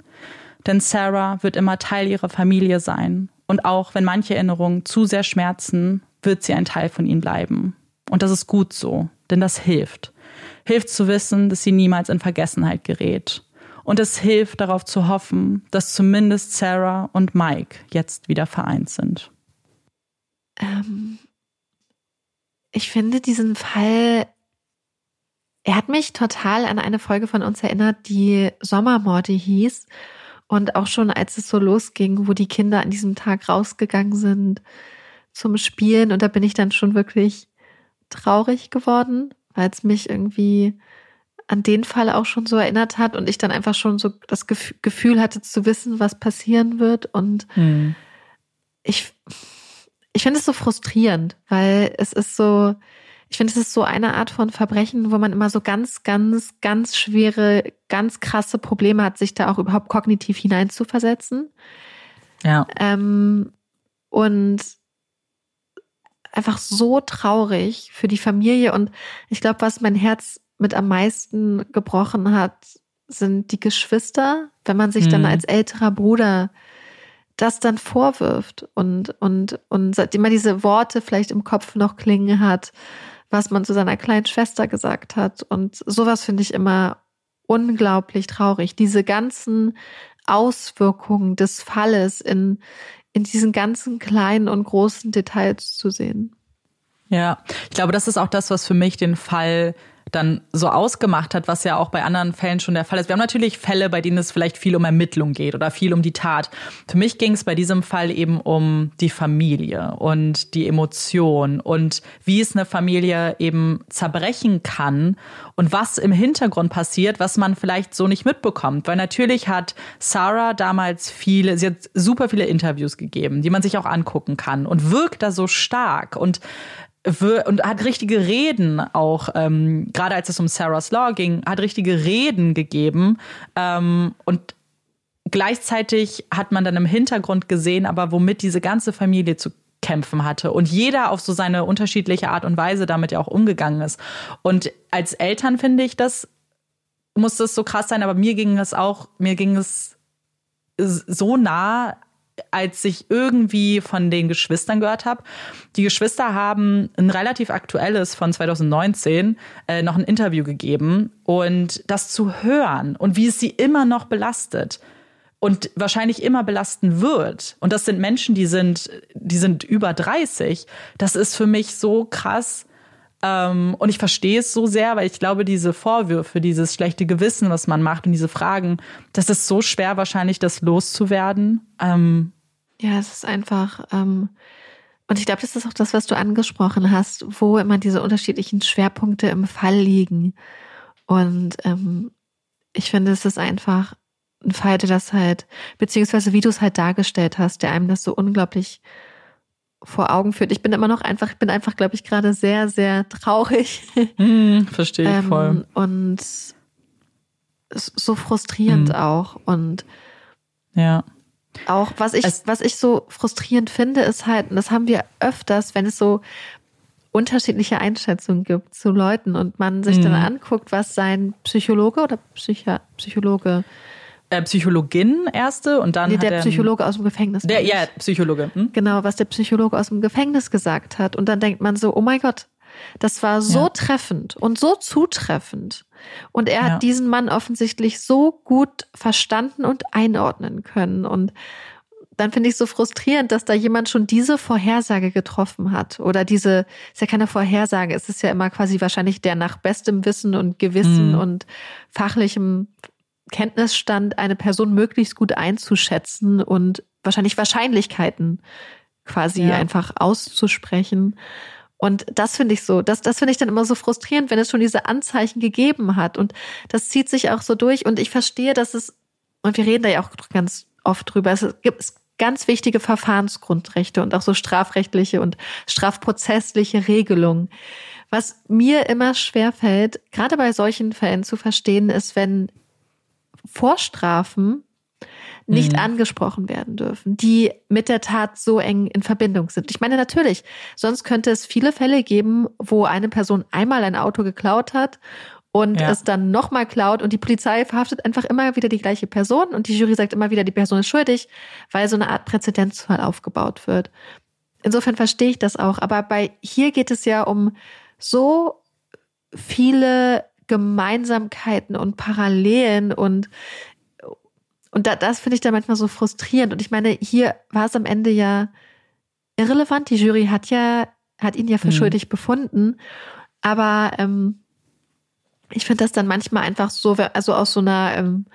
Denn Sarah wird immer Teil ihrer Familie sein und auch wenn manche Erinnerungen zu sehr schmerzen, wird sie ein Teil von ihnen bleiben. Und das ist gut so, denn das hilft hilft zu wissen, dass sie niemals in Vergessenheit gerät. Und es hilft darauf zu hoffen, dass zumindest Sarah und Mike jetzt wieder vereint sind. Ähm, ich finde diesen Fall, er hat mich total an eine Folge von uns erinnert, die Sommermorde hieß. Und auch schon als es so losging, wo die Kinder an diesem Tag rausgegangen sind zum Spielen. Und da bin ich dann schon wirklich traurig geworden, weil es mich irgendwie an den Fall auch schon so erinnert hat und ich dann einfach schon so das Gefühl hatte zu wissen, was passieren wird. Und hm. ich, ich finde es so frustrierend, weil es ist so, ich finde, es ist so eine Art von Verbrechen, wo man immer so ganz, ganz, ganz schwere, ganz krasse Probleme hat, sich da auch überhaupt kognitiv hineinzuversetzen. Ja. Ähm, und einfach so traurig für die Familie. Und ich glaube, was mein Herz mit am meisten gebrochen hat, sind die Geschwister, wenn man sich mhm. dann als älterer Bruder das dann vorwirft und, und, und seitdem man diese Worte vielleicht im Kopf noch klingen hat, was man zu seiner kleinen Schwester gesagt hat. Und sowas finde ich immer unglaublich traurig. Diese ganzen Auswirkungen des Falles in, in diesen ganzen kleinen und großen Details zu sehen. Ja, ich glaube, das ist auch das, was für mich den Fall dann so ausgemacht hat, was ja auch bei anderen Fällen schon der Fall ist. Wir haben natürlich Fälle, bei denen es vielleicht viel um Ermittlung geht oder viel um die Tat. Für mich ging es bei diesem Fall eben um die Familie und die Emotion und wie es eine Familie eben zerbrechen kann und was im Hintergrund passiert, was man vielleicht so nicht mitbekommt. Weil natürlich hat Sarah damals viele, sie hat super viele Interviews gegeben, die man sich auch angucken kann und wirkt da so stark und und hat richtige Reden auch, ähm, gerade als es um Sarah's Law ging, hat richtige Reden gegeben. Ähm, und gleichzeitig hat man dann im Hintergrund gesehen, aber womit diese ganze Familie zu kämpfen hatte und jeder auf so seine unterschiedliche Art und Weise damit ja auch umgegangen ist. Und als Eltern finde ich das, muss das so krass sein, aber mir ging es auch, mir ging es so nah, als ich irgendwie von den Geschwistern gehört habe. Die Geschwister haben ein relativ aktuelles von 2019 äh, noch ein Interview gegeben und das zu hören und wie es sie immer noch belastet und wahrscheinlich immer belasten wird. Und das sind Menschen, die sind, die sind über 30. Das ist für mich so krass. Ähm, und ich verstehe es so sehr, weil ich glaube, diese Vorwürfe, dieses schlechte Gewissen, was man macht und diese Fragen, das ist so schwer wahrscheinlich, das loszuwerden. Ähm, ja, es ist einfach, ähm, Und ich glaube, das ist auch das, was du angesprochen hast, wo immer diese unterschiedlichen Schwerpunkte im Fall liegen. Und ähm, ich finde, es ist einfach ein Fall, der das halt, beziehungsweise wie du es halt dargestellt hast, der einem das so unglaublich vor Augen führt. Ich bin immer noch einfach, ich bin einfach, glaube ich, gerade sehr, sehr traurig. Mm, verstehe ich ähm, voll. Und so frustrierend mm. auch. Und ja. Auch was ich, es, was ich so frustrierend finde, ist halt, und das haben wir öfters, wenn es so unterschiedliche Einschätzungen gibt zu Leuten und man sich dann mhm. anguckt, was sein Psychologe oder Psychi Psychologe äh, Psychologin erste und dann nee, der Psychologe aus dem Gefängnis. Der, ja, Psychologe. Hm? Genau, was der Psychologe aus dem Gefängnis gesagt hat. Und dann denkt man so, oh mein Gott, das war so ja. treffend und so zutreffend. Und er ja. hat diesen Mann offensichtlich so gut verstanden und einordnen können. Und dann finde ich so frustrierend, dass da jemand schon diese Vorhersage getroffen hat. Oder diese, ist ja keine Vorhersage, es ist ja immer quasi wahrscheinlich der nach bestem Wissen und Gewissen mhm. und fachlichem Kenntnisstand eine Person möglichst gut einzuschätzen und wahrscheinlich Wahrscheinlichkeiten quasi ja. einfach auszusprechen. Und das finde ich so, das, das finde ich dann immer so frustrierend, wenn es schon diese Anzeichen gegeben hat. Und das zieht sich auch so durch. Und ich verstehe, dass es, und wir reden da ja auch ganz oft drüber, es gibt ganz wichtige Verfahrensgrundrechte und auch so strafrechtliche und strafprozessliche Regelungen. Was mir immer schwerfällt, gerade bei solchen Fällen zu verstehen, ist, wenn Vorstrafen nicht mhm. angesprochen werden dürfen, die mit der Tat so eng in Verbindung sind. Ich meine natürlich, sonst könnte es viele Fälle geben, wo eine Person einmal ein Auto geklaut hat und ja. es dann nochmal klaut und die Polizei verhaftet einfach immer wieder die gleiche Person und die Jury sagt immer wieder, die Person ist schuldig, weil so eine Art Präzedenzfall aufgebaut wird. Insofern verstehe ich das auch, aber bei hier geht es ja um so viele Gemeinsamkeiten und Parallelen und und da, das finde ich da manchmal so frustrierend. Und ich meine, hier war es am Ende ja irrelevant. Die Jury hat ja, hat ihn ja für mhm. schuldig befunden. Aber ähm, ich finde das dann manchmal einfach so, also aus so einer ähm,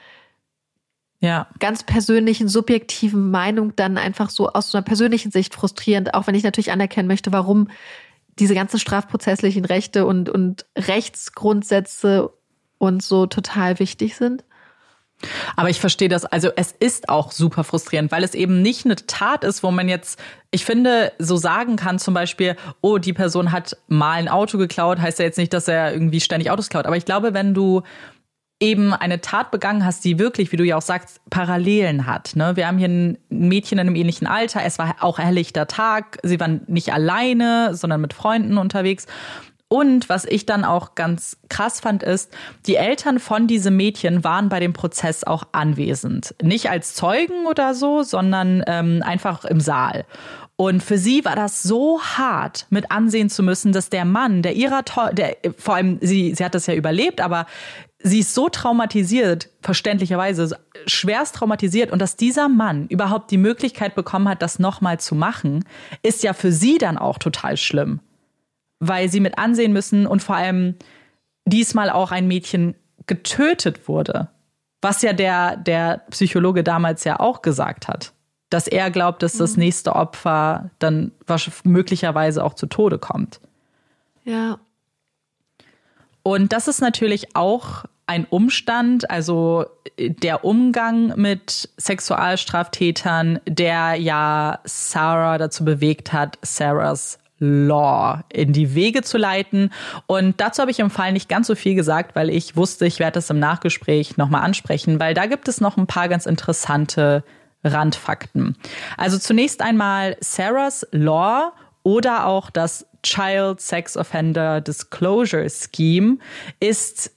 ja. ganz persönlichen, subjektiven Meinung dann einfach so aus so einer persönlichen Sicht frustrierend, auch wenn ich natürlich anerkennen möchte, warum diese ganzen strafprozesslichen Rechte und, und Rechtsgrundsätze und so total wichtig sind. Aber ich verstehe das. Also es ist auch super frustrierend, weil es eben nicht eine Tat ist, wo man jetzt, ich finde, so sagen kann zum Beispiel, oh, die Person hat mal ein Auto geklaut, heißt ja jetzt nicht, dass er irgendwie ständig Autos klaut. Aber ich glaube, wenn du eben eine Tat begangen hast, die wirklich, wie du ja auch sagst, Parallelen hat. Ne? Wir haben hier ein Mädchen in einem ähnlichen Alter. Es war auch helllichter Tag. Sie waren nicht alleine, sondern mit Freunden unterwegs. Und was ich dann auch ganz krass fand, ist, die Eltern von diesem Mädchen waren bei dem Prozess auch anwesend. Nicht als Zeugen oder so, sondern ähm, einfach im Saal. Und für sie war das so hart, mit ansehen zu müssen, dass der Mann, der ihrer, der, vor allem, sie, sie hat das ja überlebt, aber sie ist so traumatisiert, verständlicherweise, schwerst traumatisiert. Und dass dieser Mann überhaupt die Möglichkeit bekommen hat, das nochmal zu machen, ist ja für sie dann auch total schlimm weil sie mit ansehen müssen und vor allem diesmal auch ein Mädchen getötet wurde. Was ja der, der Psychologe damals ja auch gesagt hat. Dass er glaubt, dass das mhm. nächste Opfer dann möglicherweise auch zu Tode kommt. Ja. Und das ist natürlich auch ein Umstand, also der Umgang mit Sexualstraftätern, der ja Sarah dazu bewegt hat, Sarahs Law in die Wege zu leiten. Und dazu habe ich im Fall nicht ganz so viel gesagt, weil ich wusste, ich werde das im Nachgespräch nochmal ansprechen, weil da gibt es noch ein paar ganz interessante Randfakten. Also zunächst einmal Sarahs Law oder auch das Child Sex Offender Disclosure Scheme ist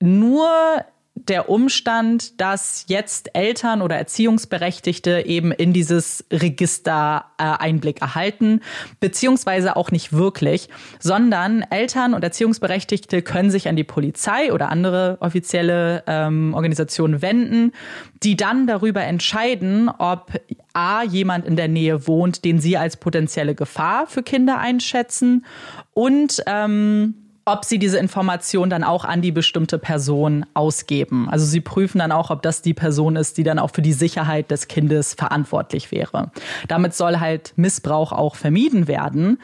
nur der Umstand, dass jetzt Eltern oder Erziehungsberechtigte eben in dieses Register äh, Einblick erhalten, beziehungsweise auch nicht wirklich, sondern Eltern und Erziehungsberechtigte können sich an die Polizei oder andere offizielle ähm, Organisationen wenden, die dann darüber entscheiden, ob A, jemand in der Nähe wohnt, den sie als potenzielle Gefahr für Kinder einschätzen und ähm, ob sie diese Information dann auch an die bestimmte Person ausgeben. Also sie prüfen dann auch, ob das die Person ist, die dann auch für die Sicherheit des Kindes verantwortlich wäre. Damit soll halt Missbrauch auch vermieden werden.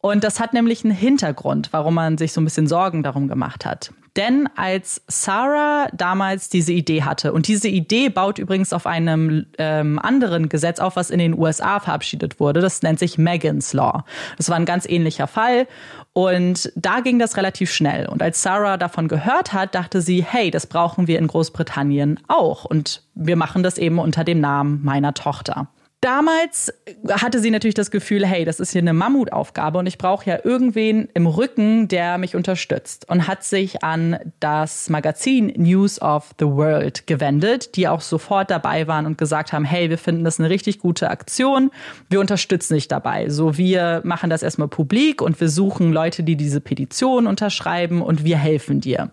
Und das hat nämlich einen Hintergrund, warum man sich so ein bisschen Sorgen darum gemacht hat. Denn als Sarah damals diese Idee hatte, und diese Idee baut übrigens auf einem ähm, anderen Gesetz auf, was in den USA verabschiedet wurde, das nennt sich Megan's Law. Das war ein ganz ähnlicher Fall. Und da ging das relativ schnell. Und als Sarah davon gehört hat, dachte sie, hey, das brauchen wir in Großbritannien auch. Und wir machen das eben unter dem Namen meiner Tochter. Damals hatte sie natürlich das Gefühl, hey, das ist hier eine Mammutaufgabe und ich brauche ja irgendwen im Rücken, der mich unterstützt und hat sich an das Magazin News of the World gewendet, die auch sofort dabei waren und gesagt haben, hey, wir finden das eine richtig gute Aktion, wir unterstützen dich dabei. So, wir machen das erstmal publik und wir suchen Leute, die diese Petition unterschreiben und wir helfen dir.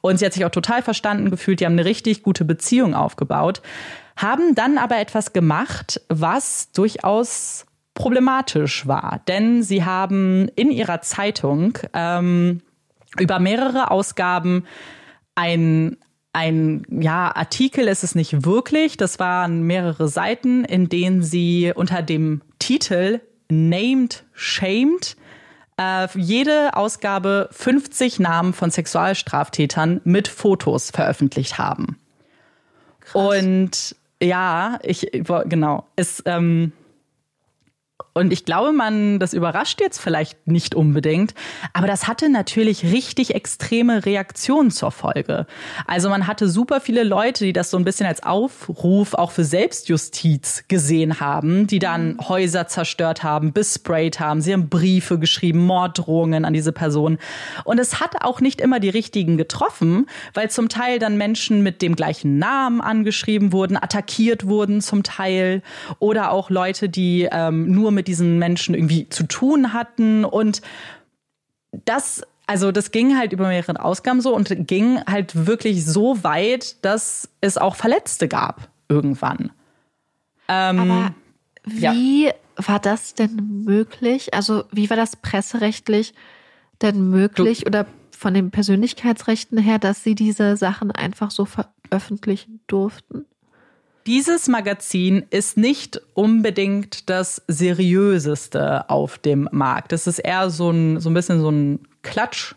Und sie hat sich auch total verstanden gefühlt, die haben eine richtig gute Beziehung aufgebaut haben dann aber etwas gemacht, was durchaus problematisch war. Denn sie haben in ihrer Zeitung ähm, über mehrere Ausgaben ein, ein ja, Artikel ist es nicht wirklich, das waren mehrere Seiten, in denen sie unter dem Titel Named Shamed äh, jede Ausgabe 50 Namen von Sexualstraftätern mit Fotos veröffentlicht haben. Krass. Und ja, ich, genau. Es, ähm, und ich glaube, man, das überrascht jetzt vielleicht nicht unbedingt, aber das hatte natürlich richtig extreme Reaktionen zur Folge. Also man hatte super viele Leute, die das so ein bisschen als Aufruf auch für Selbstjustiz gesehen haben, die dann mhm. Häuser zerstört haben, besprayt haben, sie haben Briefe geschrieben, Morddrohungen an diese Person. Und es hat auch nicht immer die richtigen getroffen, weil zum Teil dann Menschen mit dem gleichen Namen angeschrieben wurden, attackiert wurden zum Teil oder auch Leute, die ähm, nur mit mit diesen Menschen irgendwie zu tun hatten. Und das, also das ging halt über mehrere Ausgaben so und ging halt wirklich so weit, dass es auch Verletzte gab irgendwann. Ähm, Aber wie ja. war das denn möglich? Also wie war das presserechtlich denn möglich du, oder von den Persönlichkeitsrechten her, dass sie diese Sachen einfach so veröffentlichen durften? Dieses Magazin ist nicht unbedingt das seriöseste auf dem Markt. Es ist eher so ein, so ein bisschen so ein Klatsch.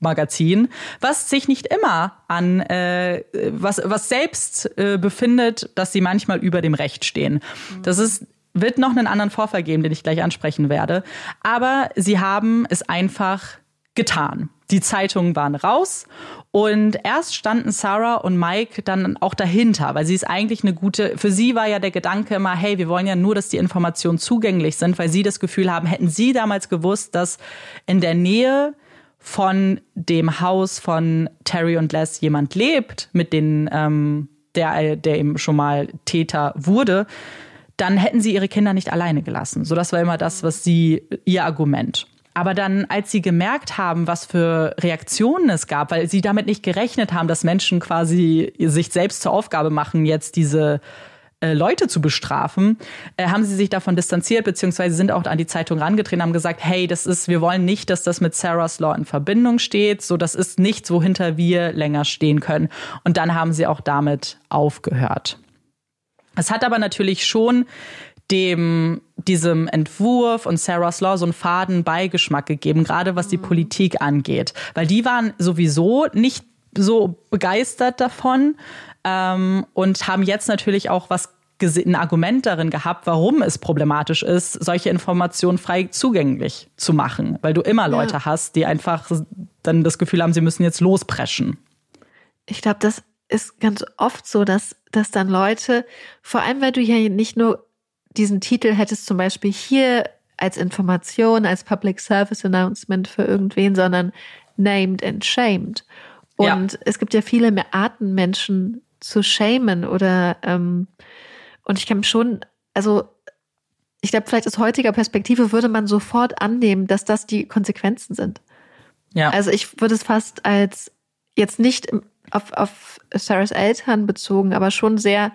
Magazin, was sich nicht immer an äh, was was selbst äh, befindet, dass sie manchmal über dem Recht stehen. Das ist wird noch einen anderen Vorfall geben, den ich gleich ansprechen werde. Aber sie haben es einfach getan. Die Zeitungen waren raus und erst standen Sarah und Mike dann auch dahinter, weil sie ist eigentlich eine gute, für sie war ja der Gedanke immer, hey, wir wollen ja nur, dass die Informationen zugänglich sind, weil sie das Gefühl haben, hätten sie damals gewusst, dass in der Nähe von dem Haus von Terry und Les jemand lebt, mit den, ähm, der, der eben schon mal Täter wurde, dann hätten sie ihre Kinder nicht alleine gelassen. So, das war immer das, was sie, ihr Argument. Aber dann, als sie gemerkt haben, was für Reaktionen es gab, weil sie damit nicht gerechnet haben, dass Menschen quasi sich selbst zur Aufgabe machen, jetzt diese äh, Leute zu bestrafen, äh, haben sie sich davon distanziert, beziehungsweise sind auch an die Zeitung rangetreten, haben gesagt, hey, das ist, wir wollen nicht, dass das mit Sarah's Law in Verbindung steht, so das ist nichts, wohinter wir länger stehen können. Und dann haben sie auch damit aufgehört. Es hat aber natürlich schon dem diesem Entwurf und Sarah's Law so einen faden Beigeschmack gegeben, gerade was die mhm. Politik angeht. Weil die waren sowieso nicht so begeistert davon ähm, und haben jetzt natürlich auch was ein Argument darin gehabt, warum es problematisch ist, solche Informationen frei zugänglich zu machen, weil du immer Leute ja. hast, die einfach dann das Gefühl haben, sie müssen jetzt lospreschen. Ich glaube, das ist ganz oft so, dass, dass dann Leute, vor allem weil du ja nicht nur diesen Titel hättest zum Beispiel hier als Information, als Public Service Announcement für irgendwen, sondern named and shamed. Und ja. es gibt ja viele mehr Arten, Menschen zu shamen oder ähm, und ich kann schon, also ich glaube, vielleicht aus heutiger Perspektive würde man sofort annehmen, dass das die Konsequenzen sind. Ja. Also ich würde es fast als jetzt nicht auf, auf Sarahs Eltern bezogen, aber schon sehr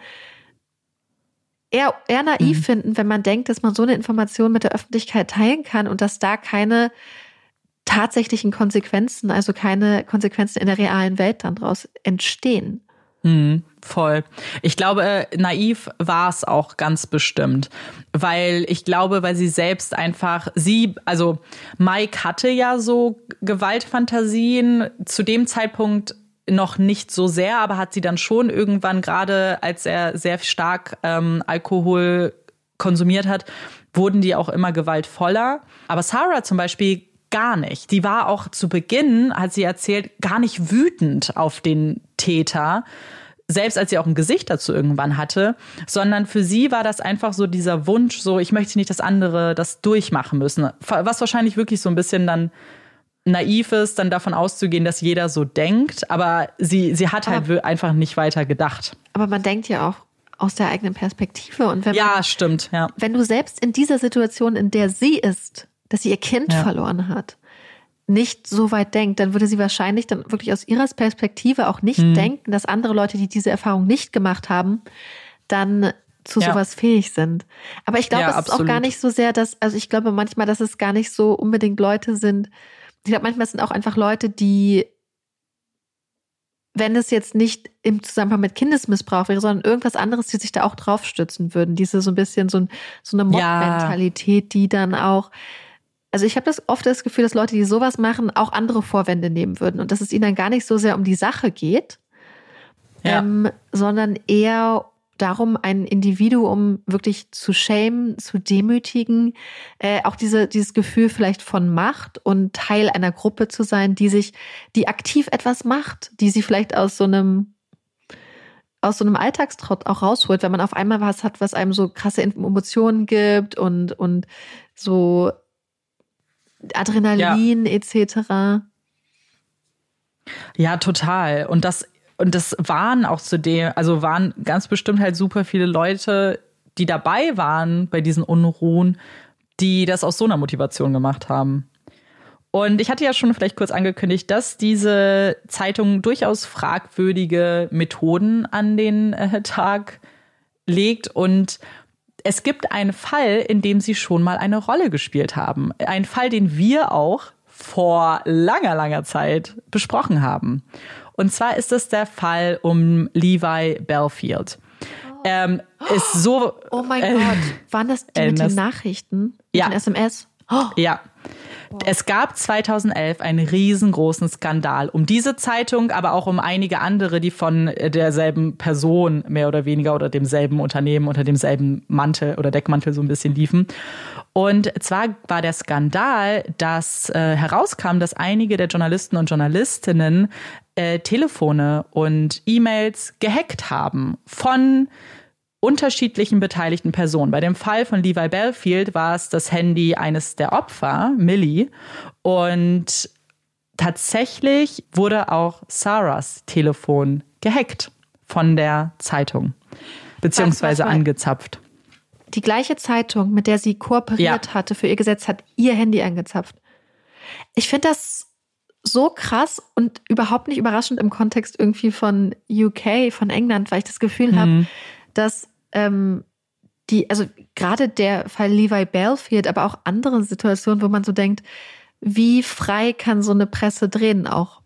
eher, eher naiv mhm. finden, wenn man denkt, dass man so eine Information mit der Öffentlichkeit teilen kann und dass da keine tatsächlichen Konsequenzen, also keine Konsequenzen in der realen Welt dann daraus entstehen. Mhm, voll. Ich glaube, naiv war es auch ganz bestimmt, weil ich glaube, weil sie selbst einfach, sie, also Mike hatte ja so Gewaltfantasien zu dem Zeitpunkt noch nicht so sehr, aber hat sie dann schon irgendwann, gerade als er sehr stark ähm, Alkohol konsumiert hat, wurden die auch immer gewaltvoller. Aber Sarah zum Beispiel gar nicht. Die war auch zu Beginn, hat sie erzählt, gar nicht wütend auf den Täter, selbst als sie auch ein Gesicht dazu irgendwann hatte, sondern für sie war das einfach so dieser Wunsch, so ich möchte nicht, dass andere das durchmachen müssen. Was wahrscheinlich wirklich so ein bisschen dann naiv ist, dann davon auszugehen, dass jeder so denkt, aber sie, sie hat halt aber, einfach nicht weiter gedacht. Aber man denkt ja auch aus der eigenen Perspektive und wenn ja, man, stimmt, ja. Wenn du selbst in dieser Situation, in der sie ist, dass sie ihr Kind ja. verloren hat, nicht so weit denkt, dann würde sie wahrscheinlich dann wirklich aus ihrer Perspektive auch nicht mhm. denken, dass andere Leute, die diese Erfahrung nicht gemacht haben, dann zu ja. sowas fähig sind. Aber ich glaube, ja, es ist absolut. auch gar nicht so sehr, dass, also ich glaube manchmal, dass es gar nicht so unbedingt Leute sind. Ich glaube, manchmal sind auch einfach Leute, die, wenn es jetzt nicht im Zusammenhang mit Kindesmissbrauch wäre, sondern irgendwas anderes, die sich da auch draufstützen würden. Diese so ein bisschen so, so eine Mob-Mentalität, die dann auch also ich habe das oft das Gefühl, dass Leute, die sowas machen, auch andere Vorwände nehmen würden und dass es ihnen dann gar nicht so sehr um die Sache geht, ja. ähm, sondern eher darum, ein Individuum wirklich zu schämen, zu demütigen, äh, auch diese, dieses Gefühl vielleicht von Macht und Teil einer Gruppe zu sein, die sich, die aktiv etwas macht, die sie vielleicht aus so einem aus so einem Alltagstrott auch rausholt, wenn man auf einmal was hat, was einem so krasse Emotionen gibt und, und so Adrenalin ja. etc. Ja, total. Und das, und das waren auch zudem, also waren ganz bestimmt halt super viele Leute, die dabei waren bei diesen Unruhen, die das aus so einer Motivation gemacht haben. Und ich hatte ja schon vielleicht kurz angekündigt, dass diese Zeitung durchaus fragwürdige Methoden an den äh, Tag legt und es gibt einen Fall, in dem sie schon mal eine Rolle gespielt haben. Ein Fall, den wir auch vor langer, langer Zeit besprochen haben. Und zwar ist es der Fall um Levi Belfield. Oh. Ähm, ist so. Oh mein äh, Gott, waren das die äh, mit den Nachrichten? Mit ja. den SMS? Oh. Ja. Es gab 2011 einen riesengroßen Skandal um diese Zeitung, aber auch um einige andere, die von derselben Person mehr oder weniger oder demselben Unternehmen unter demselben Mantel oder Deckmantel so ein bisschen liefen. Und zwar war der Skandal, dass äh, herauskam, dass einige der Journalisten und Journalistinnen äh, Telefone und E-Mails gehackt haben von unterschiedlichen beteiligten Personen. Bei dem Fall von Levi Belfield war es das Handy eines der Opfer, Millie. Und tatsächlich wurde auch Sarahs Telefon gehackt von der Zeitung, beziehungsweise angezapft. Die gleiche Zeitung, mit der sie kooperiert ja. hatte für ihr Gesetz, hat ihr Handy angezapft. Ich finde das so krass und überhaupt nicht überraschend im Kontext irgendwie von UK, von England, weil ich das Gefühl mhm. habe, dass ähm, die, also gerade der Fall Levi Belfield, aber auch andere Situationen, wo man so denkt, wie frei kann so eine Presse drehen auch?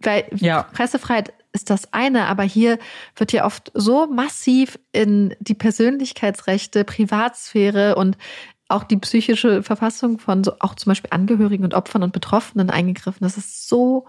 Weil ja. Pressefreiheit ist das eine, aber hier wird ja oft so massiv in die Persönlichkeitsrechte, Privatsphäre und auch die psychische Verfassung von so auch zum Beispiel Angehörigen und Opfern und Betroffenen eingegriffen. Das ist so,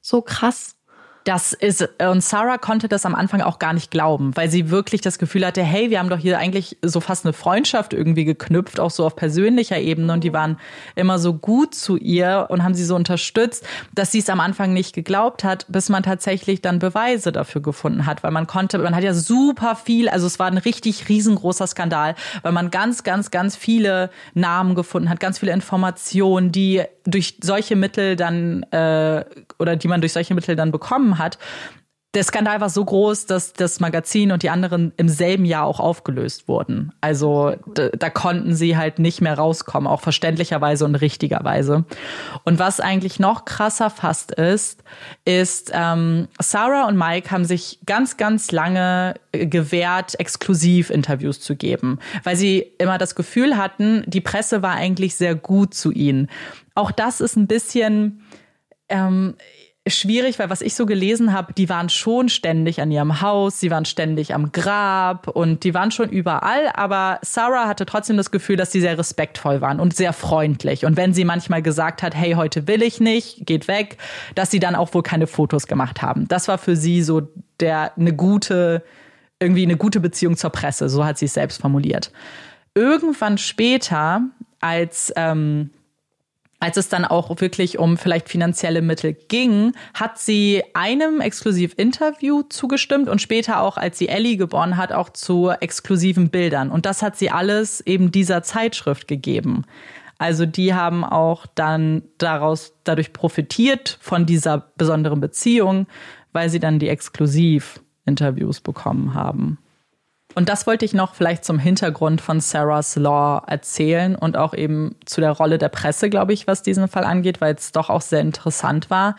so krass. Das ist, und Sarah konnte das am Anfang auch gar nicht glauben, weil sie wirklich das Gefühl hatte, hey, wir haben doch hier eigentlich so fast eine Freundschaft irgendwie geknüpft, auch so auf persönlicher Ebene. Und die waren immer so gut zu ihr und haben sie so unterstützt, dass sie es am Anfang nicht geglaubt hat, bis man tatsächlich dann Beweise dafür gefunden hat, weil man konnte, man hat ja super viel, also es war ein richtig riesengroßer Skandal, weil man ganz, ganz, ganz viele Namen gefunden hat, ganz viele Informationen, die durch solche Mittel dann, äh, oder die man durch solche Mittel dann bekommen hat. der Skandal war so groß, dass das Magazin und die anderen im selben Jahr auch aufgelöst wurden. Also da, da, konnten sie halt nicht mehr rauskommen, auch verständlicherweise und richtigerweise. Und was eigentlich noch krasser fast ist, ist, ähm, Sarah und Mike haben sich ganz, ganz lange gewehrt, exklusiv Interviews zu geben, weil sie immer das Gefühl hatten, die Presse war eigentlich sehr gut zu ihnen. Auch das ist ein bisschen ähm, schwierig, weil was ich so gelesen habe, die waren schon ständig an ihrem Haus, sie waren ständig am Grab und die waren schon überall, aber Sarah hatte trotzdem das Gefühl, dass sie sehr respektvoll waren und sehr freundlich. Und wenn sie manchmal gesagt hat, hey, heute will ich nicht, geht weg, dass sie dann auch wohl keine Fotos gemacht haben. Das war für sie so der eine gute, irgendwie eine gute Beziehung zur Presse, so hat sie es selbst formuliert. Irgendwann später, als ähm, als es dann auch wirklich um vielleicht finanzielle Mittel ging, hat sie einem Exklusiv-Interview zugestimmt und später auch, als sie Ellie geboren hat, auch zu exklusiven Bildern. Und das hat sie alles eben dieser Zeitschrift gegeben. Also die haben auch dann daraus dadurch profitiert von dieser besonderen Beziehung, weil sie dann die Exklusiv-Interviews bekommen haben. Und das wollte ich noch vielleicht zum Hintergrund von Sarah's Law erzählen und auch eben zu der Rolle der Presse, glaube ich, was diesen Fall angeht, weil es doch auch sehr interessant war.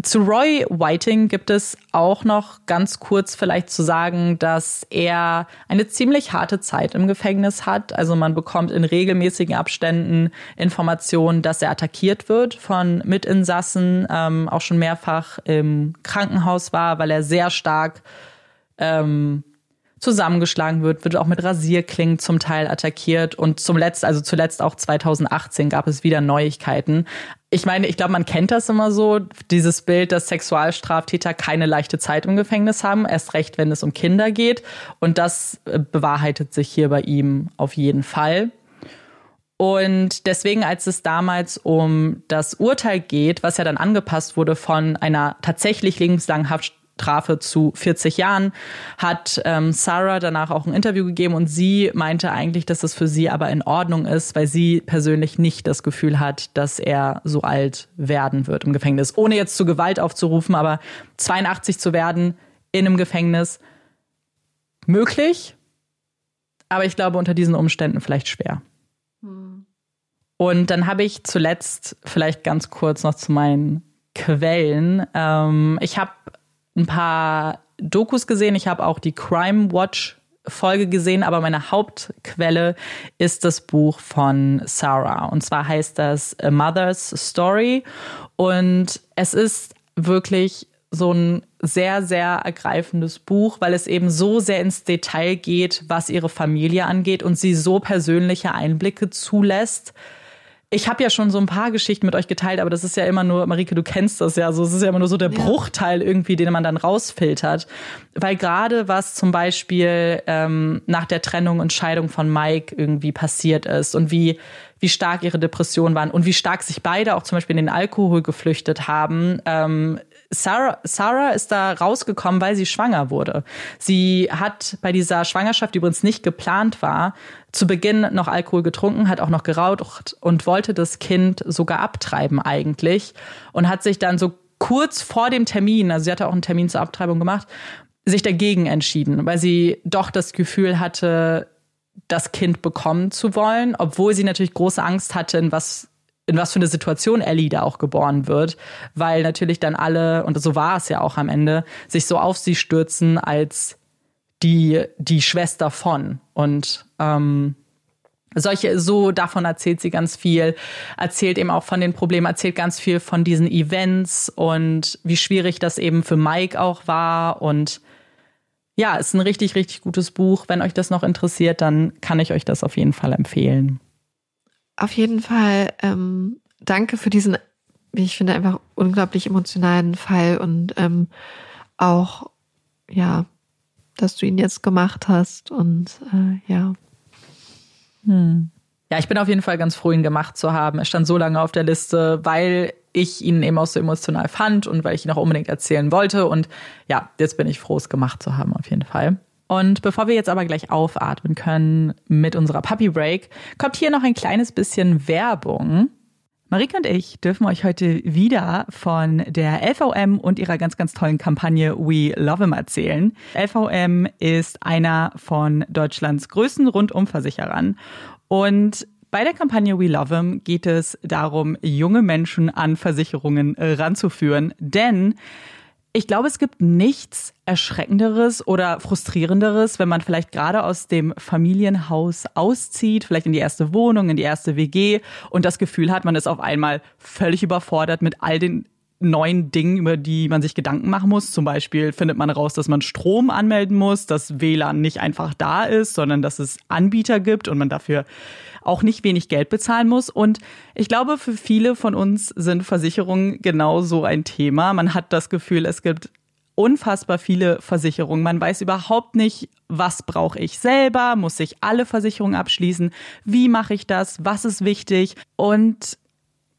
Zu Roy Whiting gibt es auch noch ganz kurz vielleicht zu sagen, dass er eine ziemlich harte Zeit im Gefängnis hat. Also man bekommt in regelmäßigen Abständen Informationen, dass er attackiert wird von Mitinsassen, ähm, auch schon mehrfach im Krankenhaus war, weil er sehr stark ähm, zusammengeschlagen wird, wird auch mit Rasierklingen zum Teil attackiert und zum Letzt, also zuletzt auch 2018 gab es wieder Neuigkeiten. Ich meine, ich glaube, man kennt das immer so, dieses Bild, dass Sexualstraftäter keine leichte Zeit im Gefängnis haben, erst recht, wenn es um Kinder geht. Und das äh, bewahrheitet sich hier bei ihm auf jeden Fall. Und deswegen, als es damals um das Urteil geht, was ja dann angepasst wurde von einer tatsächlich lebenslangen Haft Strafe zu 40 Jahren, hat ähm, Sarah danach auch ein Interview gegeben und sie meinte eigentlich, dass es für sie aber in Ordnung ist, weil sie persönlich nicht das Gefühl hat, dass er so alt werden wird im Gefängnis. Ohne jetzt zu Gewalt aufzurufen, aber 82 zu werden in einem Gefängnis möglich, aber ich glaube unter diesen Umständen vielleicht schwer. Hm. Und dann habe ich zuletzt vielleicht ganz kurz noch zu meinen Quellen. Ähm, ich habe ein paar Dokus gesehen. Ich habe auch die Crime Watch Folge gesehen, aber meine Hauptquelle ist das Buch von Sarah. Und zwar heißt das A Mother's Story. Und es ist wirklich so ein sehr, sehr ergreifendes Buch, weil es eben so sehr ins Detail geht, was ihre Familie angeht und sie so persönliche Einblicke zulässt, ich habe ja schon so ein paar Geschichten mit euch geteilt, aber das ist ja immer nur, Marike, du kennst das ja, so es ist ja immer nur so der ja. Bruchteil irgendwie, den man dann rausfiltert. Weil gerade was zum Beispiel ähm, nach der Trennung und Scheidung von Mike irgendwie passiert ist und wie wie stark ihre Depressionen waren und wie stark sich beide auch zum Beispiel in den Alkohol geflüchtet haben, ähm, Sarah, Sarah ist da rausgekommen, weil sie schwanger wurde. Sie hat bei dieser Schwangerschaft, die übrigens nicht geplant war, zu Beginn noch Alkohol getrunken, hat auch noch geraucht und wollte das Kind sogar abtreiben eigentlich und hat sich dann so kurz vor dem Termin, also sie hatte auch einen Termin zur Abtreibung gemacht, sich dagegen entschieden, weil sie doch das Gefühl hatte, das Kind bekommen zu wollen, obwohl sie natürlich große Angst hatte, in was in was für eine Situation Ellie da auch geboren wird, weil natürlich dann alle, und so war es ja auch am Ende, sich so auf sie stürzen als die, die Schwester von. Und ähm, solche, so davon erzählt sie ganz viel, erzählt eben auch von den Problemen, erzählt ganz viel von diesen Events und wie schwierig das eben für Mike auch war. Und ja, ist ein richtig, richtig gutes Buch. Wenn euch das noch interessiert, dann kann ich euch das auf jeden Fall empfehlen. Auf jeden Fall ähm, danke für diesen, wie ich finde, einfach unglaublich emotionalen Fall und ähm, auch, ja, dass du ihn jetzt gemacht hast und äh, ja. Hm. Ja, ich bin auf jeden Fall ganz froh, ihn gemacht zu haben. Er stand so lange auf der Liste, weil ich ihn eben auch so emotional fand und weil ich ihn auch unbedingt erzählen wollte. Und ja, jetzt bin ich froh, es gemacht zu haben, auf jeden Fall. Und bevor wir jetzt aber gleich aufatmen können mit unserer Puppy Break, kommt hier noch ein kleines bisschen Werbung. Marike und ich dürfen euch heute wieder von der LVM und ihrer ganz, ganz tollen Kampagne We Love Him erzählen. LVM ist einer von Deutschlands größten Rundumversicherern und bei der Kampagne We Love Him geht es darum, junge Menschen an Versicherungen ranzuführen, denn ich glaube, es gibt nichts Erschreckenderes oder Frustrierenderes, wenn man vielleicht gerade aus dem Familienhaus auszieht, vielleicht in die erste Wohnung, in die erste WG und das Gefühl hat, man ist auf einmal völlig überfordert mit all den neuen Dingen, über die man sich Gedanken machen muss. Zum Beispiel findet man raus, dass man Strom anmelden muss, dass WLAN nicht einfach da ist, sondern dass es Anbieter gibt und man dafür auch nicht wenig Geld bezahlen muss. Und ich glaube, für viele von uns sind Versicherungen genau so ein Thema. Man hat das Gefühl, es gibt unfassbar viele Versicherungen. Man weiß überhaupt nicht, was brauche ich selber, muss ich alle Versicherungen abschließen, wie mache ich das, was ist wichtig. Und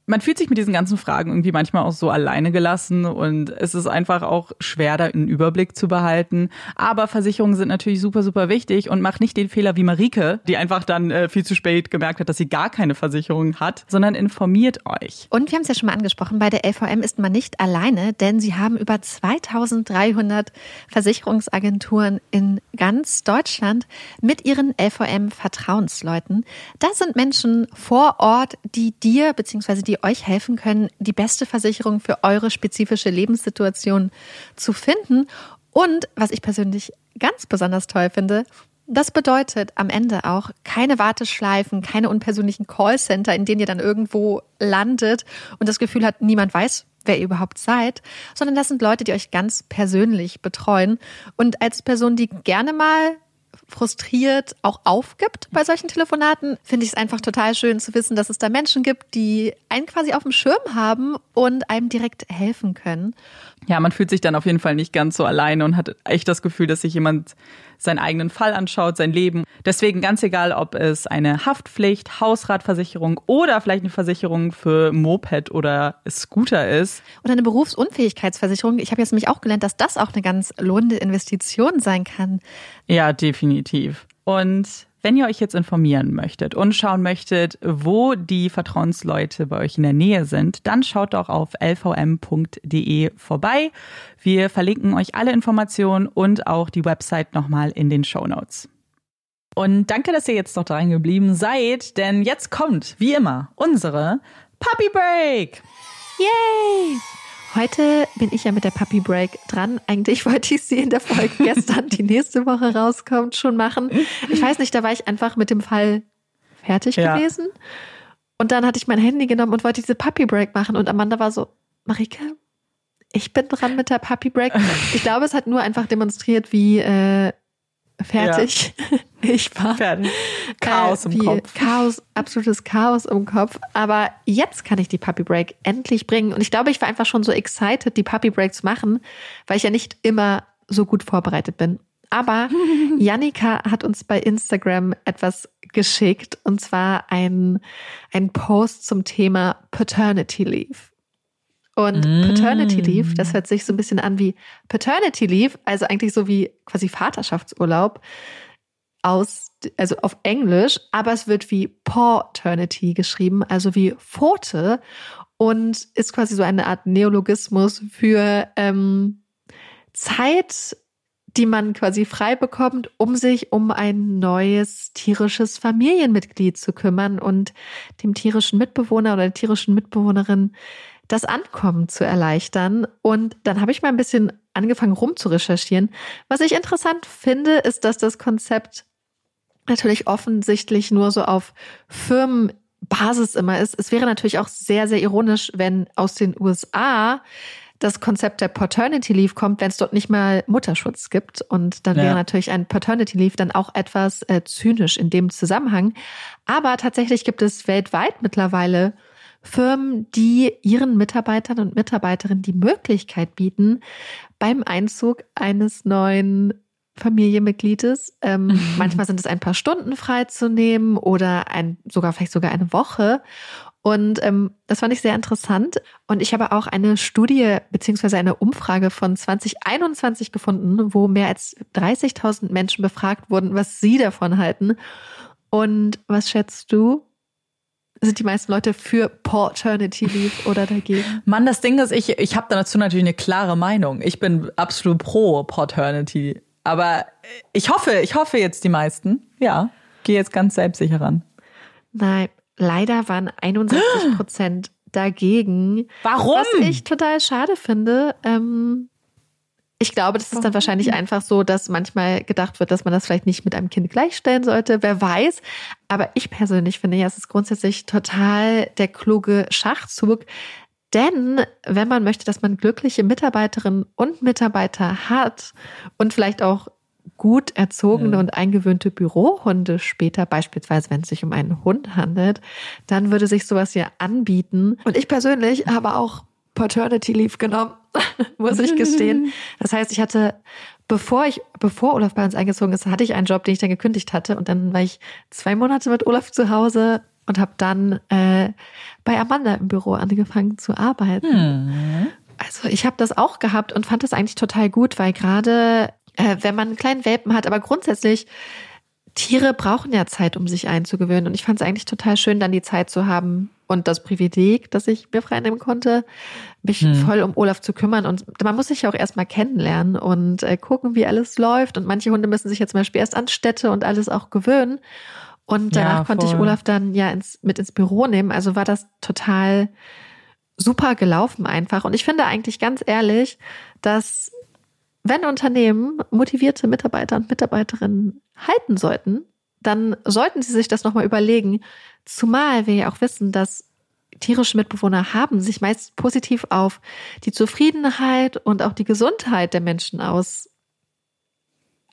man fühlt sich mit diesen ganzen Fragen irgendwie manchmal auch so alleine gelassen und es ist einfach auch schwer, da einen Überblick zu behalten. Aber Versicherungen sind natürlich super, super wichtig und macht nicht den Fehler wie Marike, die einfach dann äh, viel zu spät gemerkt hat, dass sie gar keine Versicherung hat, sondern informiert euch. Und wir haben es ja schon mal angesprochen, bei der LVM ist man nicht alleine, denn sie haben über 2300 Versicherungsagenturen in ganz Deutschland mit ihren LVM-Vertrauensleuten. Das sind Menschen vor Ort, die dir bzw. die euch helfen können, die beste Versicherung für eure spezifische Lebenssituation zu finden. Und was ich persönlich ganz besonders toll finde, das bedeutet am Ende auch keine Warteschleifen, keine unpersönlichen Callcenter, in denen ihr dann irgendwo landet und das Gefühl hat, niemand weiß, wer ihr überhaupt seid, sondern das sind Leute, die euch ganz persönlich betreuen. Und als Person, die gerne mal frustriert auch aufgibt bei solchen Telefonaten, finde ich es einfach total schön zu wissen, dass es da Menschen gibt, die einen quasi auf dem Schirm haben und einem direkt helfen können. Ja, man fühlt sich dann auf jeden Fall nicht ganz so alleine und hat echt das Gefühl, dass sich jemand seinen eigenen Fall anschaut, sein Leben. Deswegen ganz egal, ob es eine Haftpflicht, Hausratversicherung oder vielleicht eine Versicherung für Moped oder Scooter ist. Oder eine Berufsunfähigkeitsversicherung. Ich habe jetzt nämlich auch gelernt, dass das auch eine ganz lohnende Investition sein kann. Ja, definitiv. Und wenn ihr euch jetzt informieren möchtet und schauen möchtet, wo die Vertrauensleute bei euch in der Nähe sind, dann schaut doch auf lvm.de vorbei. Wir verlinken euch alle Informationen und auch die Website nochmal in den Show Notes. Und danke, dass ihr jetzt noch dran geblieben seid, denn jetzt kommt, wie immer, unsere Puppy Break. Yay! Heute bin ich ja mit der Puppy Break dran. Eigentlich wollte ich sie in der Folge gestern, die nächste Woche rauskommt, schon machen. Ich weiß nicht, da war ich einfach mit dem Fall fertig ja. gewesen. Und dann hatte ich mein Handy genommen und wollte diese Puppy Break machen. Und Amanda war so, Marike, ich bin dran mit der Puppy Break. Ich glaube, es hat nur einfach demonstriert, wie äh, fertig. Ja. Ich war fertig. Chaos äh, im Kopf. Chaos, absolutes Chaos im Kopf. Aber jetzt kann ich die Puppy Break endlich bringen. Und ich glaube, ich war einfach schon so excited, die Puppy Break zu machen, weil ich ja nicht immer so gut vorbereitet bin. Aber Janika hat uns bei Instagram etwas geschickt und zwar ein, ein Post zum Thema Paternity Leave. Und mm. Paternity Leave, das hört sich so ein bisschen an wie Paternity Leave, also eigentlich so wie quasi Vaterschaftsurlaub aus, also auf Englisch, aber es wird wie Paternity geschrieben, also wie Pfote und ist quasi so eine Art Neologismus für ähm, Zeit, die man quasi frei bekommt, um sich um ein neues tierisches Familienmitglied zu kümmern und dem tierischen Mitbewohner oder der tierischen Mitbewohnerin das Ankommen zu erleichtern. Und dann habe ich mal ein bisschen angefangen rum zu recherchieren. Was ich interessant finde, ist, dass das Konzept natürlich offensichtlich nur so auf Firmenbasis immer ist. Es wäre natürlich auch sehr, sehr ironisch, wenn aus den USA das Konzept der Paternity Leave kommt, wenn es dort nicht mal Mutterschutz gibt. Und dann ja. wäre natürlich ein Paternity Leave dann auch etwas äh, zynisch in dem Zusammenhang. Aber tatsächlich gibt es weltweit mittlerweile Firmen, die ihren Mitarbeitern und Mitarbeiterinnen die Möglichkeit bieten, beim Einzug eines neuen Familienmitgliedes. Ähm, manchmal sind es ein paar Stunden freizunehmen oder ein, sogar vielleicht sogar eine Woche. Und ähm, das fand ich sehr interessant. Und ich habe auch eine Studie beziehungsweise eine Umfrage von 2021 gefunden, wo mehr als 30.000 Menschen befragt wurden, was sie davon halten. Und was schätzt du? Sind die meisten Leute für Paternity Leave oder dagegen? Mann, das Ding ist, ich, ich habe dazu natürlich eine klare Meinung. Ich bin absolut pro Paternity. Aber ich hoffe, ich hoffe jetzt die meisten. Ja, gehe jetzt ganz selbstsicher ran. Nein, leider waren 61 Prozent dagegen. Warum? Was ich total schade finde. Ähm, ich glaube, das ist dann wahrscheinlich einfach so, dass manchmal gedacht wird, dass man das vielleicht nicht mit einem Kind gleichstellen sollte. Wer weiß. Aber ich persönlich finde ja, es ist grundsätzlich total der kluge Schachzug. Denn wenn man möchte, dass man glückliche Mitarbeiterinnen und Mitarbeiter hat und vielleicht auch gut erzogene ja. und eingewöhnte Bürohunde später, beispielsweise wenn es sich um einen Hund handelt, dann würde sich sowas ja anbieten. Und ich persönlich habe auch Paternity Leave genommen, muss ich gestehen. Das heißt, ich hatte, bevor ich, bevor Olaf bei uns eingezogen ist, hatte ich einen Job, den ich dann gekündigt hatte. Und dann war ich zwei Monate mit Olaf zu Hause und habe dann äh, bei Amanda im Büro angefangen zu arbeiten. Hm. Also ich habe das auch gehabt und fand das eigentlich total gut, weil gerade äh, wenn man einen kleinen Welpen hat, aber grundsätzlich Tiere brauchen ja Zeit, um sich einzugewöhnen. Und ich fand es eigentlich total schön, dann die Zeit zu haben und das Privileg, dass ich mir freinehmen konnte, mich hm. voll um Olaf zu kümmern. Und man muss sich ja auch erstmal kennenlernen und äh, gucken, wie alles läuft. Und manche Hunde müssen sich ja zum Beispiel erst an Städte und alles auch gewöhnen. Und danach ja, konnte ich Olaf dann ja ins, mit ins Büro nehmen. Also war das total super gelaufen einfach. Und ich finde eigentlich ganz ehrlich, dass wenn Unternehmen motivierte Mitarbeiter und Mitarbeiterinnen halten sollten, dann sollten sie sich das nochmal überlegen. Zumal wir ja auch wissen, dass tierische Mitbewohner haben sich meist positiv auf die Zufriedenheit und auch die Gesundheit der Menschen aus,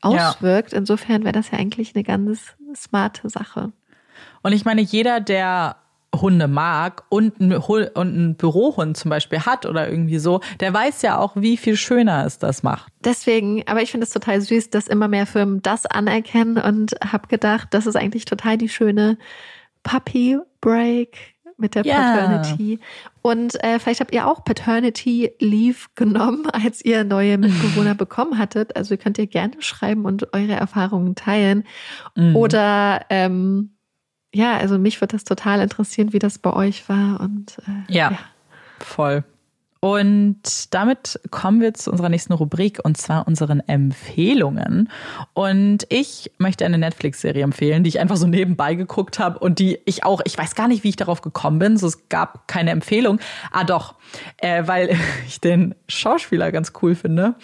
auswirkt. Ja. Insofern wäre das ja eigentlich eine ganz smarte Sache. Und ich meine, jeder, der Hunde mag und ein, und ein Bürohund zum Beispiel hat oder irgendwie so, der weiß ja auch, wie viel schöner es das macht. Deswegen, aber ich finde es total süß, dass immer mehr Firmen das anerkennen und habe gedacht, das ist eigentlich total die schöne Puppy Break mit der yeah. Paternity. Und äh, vielleicht habt ihr auch Paternity Leave genommen, als ihr neue Mitbewohner bekommen hattet. Also könnt ihr gerne schreiben und eure Erfahrungen teilen. Mm. Oder ähm, ja, also mich würde das total interessieren, wie das bei euch war. Und äh, ja, ja, voll. Und damit kommen wir zu unserer nächsten Rubrik und zwar unseren Empfehlungen. Und ich möchte eine Netflix-Serie empfehlen, die ich einfach so nebenbei geguckt habe und die ich auch, ich weiß gar nicht, wie ich darauf gekommen bin, so es gab keine Empfehlung. Ah doch, äh, weil ich den Schauspieler ganz cool finde.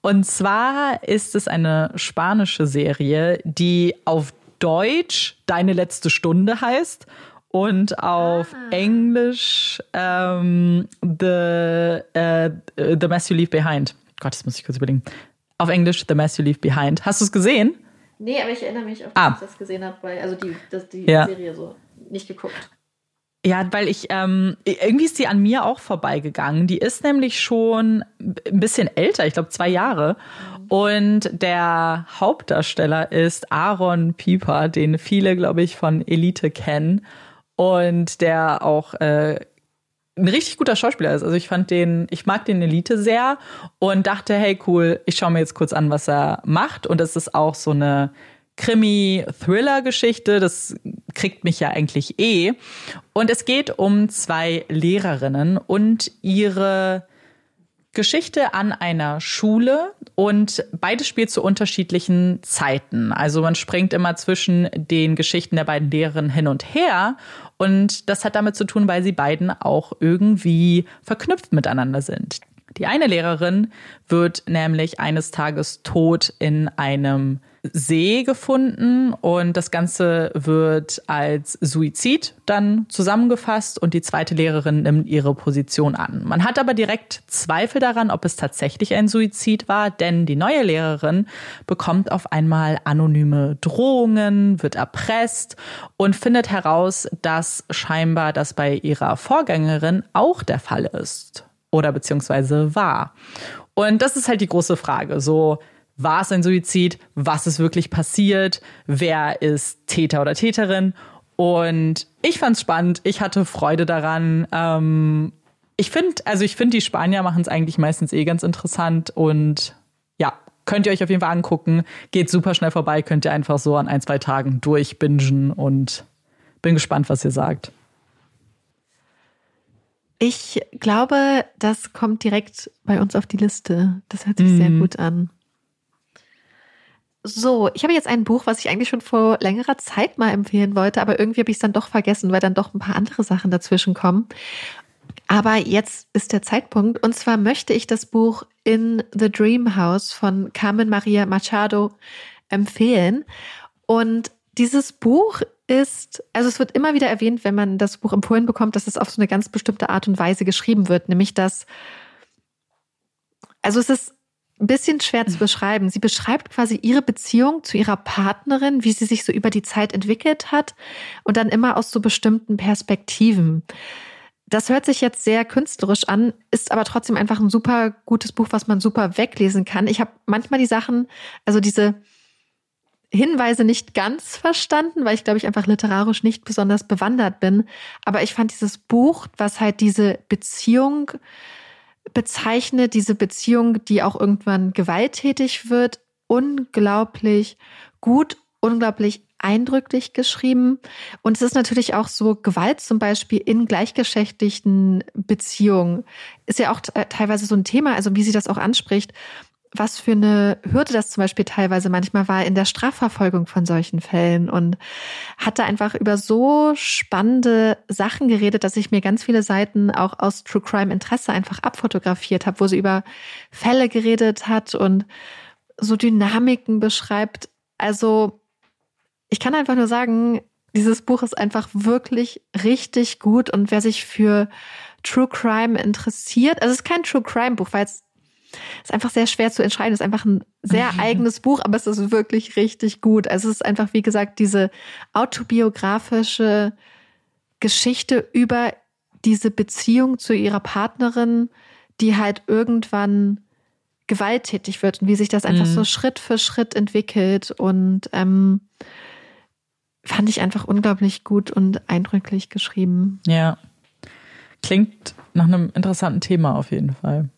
Und zwar ist es eine spanische Serie, die auf Deutsch Deine letzte Stunde heißt und auf ah. Englisch ähm, the, uh, the Mess You Leave Behind. Gott, das muss ich kurz überlegen. Auf Englisch The Mess You Leave Behind. Hast du es gesehen? Nee, aber ich erinnere mich, ob ah. ich das gesehen habe, weil, also die, das, die ja. Serie so nicht geguckt. Ja, weil ich, ähm, irgendwie ist die an mir auch vorbeigegangen. Die ist nämlich schon ein bisschen älter, ich glaube zwei Jahre. Und der Hauptdarsteller ist Aaron Pieper, den viele, glaube ich, von Elite kennen. Und der auch äh, ein richtig guter Schauspieler ist. Also ich fand den, ich mag den Elite sehr und dachte, hey cool, ich schaue mir jetzt kurz an, was er macht. Und es ist auch so eine Krimi-Thriller-Geschichte. Das kriegt mich ja eigentlich eh. Und es geht um zwei Lehrerinnen und ihre Geschichte an einer Schule und beides spielt zu unterschiedlichen Zeiten. Also man springt immer zwischen den Geschichten der beiden Lehrerinnen hin und her und das hat damit zu tun, weil sie beiden auch irgendwie verknüpft miteinander sind. Die eine Lehrerin wird nämlich eines Tages tot in einem See gefunden und das Ganze wird als Suizid dann zusammengefasst und die zweite Lehrerin nimmt ihre Position an. Man hat aber direkt Zweifel daran, ob es tatsächlich ein Suizid war, denn die neue Lehrerin bekommt auf einmal anonyme Drohungen, wird erpresst und findet heraus, dass scheinbar das bei ihrer Vorgängerin auch der Fall ist oder beziehungsweise war. Und das ist halt die große Frage. So, war es ein Suizid? Was ist wirklich passiert? Wer ist Täter oder Täterin? Und ich fand es spannend. Ich hatte Freude daran. Ähm, ich finde, also ich finde, die Spanier machen es eigentlich meistens eh ganz interessant und ja, könnt ihr euch auf jeden Fall angucken. Geht super schnell vorbei, könnt ihr einfach so an ein, zwei Tagen durchbingen und bin gespannt, was ihr sagt. Ich glaube, das kommt direkt bei uns auf die Liste. Das hört sich mhm. sehr gut an. So, ich habe jetzt ein Buch, was ich eigentlich schon vor längerer Zeit mal empfehlen wollte, aber irgendwie habe ich es dann doch vergessen, weil dann doch ein paar andere Sachen dazwischen kommen. Aber jetzt ist der Zeitpunkt. Und zwar möchte ich das Buch In the Dream House von Carmen Maria Machado empfehlen. Und dieses Buch ist, also es wird immer wieder erwähnt, wenn man das Buch empfohlen bekommt, dass es auf so eine ganz bestimmte Art und Weise geschrieben wird, nämlich dass, also es ist ein bisschen schwer zu beschreiben. Sie beschreibt quasi ihre Beziehung zu ihrer Partnerin, wie sie sich so über die Zeit entwickelt hat und dann immer aus so bestimmten Perspektiven. Das hört sich jetzt sehr künstlerisch an, ist aber trotzdem einfach ein super gutes Buch, was man super weglesen kann. Ich habe manchmal die Sachen, also diese Hinweise nicht ganz verstanden, weil ich glaube ich einfach literarisch nicht besonders bewandert bin. Aber ich fand dieses Buch, was halt diese Beziehung bezeichnet, diese Beziehung, die auch irgendwann gewalttätig wird, unglaublich gut, unglaublich eindrücklich geschrieben. Und es ist natürlich auch so, Gewalt zum Beispiel in gleichgeschlechtlichen Beziehungen ist ja auch teilweise so ein Thema, also wie sie das auch anspricht, was für eine Hürde das zum Beispiel teilweise manchmal war in der Strafverfolgung von solchen Fällen und hat da einfach über so spannende Sachen geredet, dass ich mir ganz viele Seiten auch aus True Crime Interesse einfach abfotografiert habe, wo sie über Fälle geredet hat und so Dynamiken beschreibt. Also ich kann einfach nur sagen, dieses Buch ist einfach wirklich richtig gut und wer sich für True Crime interessiert, also es ist kein True Crime Buch, weil es ist einfach sehr schwer zu entscheiden. Es ist einfach ein sehr eigenes Buch, aber es ist wirklich richtig gut. Also es ist einfach, wie gesagt, diese autobiografische Geschichte über diese Beziehung zu ihrer Partnerin, die halt irgendwann gewalttätig wird und wie sich das einfach mhm. so Schritt für Schritt entwickelt. Und ähm, fand ich einfach unglaublich gut und eindrücklich geschrieben. Ja. Klingt nach einem interessanten Thema auf jeden Fall.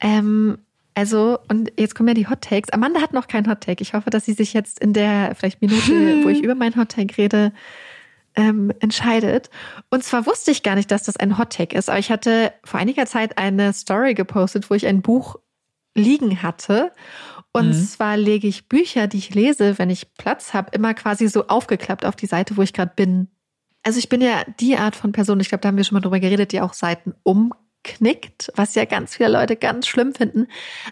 Ähm, also, und jetzt kommen ja die Hot Takes. Amanda hat noch keinen Hot Take. Ich hoffe, dass sie sich jetzt in der vielleicht Minute, wo ich über meinen Hot Take rede, ähm, entscheidet. Und zwar wusste ich gar nicht, dass das ein Hot Take ist, aber ich hatte vor einiger Zeit eine Story gepostet, wo ich ein Buch liegen hatte und mhm. zwar lege ich Bücher, die ich lese, wenn ich Platz habe, immer quasi so aufgeklappt auf die Seite, wo ich gerade bin. Also ich bin ja die Art von Person, ich glaube, da haben wir schon mal drüber geredet, die auch Seiten umknickt, was ja ganz viele Leute ganz schlimm finden.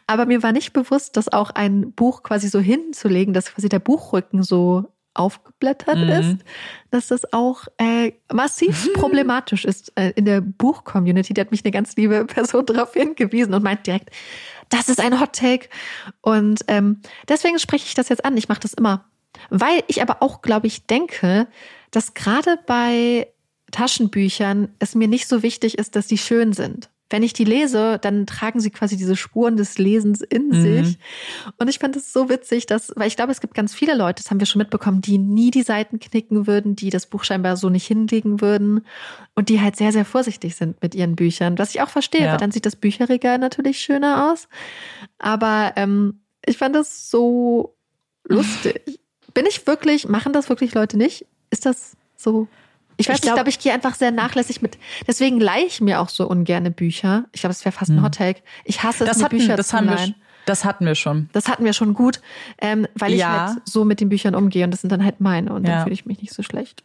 Aber mir war nicht bewusst, dass auch ein Buch quasi so hinzulegen, dass quasi der Buchrücken so aufgeblättert mhm. ist, dass das auch äh, massiv problematisch ist äh, in der Buch-Community. Da hat mich eine ganz liebe Person darauf hingewiesen und meint direkt, das ist ein Hot Take. Und ähm, deswegen spreche ich das jetzt an. Ich mache das immer. Weil ich aber auch, glaube ich, denke, dass gerade bei Taschenbüchern es mir nicht so wichtig ist, dass die schön sind wenn ich die lese, dann tragen sie quasi diese Spuren des Lesens in mhm. sich. Und ich fand es so witzig, dass, weil ich glaube, es gibt ganz viele Leute, das haben wir schon mitbekommen, die nie die Seiten knicken würden, die das Buch scheinbar so nicht hinlegen würden und die halt sehr, sehr vorsichtig sind mit ihren Büchern. Was ich auch verstehe, ja. weil dann sieht das Bücherregal natürlich schöner aus. Aber ähm, ich fand das so lustig. Bin ich wirklich, machen das wirklich Leute nicht? Ist das so? Ich weiß ich glaube, ich gehe einfach sehr nachlässig mit. Deswegen leihe ich mir auch so ungerne Bücher. Ich glaube, das wäre fast ein hm. Hottake. Ich hasse es, das mir hatten, Bücher das zu haben leihen. Wir, das hatten wir schon. Das hatten wir schon gut, ähm, weil ich ja. halt so mit den Büchern umgehe und das sind dann halt meine und dann fühle ich mich nicht so schlecht.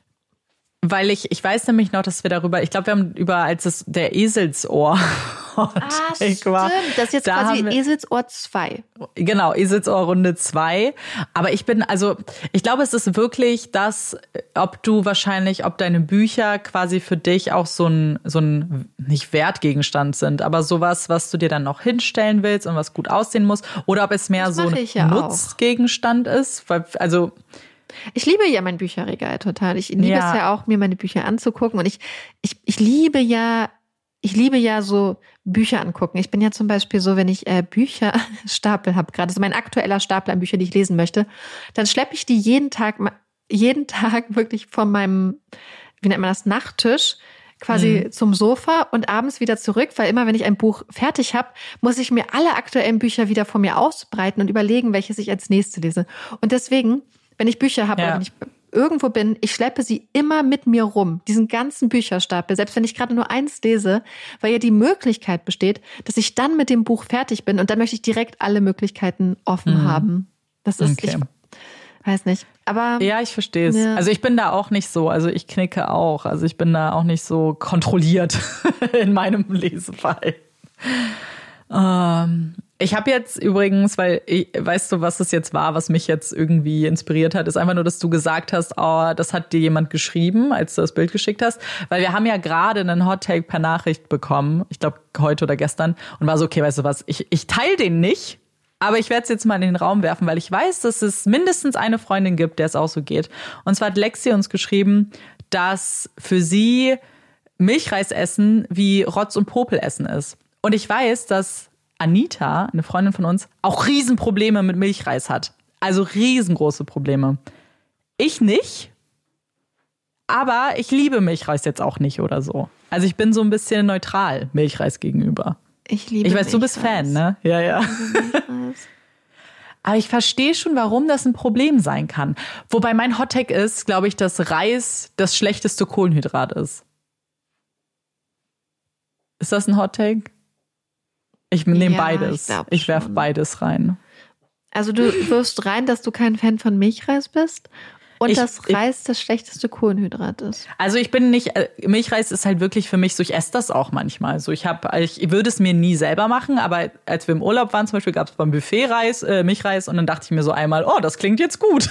Weil ich, ich weiß nämlich noch, dass wir darüber, ich glaube, wir haben über, als es der Eselsohr ah, stimmt. war. Das ist jetzt da quasi Eselsohr 2. Genau, Eselsohr Runde 2. Aber ich bin, also, ich glaube, es ist wirklich das, ob du wahrscheinlich, ob deine Bücher quasi für dich auch so ein, so ein, nicht Wertgegenstand sind, aber sowas, was du dir dann noch hinstellen willst und was gut aussehen muss. Oder ob es mehr so ein ja Nutzgegenstand auch. ist. Weil, also, ich liebe ja mein Bücherregal total. Ich liebe ja. es ja auch, mir meine Bücher anzugucken. Und ich, ich, ich liebe ja, ich liebe ja so Bücher angucken. Ich bin ja zum Beispiel so, wenn ich äh, Bücherstapel habe, gerade so mein aktueller Stapel an Büchern, die ich lesen möchte, dann schleppe ich die jeden Tag, jeden Tag wirklich von meinem, wie nennt man das, Nachttisch quasi mhm. zum Sofa und abends wieder zurück, weil immer wenn ich ein Buch fertig habe, muss ich mir alle aktuellen Bücher wieder vor mir ausbreiten und überlegen, welches ich als nächste lese. Und deswegen wenn ich Bücher habe, ja. wenn ich irgendwo bin, ich schleppe sie immer mit mir rum, diesen ganzen Bücherstapel, selbst wenn ich gerade nur eins lese, weil ja die Möglichkeit besteht, dass ich dann mit dem Buch fertig bin und dann möchte ich direkt alle Möglichkeiten offen mhm. haben. Das ist, okay. ich weiß nicht. Aber ja, ich verstehe es. Ja. Also ich bin da auch nicht so. Also ich knicke auch. Also ich bin da auch nicht so kontrolliert in meinem Lesefall. Ähm, ich habe jetzt übrigens, weil ich, weißt du, was es jetzt war, was mich jetzt irgendwie inspiriert hat, ist einfach nur, dass du gesagt hast, oh, das hat dir jemand geschrieben, als du das Bild geschickt hast, weil wir haben ja gerade einen Hot Take per Nachricht bekommen, ich glaube heute oder gestern, und war so, okay, weißt du was, ich, ich teile den nicht, aber ich werde es jetzt mal in den Raum werfen, weil ich weiß, dass es mindestens eine Freundin gibt, der es auch so geht. Und zwar hat Lexi uns geschrieben, dass für sie Milchreis essen wie Rotz- und Popelessen ist. Und ich weiß, dass Anita, eine Freundin von uns, auch Riesenprobleme mit Milchreis hat. Also riesengroße Probleme. Ich nicht, aber ich liebe Milchreis jetzt auch nicht oder so. Also ich bin so ein bisschen neutral Milchreis gegenüber. Ich liebe Ich weiß, Milchreis. du bist Fan, ne? Ja, ja. Aber ich verstehe schon, warum das ein Problem sein kann. Wobei mein Hottag ist, glaube ich, dass Reis das schlechteste Kohlenhydrat ist. Ist das ein Hottag? Ich nehme ja, beides. Ich, ich werfe beides rein. Also du wirfst rein, dass du kein Fan von Milchreis bist und ich, dass Reis ich, das schlechteste Kohlenhydrat ist. Also ich bin nicht, äh, Milchreis ist halt wirklich für mich so, ich esse das auch manchmal. So ich habe, ich würde es mir nie selber machen, aber als wir im Urlaub waren zum Beispiel, gab es beim Buffet Reis, äh, Milchreis und dann dachte ich mir so einmal, oh, das klingt jetzt gut.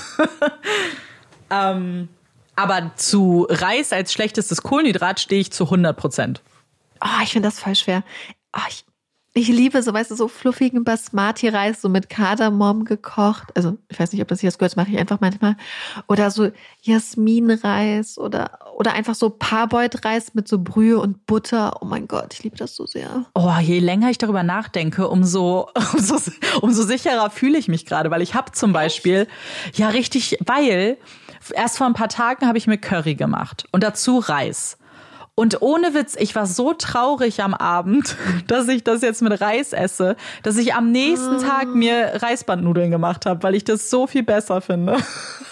ähm, aber zu Reis als schlechtestes Kohlenhydrat stehe ich zu 100 Prozent. Oh, ich finde das voll schwer. Oh, ich, ich liebe so, weißt du, so fluffigen Basmati-Reis, so mit Kardamom gekocht. Also, ich weiß nicht, ob das hier das gehört, das mache ich einfach manchmal. Oder so Jasminreis oder, oder einfach so Parboiled-Reis mit so Brühe und Butter. Oh mein Gott, ich liebe das so sehr. Oh, je länger ich darüber nachdenke, umso, umso, umso sicherer fühle ich mich gerade, weil ich habe zum Beispiel, ja, richtig, weil erst vor ein paar Tagen habe ich mir Curry gemacht und dazu Reis. Und ohne Witz, ich war so traurig am Abend, dass ich das jetzt mit Reis esse, dass ich am nächsten oh. Tag mir Reisbandnudeln gemacht habe, weil ich das so viel besser finde.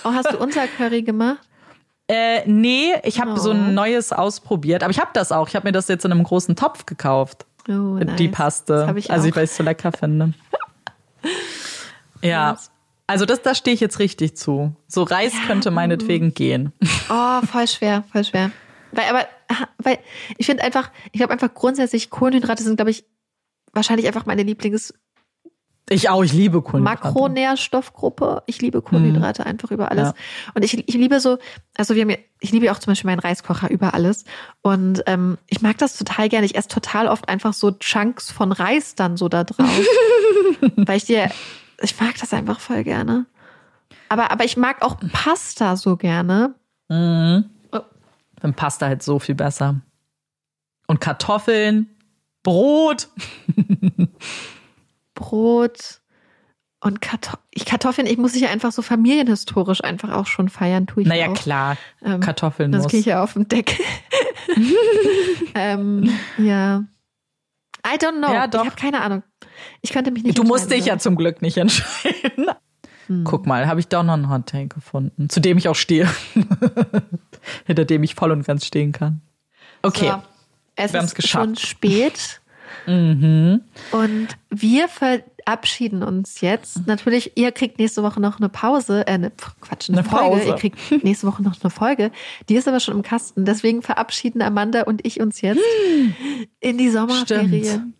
Oh, hast du unser Curry gemacht? Äh, nee, ich habe oh. so ein neues ausprobiert, aber ich habe das auch. Ich habe mir das jetzt in einem großen Topf gekauft. Oh, nice. Die Paste. Ich also, ich, weil ich es so lecker finde. ja. Also das, da stehe ich jetzt richtig zu. So Reis ja. könnte meinetwegen gehen. Oh, voll schwer, voll schwer. Weil, aber, weil ich finde einfach, ich glaube einfach grundsätzlich Kohlenhydrate sind, glaube ich, wahrscheinlich einfach meine Lieblings- ich auch, ich liebe Kohlenhydrate. Makronährstoffgruppe. Ich liebe Kohlenhydrate hm. einfach über alles. Ja. Und ich, ich liebe so, also wir haben ja, ich liebe auch zum Beispiel meinen Reiskocher über alles. Und ähm, ich mag das total gerne. Ich esse total oft einfach so Chunks von Reis dann so da drauf. weil ich dir, ich mag das einfach voll gerne. Aber, aber ich mag auch Pasta so gerne. Mhm. Dann Pasta halt so viel besser. Und Kartoffeln, Brot. Brot und Kartoffeln. Ich, Kartoffeln, ich muss sich einfach so familienhistorisch einfach auch schon feiern, tue ich naja, auch. klar, ähm, Kartoffeln Das gehe ich ja auf den Deckel. ähm, ja. I don't know. Ja. Ich habe keine Ahnung. Ich könnte mich nicht Du musst dich ja zum Glück nicht entscheiden. Hm. Guck mal, habe ich doch noch einen Hot Take gefunden, zu dem ich auch stehe. Hinter dem ich voll und ganz stehen kann. Okay. So, es wir ist schon spät. mhm. Und wir verabschieden uns jetzt. Natürlich, ihr kriegt nächste Woche noch eine Pause, äh, eine, Quatsch, eine, eine Folge. Pause. Ihr kriegt nächste Woche noch eine Folge. Die ist aber schon im Kasten. Deswegen verabschieden Amanda und ich uns jetzt in die Sommerferien. Stimmt.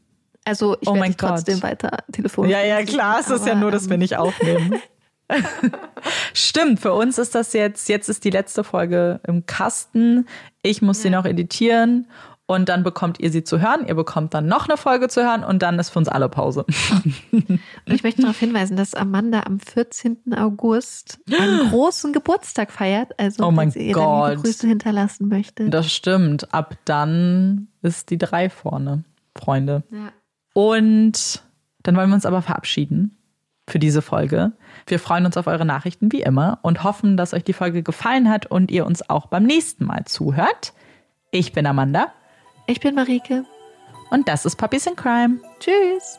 Also ich oh werde trotzdem weiter telefonieren. Ja, ja, klar, es ist ja nur, dass wir nicht aufnehmen. Stimmt, für uns ist das jetzt, jetzt ist die letzte Folge im Kasten. Ich muss ja. sie noch editieren und dann bekommt ihr sie zu hören. Ihr bekommt dann noch eine Folge zu hören und dann ist für uns alle Pause. Und ich möchte darauf hinweisen, dass Amanda am 14. August einen großen Geburtstag feiert. Also, oh wenn sie Gott. ihr Grüße hinterlassen möchte. Das stimmt. Ab dann ist die drei vorne, Freunde. Ja. Und dann wollen wir uns aber verabschieden für diese Folge. Wir freuen uns auf eure Nachrichten wie immer und hoffen, dass euch die Folge gefallen hat und ihr uns auch beim nächsten Mal zuhört. Ich bin Amanda. Ich bin Marike. Und das ist Puppies in Crime. Tschüss.